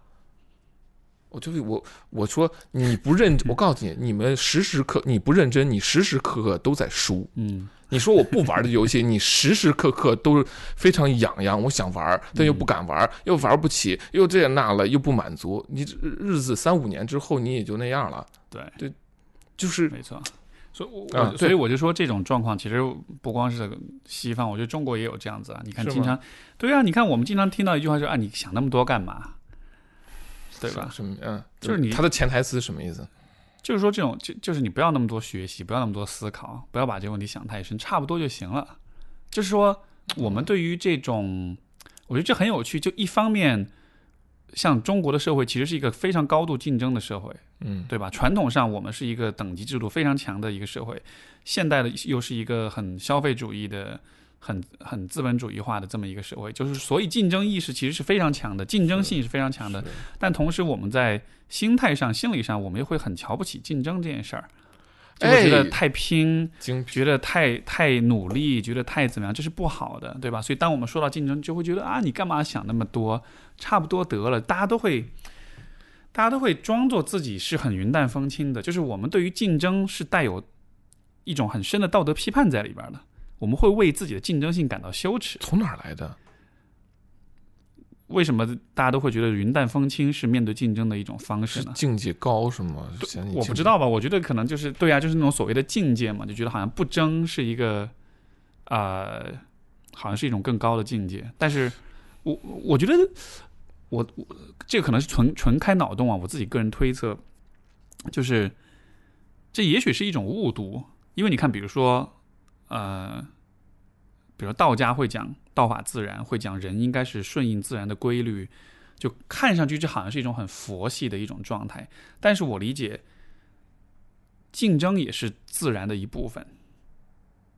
S2: 我就是我我说你不认，我告诉你，你们时时刻你不认真，你时时刻刻都在输。
S3: 嗯
S2: 你说我不玩的游戏，你时时刻刻都是非常痒痒，我想玩，但又不敢玩，又玩不起，又这样那了，又不满足。你日子三五年之后，你也就那样了。
S3: 对对，
S2: 就是
S3: 没错。所以我，
S2: 啊
S3: 所以我就说这种状况其实不光是西方，我觉得中国也有这样子啊。你看，经常对啊，你看我们经常听到一句话说啊，你想那么多干嘛？对吧？
S2: 什么？嗯，
S3: 就是你
S2: 他的潜台词什么意思？
S3: 就是说这种就就是你不要那么多学习，不要那么多思考，不要把这个问题想太深，差不多就行了。就是说，我们对于这种，我觉得这很有趣。就一方面，像中国的社会其实是一个非常高度竞争的社会，
S2: 嗯，
S3: 对吧？传统上我们是一个等级制度非常强的一个社会，现代的又是一个很消费主义的、很很资本主义化的这么一个社会，就是所以竞争意识其实是非常强的，竞争性是非常强的。但同时我们在心态上、心理上，我们又会很瞧不起竞争这件事儿，就会觉得
S2: 哎
S3: 太拼，
S2: 精
S3: 觉得太太努力，觉得太怎么样，这是不好的，对吧？所以当我们说到竞争，就会觉得啊，你干嘛想那么多？差不多得了，大家都会。大家都会装作自己是很云淡风轻的，就是我们对于竞争是带有一种很深的道德批判在里边的，我们会为自己的竞争性感到羞耻。
S2: 从哪儿来的？
S3: 为什么大家都会觉得云淡风轻是面对竞争的一种方式呢？
S2: 境界高是吗？
S3: 我不知道吧，我觉得可能就是对啊，就是那种所谓的境界嘛，就觉得好像不争是一个，呃，好像是一种更高的境界。但是我我觉得我我这个可能是纯纯开脑洞啊，我自己个人推测，就是这也许是一种误读，因为你看，比如说呃，比如道家会讲道法自然，会讲人应该是顺应自然的规律，就看上去这好像是一种很佛系的一种状态。但是我理解，竞争也是自然的一部分，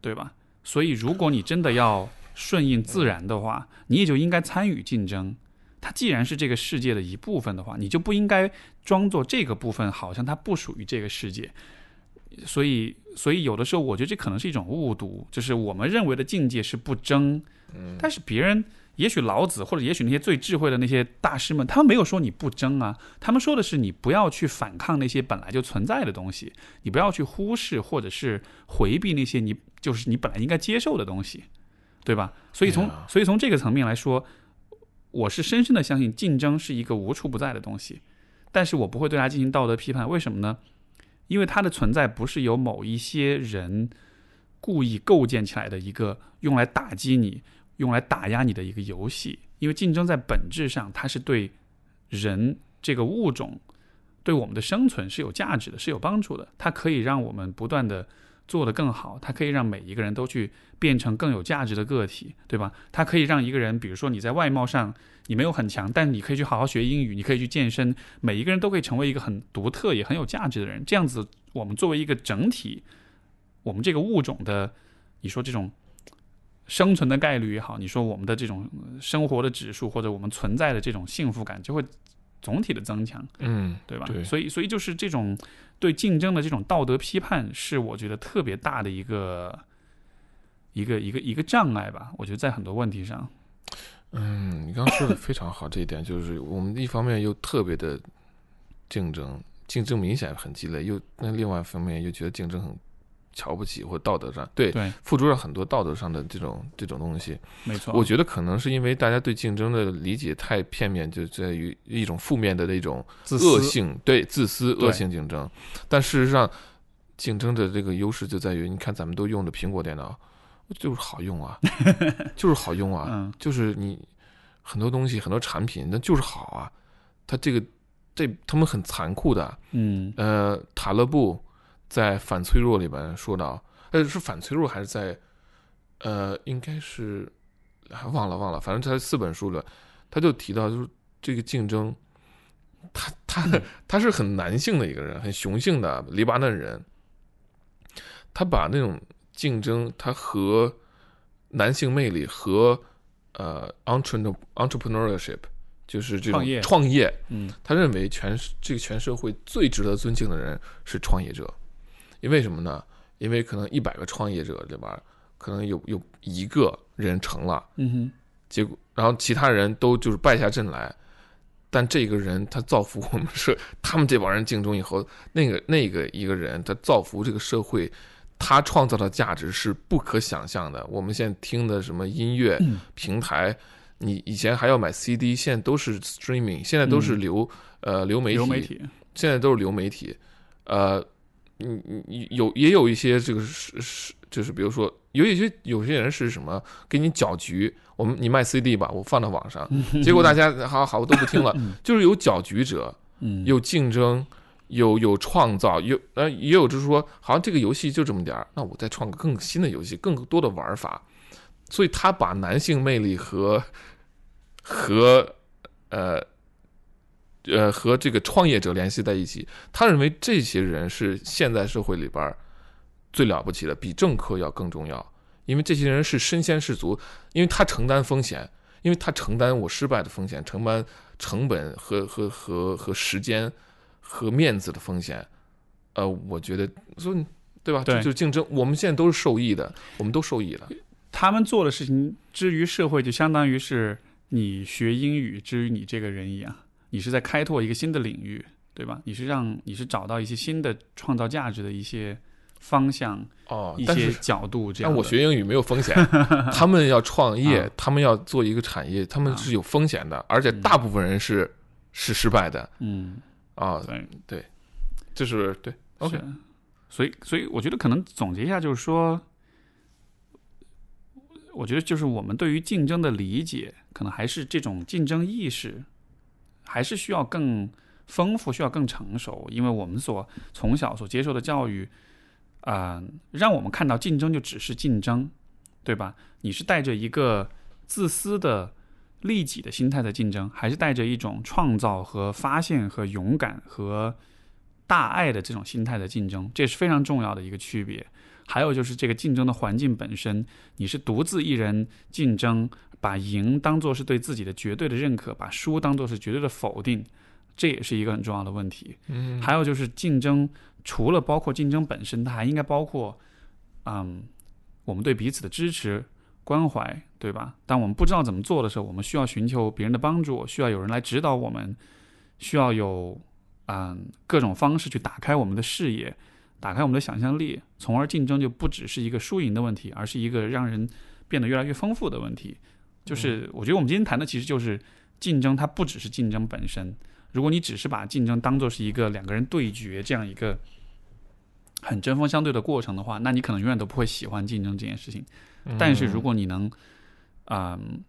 S3: 对吧？所以如果你真的要顺应自然的话，你也就应该参与竞争。它既然是这个世界的一部分的话，你就不应该装作这个部分好像它不属于这个世界。所以，所以有的时候我觉得这可能是一种误读，就是我们认为的境界是不争，但是别人也许老子或者也许那些最智慧的那些大师们，他们没有说你不争啊，他们说的是你不要去反抗那些本来就存在的东西，你不要去忽视或者是回避那些你就是你本来应该接受的东西，对吧？所以从、所以从这个层面来说，我是深深的相信竞争是一个无处不在的东西，但是我不会对它进行道德批判，为什么呢？因为它的存在不是由某一些人故意构建起来的一个用来打击你、用来打压你的一个游戏。因为竞争在本质上，它是对人这个物种、对我们的生存是有价值的，是有帮助的。它可以让我们不断的做得更好，它可以让每一个人都去变成更有价值的个体，对吧？它可以让一个人，比如说你在外貌上你没有很强，但你可以去好好学英语，你可以去健身，每一个人都可以成为一个很独特也很有价值的人。这样子，我们作为一个整体，我们这个物种的，你说这种生存的概率也好，你说我们的这种生活的指数或者我们存在的这种幸福感，就会总体的增强。
S2: 嗯，
S3: 对吧？
S2: 对
S3: 所以所以就是这种对竞争的这种道德批判，是我觉得特别大的一个一个一个一个障碍吧。我觉得在很多问题上，
S2: 嗯，你刚刚说的非常好，这一点就是我们一方面又特别的竞争，竞争明显很激烈，又那另外一方面又觉得竞争很瞧不起或道德上对
S3: 对，
S2: 付诸了很多道德上的这种这种东西。
S3: 没错。
S2: 我觉得可能是因为大家对竞争的理解太片面，就在于一种负面的那种恶性，对自私、恶性竞争。但事实上，竞争的这个优势就在于，你看咱们都用的苹果电脑，就是好用啊，[laughs] 就是好用啊，
S3: 嗯
S2: 就是你很多东西、很多产品，那就是好啊。它这个这他们很残酷的，
S3: 嗯
S2: 呃，塔勒布在《反脆弱》里边说到，呃，是反脆弱还是在，呃，应该是，还忘了忘了，反正他四本书了，他就提到就是这个竞争，他他他是很男性的一个人，很雄性的黎巴嫩人，他把那种竞争，他和男性魅力和呃 entrepreneur entrepreneurship，就是这种
S3: 创业。
S2: 创业
S3: 嗯。
S2: 他认为全这个全社会最值得尊敬的人是创业者，因为什么呢？因为可能一百个创业者里边，可能有有一个人成了，
S3: 嗯哼，
S2: 结果然后其他人都就是败下阵来，但这个人他造福我们社，他们这帮人竞争以后，那个那个一个人他造福这个社会，他创造的价值是不可想象的。我们现在听的什么音乐平台，你以前还要买 CD，现在都是 streaming，现在都是流、呃流媒体，
S3: 流媒体，
S2: 现在都是流媒体，呃，你有也有一些这个是是就是比如说有一些有些人是什么给你搅局，我们你卖 CD 吧，我放到网上，[laughs] 结果大家好好都不听了，就是有搅局者，
S3: 嗯，
S2: 有竞争，有有创造，有呃也有就是说，好像这个游戏就这么点儿，那我再创个更新的游戏，更多的玩法，所以他把男性魅力和和呃呃和这个创业者联系在一起，他认为这些人是现在社会里边最了不起的，比政客要更重要，因为这些人是身先士卒，因为他承担风险，因为他承担我失败的风险，承担成本和和和和时间和面子的风险，呃，我觉得所以对吧？
S3: 对
S2: 就就竞争，我们现在都是受益的，我们都受益了。
S3: 他们做的事情之于社会，就相当于是你学英语之于你这个人一样，你是在开拓一个新的领域，对吧？你是让你是找到一些新的创造价值的一些方向、一，
S2: 哦但是
S3: 些角度这样。
S2: 但我学英语没有风险，[laughs] 他们要创业，
S3: 啊
S2: 他们要做一个产业，他们是有风险的，而且大部分人是是失败的
S3: 嗯，
S2: 啊，
S3: 对，
S2: 对，就是对。OK，
S3: 是，所以所以我觉得可能总结一下，就是说，我觉得就是我们对于竞争的理解，可能还是这种竞争意识，还是需要更丰富，需要更成熟，因为我们所从小所接受的教育，啊、让我们看到竞争就只是竞争，对吧？你是带着一个自私的。利己的心态在竞争，还是带着一种创造和发现和勇敢和大爱的这种心态的竞争，这是非常重要的一个区别。还有就是这个竞争的环境本身，你是独自一人竞争，把赢当做是对自己的绝对的认可，把输当做是绝对的否定，这也是一个很重要的问题。
S2: 嗯，
S3: 还有就是竞争，除了包括竞争本身，它还应该包括，嗯，我们对彼此的支持、关怀，对吧？当我们不知道怎么做的时候，我们需要寻求别人的帮助，需要有人来指导我们，需要有嗯各种方式去打开我们的视野，打开我们的想象力，从而竞争就不只是一个输赢的问题，而是一个让人变得越来越丰富的问题。就是我觉得我们今天谈的其实就是竞争，它不只是竞争本身。如果你只是把竞争当做是一个两个人对决这样一个很针锋相对的过程的话，那你可能永远都不会喜欢竞争这件事情。但是如果你能，嗯，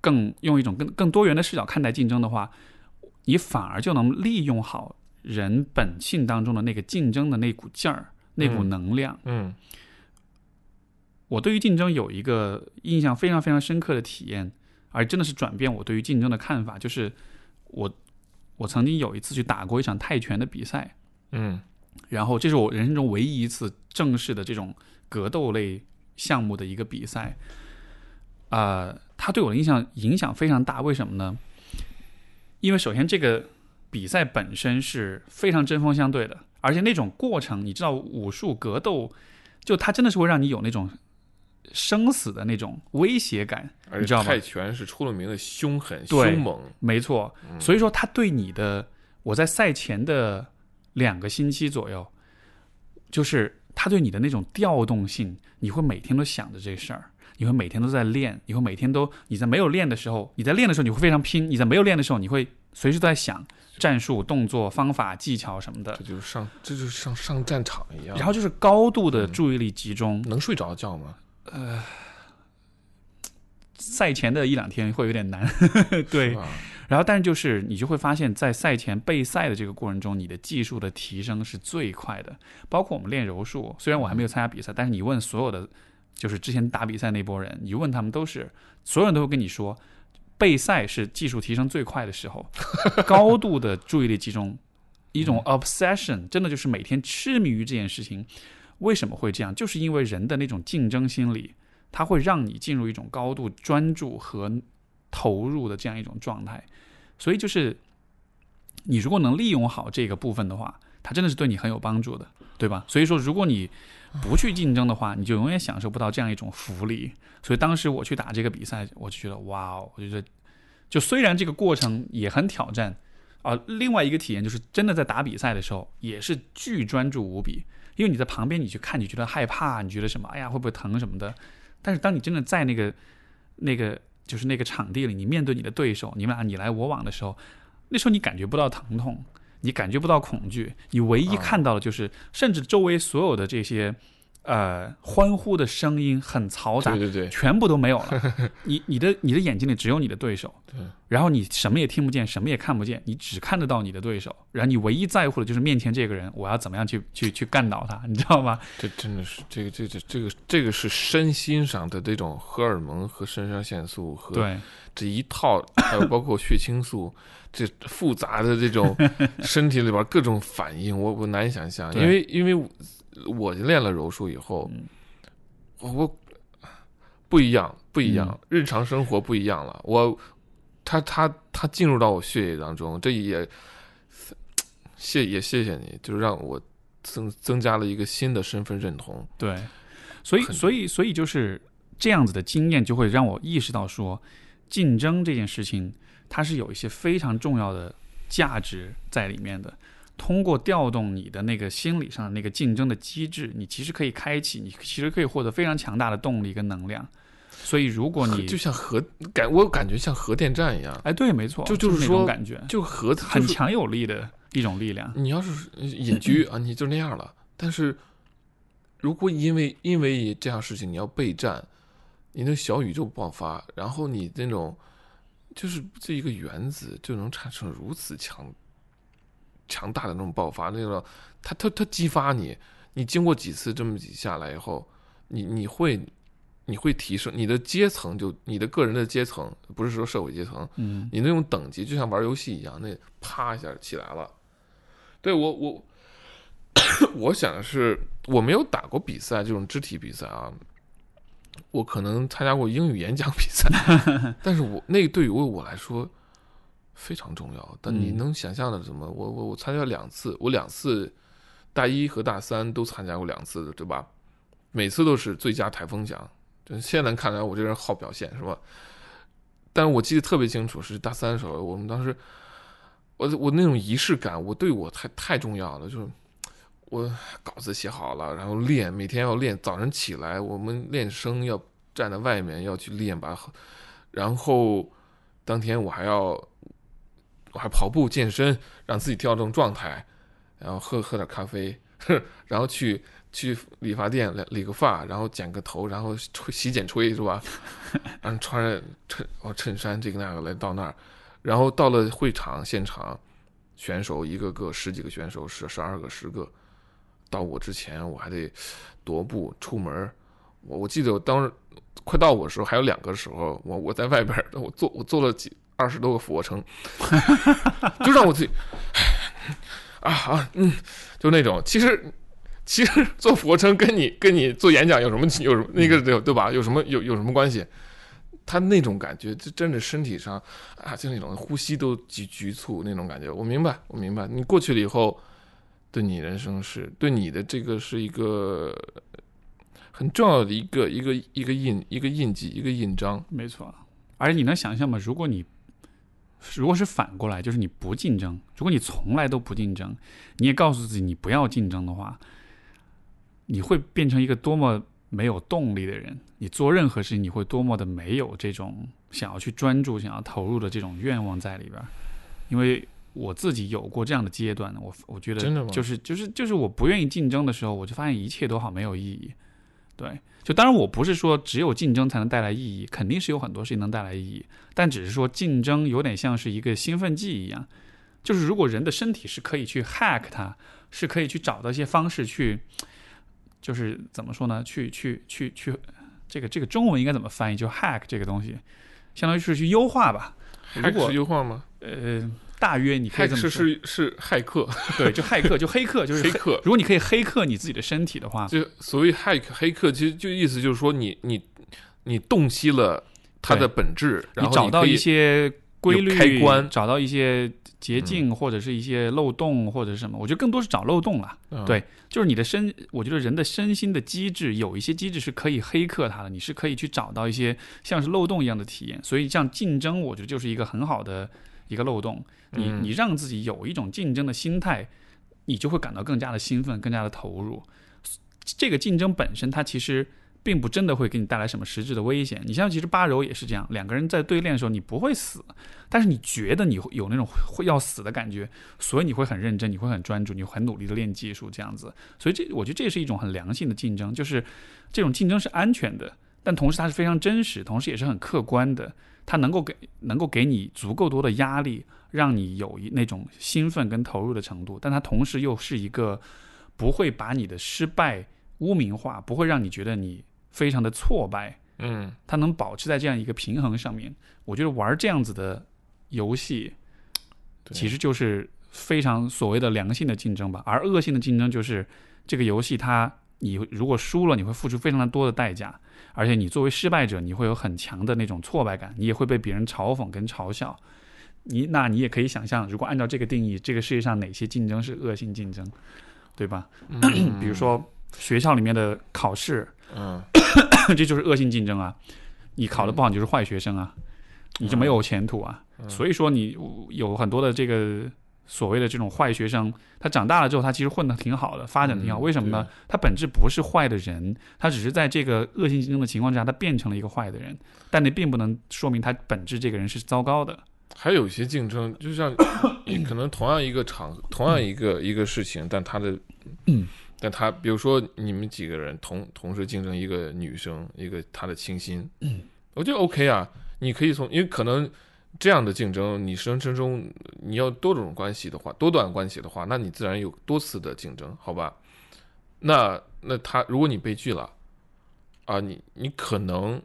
S3: 更用一种更更多元的视角看待竞争的话，你反而就能利用好人本性当中的那个竞争的那股劲儿、那股
S2: 嗯
S3: 能量。
S2: 嗯
S3: 我对于竞争有一个印象非常非常深刻的体验，而真的是转变我对于竞争的看法。就是我我曾经有一次去打过一场泰拳的比赛，
S2: 嗯
S3: 然后这是我人生中唯一一次正式的这种格斗类项目的一个比赛。啊、它对我的印象影响非常大。为什么呢？因为首先这个比赛本身是非常针锋相对的，而且那种过程，你知道武术格斗，就它真的是会让你有那种生死的那种威胁感。
S2: 而
S3: 你知道吗
S2: 泰拳是出了名的凶狠、凶猛，
S3: 没错，所以说他对你的，我在赛前的两个星期左右，就是他对你的那种调动性，你会每天都想着这事儿，你会每天都在练，你会每天都你在没有练的时候，你在练的时候你会非常拼，你在没有练的时候你会随时都在想战术、动作、方法、技巧什么的
S2: 这，就是上这就是上上战场一样。
S3: 然后就是高度的注意力集中，
S2: 能睡着觉吗？
S3: 赛前的一两天会有点难，[laughs] 对然后，但是就是你就会发现，在赛前备赛的这个过程中，你的技术的提升是最快的。包括我们练柔术，虽然我还没有参加比赛，但是你问所有的就是之前打比赛那波人，你问他们都是，所有人都会跟你说，备赛是技术提升最快的时候，[laughs] 高度的注意力集中，一种 obsession，真的就是每天痴迷于这件事情。为什么会这样？就是因为人的那种竞争心理，它会让你进入一种高度专注和投入的这样一种状态。所以就是，你如果能利用好这个部分的话，它真的是对你很有帮助的，对吧？所以说，如果你不去竞争的话，你就永远享受不到这样一种福利。所以当时我去打这个比赛，我就觉得哇哦，我觉得就虽然这个过程也很挑战啊、另外一个体验就是真的在打比赛的时候也是巨专注无比，因为你在旁边你去看，你觉得害怕，你觉得什么？哎呀，会不会疼什么的？但是当你真的在那个那个就是那个场地里，你面对你的对手，你们俩你来我往的时候，那时候你感觉不到疼痛，你感觉不到恐惧，你唯一看到的就是，甚至周围所有的这些呃欢呼的声音很嘈杂
S2: 对，对对，
S3: 全部都没有了。[laughs] 你你的你的眼睛里只有你的对手，
S2: 对，
S3: 然后你什么也听不见，什么也看不见，你只看得到你的对手，然后你唯一在乎的就是面前这个人，我要怎么样去去去干倒他，[laughs] 你知道吗？
S2: 这真的是这个这个这个这个是身心上的这种荷尔蒙和肾上腺素和
S3: 对
S2: 这一套，还有包括血清素，[laughs] 这复杂的这种身体里边各种反应，我我难以想象。因为因为我我练了柔术以后，
S3: 嗯
S2: 我我不一样，不一样，
S3: 嗯
S2: 日常生活不一样了。我他他他进入到我血液当中，这也谢也谢谢你，就是让我增增加了一个新的身份认同。
S3: 对，所以所以所以就是这样子的经验，就会让我意识到说，竞争这件事情，它是有一些非常重要的价值在里面的。通过调动你的那个心理上的那个竞争的机制，你其实可以开启，你其实可以获得非常强大的动力跟能量。所以，如果你
S2: 就像核感，我感觉像核电站一样，
S3: 哎，对，没错，
S2: 就
S3: 就是那种
S2: 说
S3: 感觉，
S2: 就核
S3: 很强有力的一种力量。
S2: 你要是隐居 [laughs] 啊，你就那样了。但是，如果因为因为这样事情你要备战，你那小宇宙爆发，然后你那种就是这一个原子就能产生如此强强大的那种爆发，那种它它它激发你，你经过几次这么几下来以后，你你会你会提升你的阶层就，你的个人的阶层，不是说社会阶层，
S3: 嗯，
S2: 你那种等级就像玩游戏一样，那啪一下起来了。对我我 [coughs] 我想的是，我没有打过比赛这种肢体比赛啊，我可能参加过英语演讲比赛，[laughs] 但是我那对于我来说非常重要。但你
S3: 嗯
S2: 能想象的什么？我我我参加两次，我两次大一和大三都参加过两次的，对吧？每次都是最佳台风奖。就现在看来，我这人好表现是吧？但我记得特别清楚，是大三的时候，我们当时，我我那种仪式感，我对我太太重要了，就是我稿子写好了，然后练，每天要练，早晨起来我们练声要站在外面要去练吧，然后当天我还要我我还跑步健身，让自己调整状态，然后喝喝点咖啡，[laughs] 然后去去理发店理理个发，然后剪个头，然后吹洗剪吹是吧？[laughs] 然后穿着衬哦衬衫这个那个来到那儿，然后到了会场现场，选手一个个十几个选手，十十二个十个，到我之前我还得踱步出门。我我记得我当时快到我的时候还有两个时候，我我在外边，我做我做了几二十多个俯卧撑，就让我自己啊啊嗯，就那种其实。其实做俯卧撑跟你跟你做演讲有什么有什么那个对对吧？有什么有有什么关系？他那种感觉，就真的身体上啊，就那种呼吸都局局促那种感觉。我明白，我明白。你过去了以后，对你人生是对你的这个是一个很重要的一个一个一个印一个印记一个印章。
S3: 没错。而且你能想象吗？如果你如果是反过来，就是你不竞争，如果你从来都不竞争，你也告诉自己你不要竞争的话，你会变成一个多么没有动力的人。你做任何事情，你会多么的没有这种想要去专注、想要投入的这种愿望在里边。因为我自己有过这样的阶段，我我觉得
S2: 真的吗
S3: 就是就是就是我不愿意竞争的时候，我就发现一切都好没有意义。对，就当然我不是说只有竞争才能带来意义，肯定是有很多事情能带来意义，但只是说竞争有点像是一个兴奋剂一样，就是如果人的身体是可以去 hack 它，是可以去找到一些方式去，就是怎么说呢？去去去去，这个这个中文应该怎么翻译？就 hack 这个东西，相当于是去优化吧。如
S2: 骇
S3: 果
S2: 是优化吗？
S3: 呃，大约你可以
S2: 是
S3: 么说，
S2: 是是骇客，
S3: 对，就骇客，[laughs] 就黑客，就是
S2: 黑客。
S3: 如果你可以黑客你自己的身体的话，
S2: 就所谓 hack 黑客，其实就意思就是说你你你洞悉了它的本质，然
S3: 你找到一些规律，
S2: 开关
S3: 找到一些捷径或者是一些漏洞或者是什么，我觉得更多是找漏洞了。
S2: 嗯
S3: 对，就是你的身，我觉得人的身心的机制有一些机制是可以黑客它的，你是可以去找到一些像是漏洞一样的体验。所以像竞争，我觉得就是一个很好的一个漏洞。你
S2: 嗯
S3: 你让自己有一种竞争的心态，你就会感到更加的兴奋，更加的投入。这个竞争本身，它其实并不真的会给你带来什么实质的危险。你像其实八柔也是这样，两个人在对练的时候，你不会死，但是你觉得你会有那种会要死的感觉，所以你会很认真，你会很专注，你会很努力的练技术这样子。所以这我觉得这是一种很良性的竞争，就是这种竞争是安全的，但同时它是非常真实，同时也是很客观的，它能够给能够给你足够多的压力，让你有一那种兴奋跟投入的程度，但它同时又是一个不会把你的失败污名化，不会让你觉得你非常的挫败，
S2: 嗯，
S3: 它能保持在这样一个平衡上面。我觉得玩这样子的游戏，其实就是非常所谓的良性的竞争吧。而恶性的竞争就是这个游戏它你如果输了，你会付出非常的多的代价，而且你作为失败者，你会有很强的那种挫败感，你也会被别人嘲讽跟嘲笑。你那你也可以想象，如果按照这个定义，这个世界上哪些竞争是恶性竞争，对吧？[clears throat] 比如说学校里面的考试，
S2: 嗯，
S3: 这就是恶性竞争啊！你考得不好，你就是坏学生啊，你就没有前途啊。所以说，你有很多的这个所谓的这种坏学生，他长大了之后，他其实混得挺好的，发展得挺好。
S2: 嗯
S3: 为什么呢？他本质不是坏的人，他只是在这个恶性竞争的情况下，他变成了一个坏的人。但那并不能说明他本质这个人是糟糕的。
S2: 还有一些竞争，就像 [clears throat] 你可能同样一个场，同样一个一个事情，但他的，
S3: 嗯，
S2: 但他比如说你们几个人同同时竞争一个女生，一个她的倾心，
S3: 嗯，
S2: 我觉得 OK 啊，你可以从，因为可能这样的竞争，你生生中你要多种关系的话，多段关系的话，那你自然有多次的竞争，好吧？那那他如果你被拒了，啊，你你可能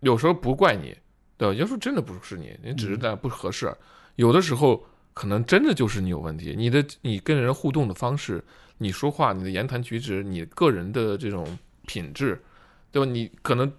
S2: 有时候不怪你，对吧？有时候真的不是你，你只是在不合适。有的时候可能真的就是你有问题，你的你跟人互动的方式，你说话、你的言谈举止、你个人的这种品质，对吧？你可能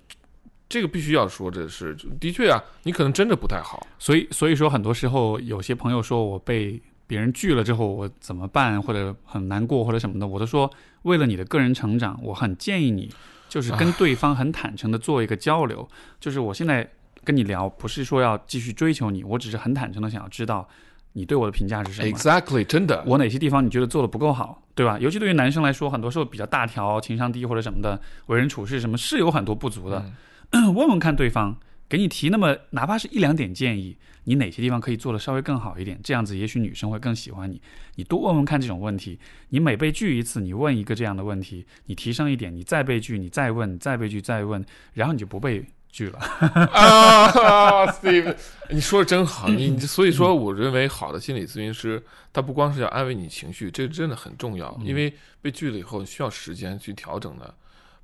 S2: 这个必须要说这是，的确啊，你可能真的不太好。
S3: 所以，所以说很多时候，有些朋友说我被别人拒了之后，我怎么办，或者很难过，或者什么的，我都说，为了你的个人成长，我很建议你，就是跟对方很坦诚的做一个交流。就是我现在跟你聊，不是说要继续追求你，我只是很坦诚的想要知道你对我的评价是什么。
S2: Exactly，真的，
S3: 我哪些地方你觉得做的不够好，对吧？尤其对于男生来说，很多时候比较大条、情商低或者什么的，为人处事什么是有很多不足的。[clears throat] 问问看对方，给你提那么哪怕是一两点建议，你哪些地方可以做的稍微更好一点，这样子也许女生会更喜欢你。你多问问看这种问题，你每被拒一次，你问一个这样的问题，你提升一点，你再被拒，你再问，再被拒，再问，然后你就不被拒了。
S2: 啊，Steve，你说的真好，[clears throat] 你你所以说，我认为好的心理咨询师，他不光是要安慰你情绪，这真的很重要，因为被拒了以后需要时间去调整的，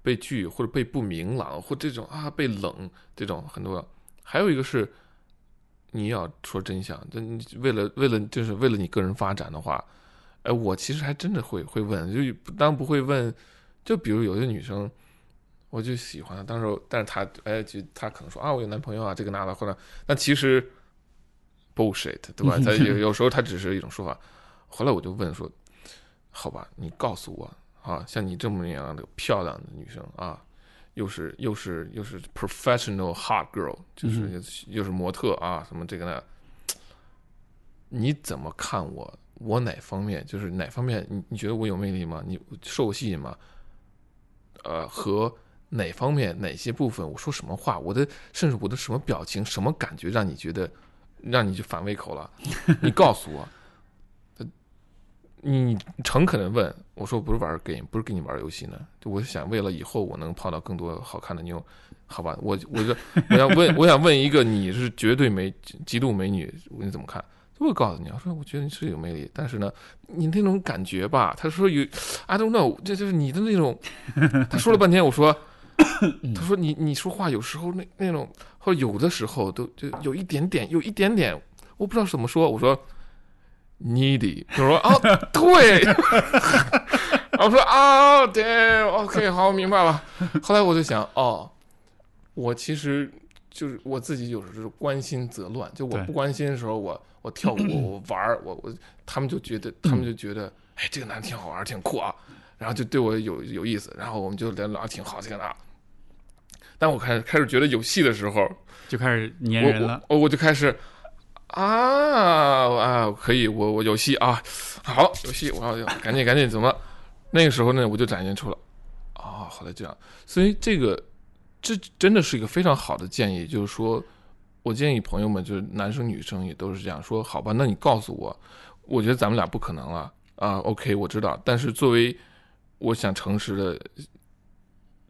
S2: 被拒或者被不明朗或这种啊被冷这种很多，还有一个是你要说真相，这你为了为了就是为了你个人发展的话，哎，我其实还真的会会问，就当不会问，就比如有些女生。我就喜欢，当时但是她哎，就她可能说啊，我有男朋友啊，这个那的，或者那其实 bullshit，对吧？他有有时候她只是一种说法。后来我就问说，好吧，你告诉我啊，像你这么样的漂亮的女生啊，又是又是又是 professional hot girl，就是又是模特啊，什么这个那，你怎么看我？我哪方面就是哪方面？你你觉得我有魅力吗？你受我吸引吗？呃，和哪方面哪些部分我说什么话，我的甚至我的什么表情、什么感觉让你觉得让你就反胃口了？你告诉我。呃你诚恳的问我说：“不是玩 game，不是跟你玩游戏呢。就我想为了以后我能泡到更多好看的妞，好吧？我我就 [laughs] 我想问，我想问一个你是绝对美极度美女，你怎么看？我告诉你，我说我觉得你是有魅力，但是呢，你那种感觉吧，他说有，I don't know，这就是你的那种。[laughs] 他说了半天，我说，[laughs] 他说你你说话有时候那那种，或者有的时候都就有一点点，有一点点，我不知道怎么说。我说 needy，就说啊 [laughs] 对，[laughs] 然后说啊对，OK 好明白了。后来我就想哦，我其实就是我自己有时候就是关心则乱，就我不关心的时候，我我跳舞我玩儿我我他们就觉得他们就觉得哎这个男的挺好玩儿挺酷啊，然后就对我有有意思，然后我们就聊聊得挺好这个那。当我开始开始觉得有戏的时候，
S3: 就开始粘
S2: 我
S3: 人了。
S2: 我我就开始啊啊，可以，我我有戏啊，好有戏，我要赶紧赶紧怎么？那个时候呢，我就展现出了啊，后来这样，所以这个这真的是一个非常好的建议，就是说我建议朋友们，就是男生女生也都是这样说，好吧，那你告诉我，我觉得咱们俩不可能了啊，OK，我知道，但是作为我想诚实的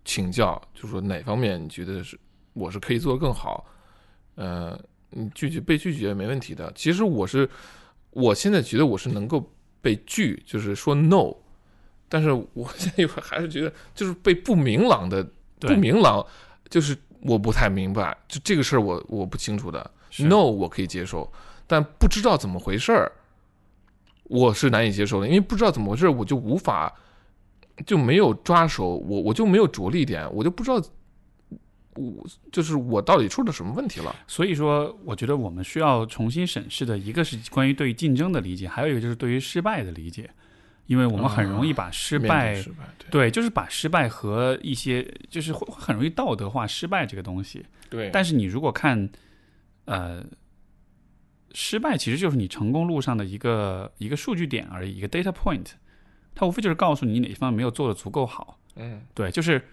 S2: 请教，就是说哪方面你觉得是我是可以做得更好？呃，你拒绝被拒绝没问题的。其实我是，我现在觉得我是能够被拒，就是说 no，但是我现在还是觉得就是被不明朗的不明朗，就是我不太明白，就这个事儿我我不清楚的。no 我可以接受，但不知道怎么回事儿，我是难以接受的，因为不知道怎么回事儿，我就无法就没有抓手，我我就没有着力点，我就不知道我就是我到底出了什么问题了。
S3: 所以说，我觉得我们需要重新审视的一个是关于对于竞争的理解，还有一个就是对于失败的理解，因为我们很容易把失败，
S2: 对失败，对
S3: 对，就是把失败和一些就是会会很容易道德化失败这个东西。
S2: 对，
S3: 但是你如果看，呃，失败其实就是你成功路上的一个一个数据点而已，一个 data point，它无非就是告诉你哪一方面没有做的足够好。
S2: 嗯
S3: 对，就是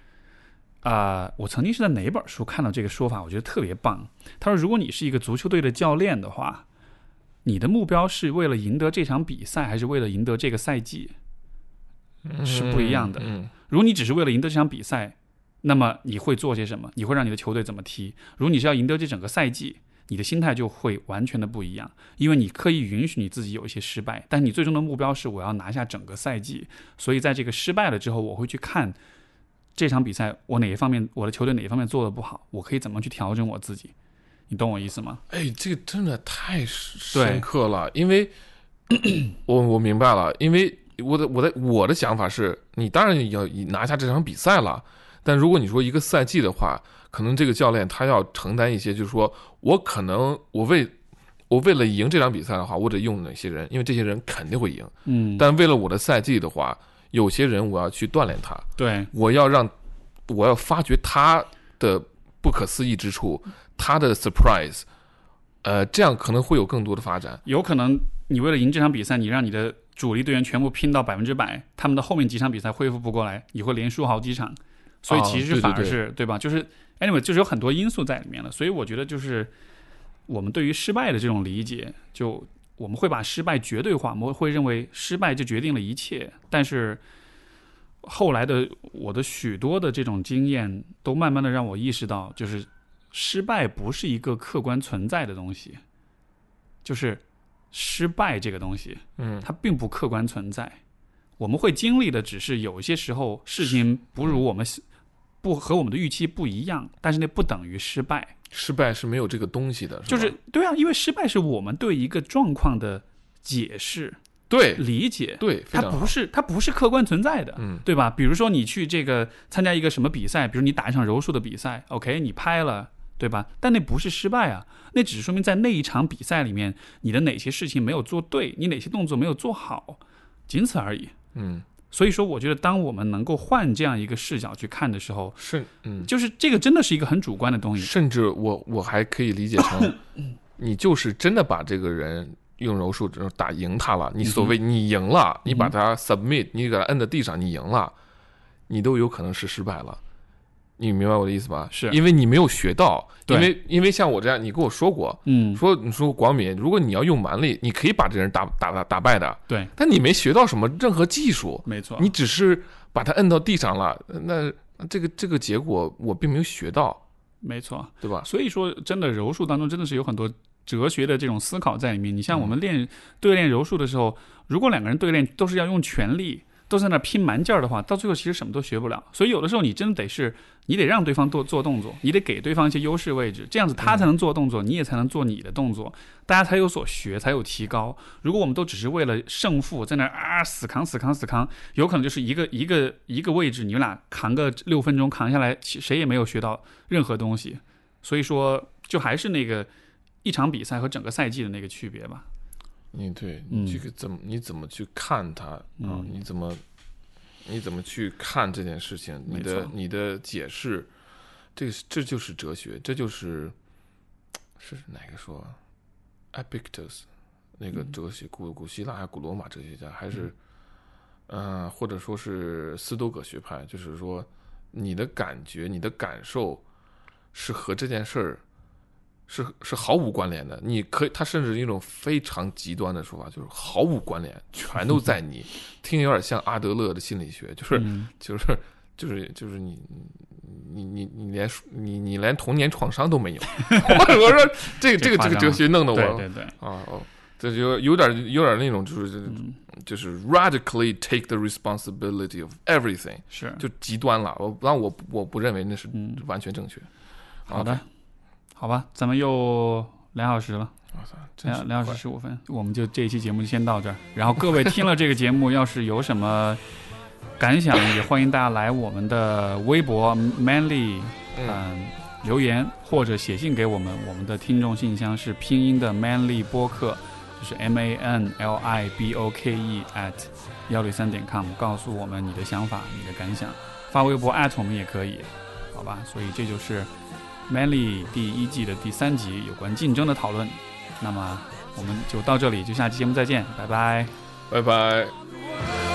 S3: 啊、呃我曾经是在哪本书看到这个说法，我觉得特别棒。他说，如果你是一个足球队的教练的话，你的目标是为了赢得这场比赛，还是为了赢得这个赛季？是不一样的
S2: 嗯
S3: 如果你只是为了赢得这场比赛，那么你会做些什么？你会让你的球队怎么踢？如果你是要赢得这整个赛季，你的心态就会完全的不一样，因为你刻意允许你自己有一些失败，但你最终的目标是我要拿下整个赛季。所以在这个失败了之后，我会去看这场比赛我哪一方面，我的球队哪一方面做的不好，我可以怎么去调整我自己。你懂我意思吗？
S2: 哎，这个真的太深刻了，因为我我明白了，因为我的我的我的想法是，你当然要拿下这场比赛了，但如果你说一个赛季的话，可能这个教练他要承担一些，就是说我可能我为我为了赢这场比赛的话，我得用哪些人，因为这些人肯定会赢，
S3: 嗯，
S2: 但为了我的赛季的话，有些人我要去锻炼他，
S3: 对，
S2: 我要让我要发掘他的不可思议之处，他的 surprise，呃，这样可能会有更多的发展。
S3: 有可能你为了赢这场比赛，你让你的主力队员全部拼到百分之百，他们的后面几场比赛恢复不过来，你会连输好几场，所以
S2: 哦
S3: 其实反而
S2: 对
S3: 是对吧？就是 anyway，就是有很多因素在里面了，所以我觉得就是我们对于失败的这种理解，就我们会把失败绝对化，我们会认为失败就决定了一切，但是。后来的我的许多的这种经验，都慢慢的让我意识到，就是失败不是一个客观存在的东西，就是失败这个东西，
S2: 嗯
S3: 它并不客观存在。我们会经历的只是有些时候事情不如我们不和我们的预期不一样，但是那不等于失败。
S2: 失败是没有这个东西的，
S3: 就是对啊，因为失败是我们对一个状况的解释、
S2: 对
S3: 理解，
S2: 对，
S3: 它不是它不是客观存在的。
S2: 嗯
S3: 对吧？比如说你去这个参加一个什么比赛，比如你打一场柔术的比赛，OK，你拍了，对吧？但那不是失败啊，那只是说明在那一场比赛里面，你的哪些事情没有做对，你哪些动作没有做好，仅此而已。
S2: 嗯
S3: 所以说，我觉得当我们能够换这样一个视角去看的时候，
S2: 是嗯，
S3: 就是这个真的是一个很主观的东西。
S2: 甚至我我还可以理解成，[coughs] 你就是真的把这个人用柔术打赢他了，你所谓你赢了，你把他 submit，你给他摁在地上，你赢了，你都有可能是失败了。你明白我的意思吧？
S3: 是
S2: 因为你没有学到，
S3: 对
S2: 因为因为像我这样，你跟我说过，
S3: 嗯，
S2: 说你说广敏，如果你要用蛮力，你可以把这人打打打打败的，
S3: 对，
S2: 但你没学到什么任何技术，
S3: 没错。
S2: 你只是把他摁到地上了，那那这个这个结果我并没有学到，
S3: 没错。
S2: 对吧？
S3: 所以说，真的柔术当中真的是有很多哲学的这种思考在里面。你像我
S2: 嗯
S3: 们练对练柔术的时候，如果两个人对练都是要用全力，都在那拼蛮劲儿的话，到最后其实什么都学不了。所以有的时候你真的得是，你得让对方做做动作，你得给对方一些优势位置，这样子他才能做动作，你也才能做你的动作，大家才有所学，才有提高。如果我们都只是为了胜负在那啊死扛死扛死扛，有可能就是一个一个一个位置，你们俩扛个六分钟扛下来，其谁也没有学到任何东西。所以说，就还是那个一场比赛和整个赛季的那个区别吧。
S2: 你对
S3: 嗯
S2: 你这个怎么你怎么去看它啊？
S3: 嗯
S2: 你怎么你怎么去看这件事情？你的你的解释，这个是这就是哲学，这就是是哪个说？Epictetus 那个
S3: 嗯
S2: 哲学，古古希腊还是古罗马哲学家，还是嗯、呃或者说是斯多葛学派，就是说你的感觉、你的感受是和这件事儿。是是毫无关联的，你可以，他甚至一种非常极端的说法，就是毫无关联，全都在你。[laughs] 听有点像阿德勒的心理学，就是、
S3: 嗯
S2: 就是就是就是你你你你连你你连童年创伤都没有。[laughs] 我说这个这个这个哲学弄得我
S3: 对对对，
S2: 啊哦，这就有点有点那种就是
S3: 嗯，
S2: 就是 radically take the responsibility of everything，
S3: 是
S2: 就极端了。我但我我不认为那是
S3: 嗯，
S2: 完全正确。
S3: 好的，好吧，咱们又两小时了。两两小时十五分，我们就这一期节目就先到这儿。然后各位听了这个节目，要是有什么感想，也欢迎大家来我们的微博 manly
S2: 嗯
S3: 嗯留言，或者写信给我们。我们的听众信箱是拼音的 manly 播客，就是 m a n l i b o k e at 幺六三点 com，告诉我们你的想法、你的感想，发微博艾特我们也可以，好吧？所以这就是 manly 第一季的第三集有关竞争的讨论。那么我们就到这里，就下期节目再见，拜拜。
S2: 拜拜。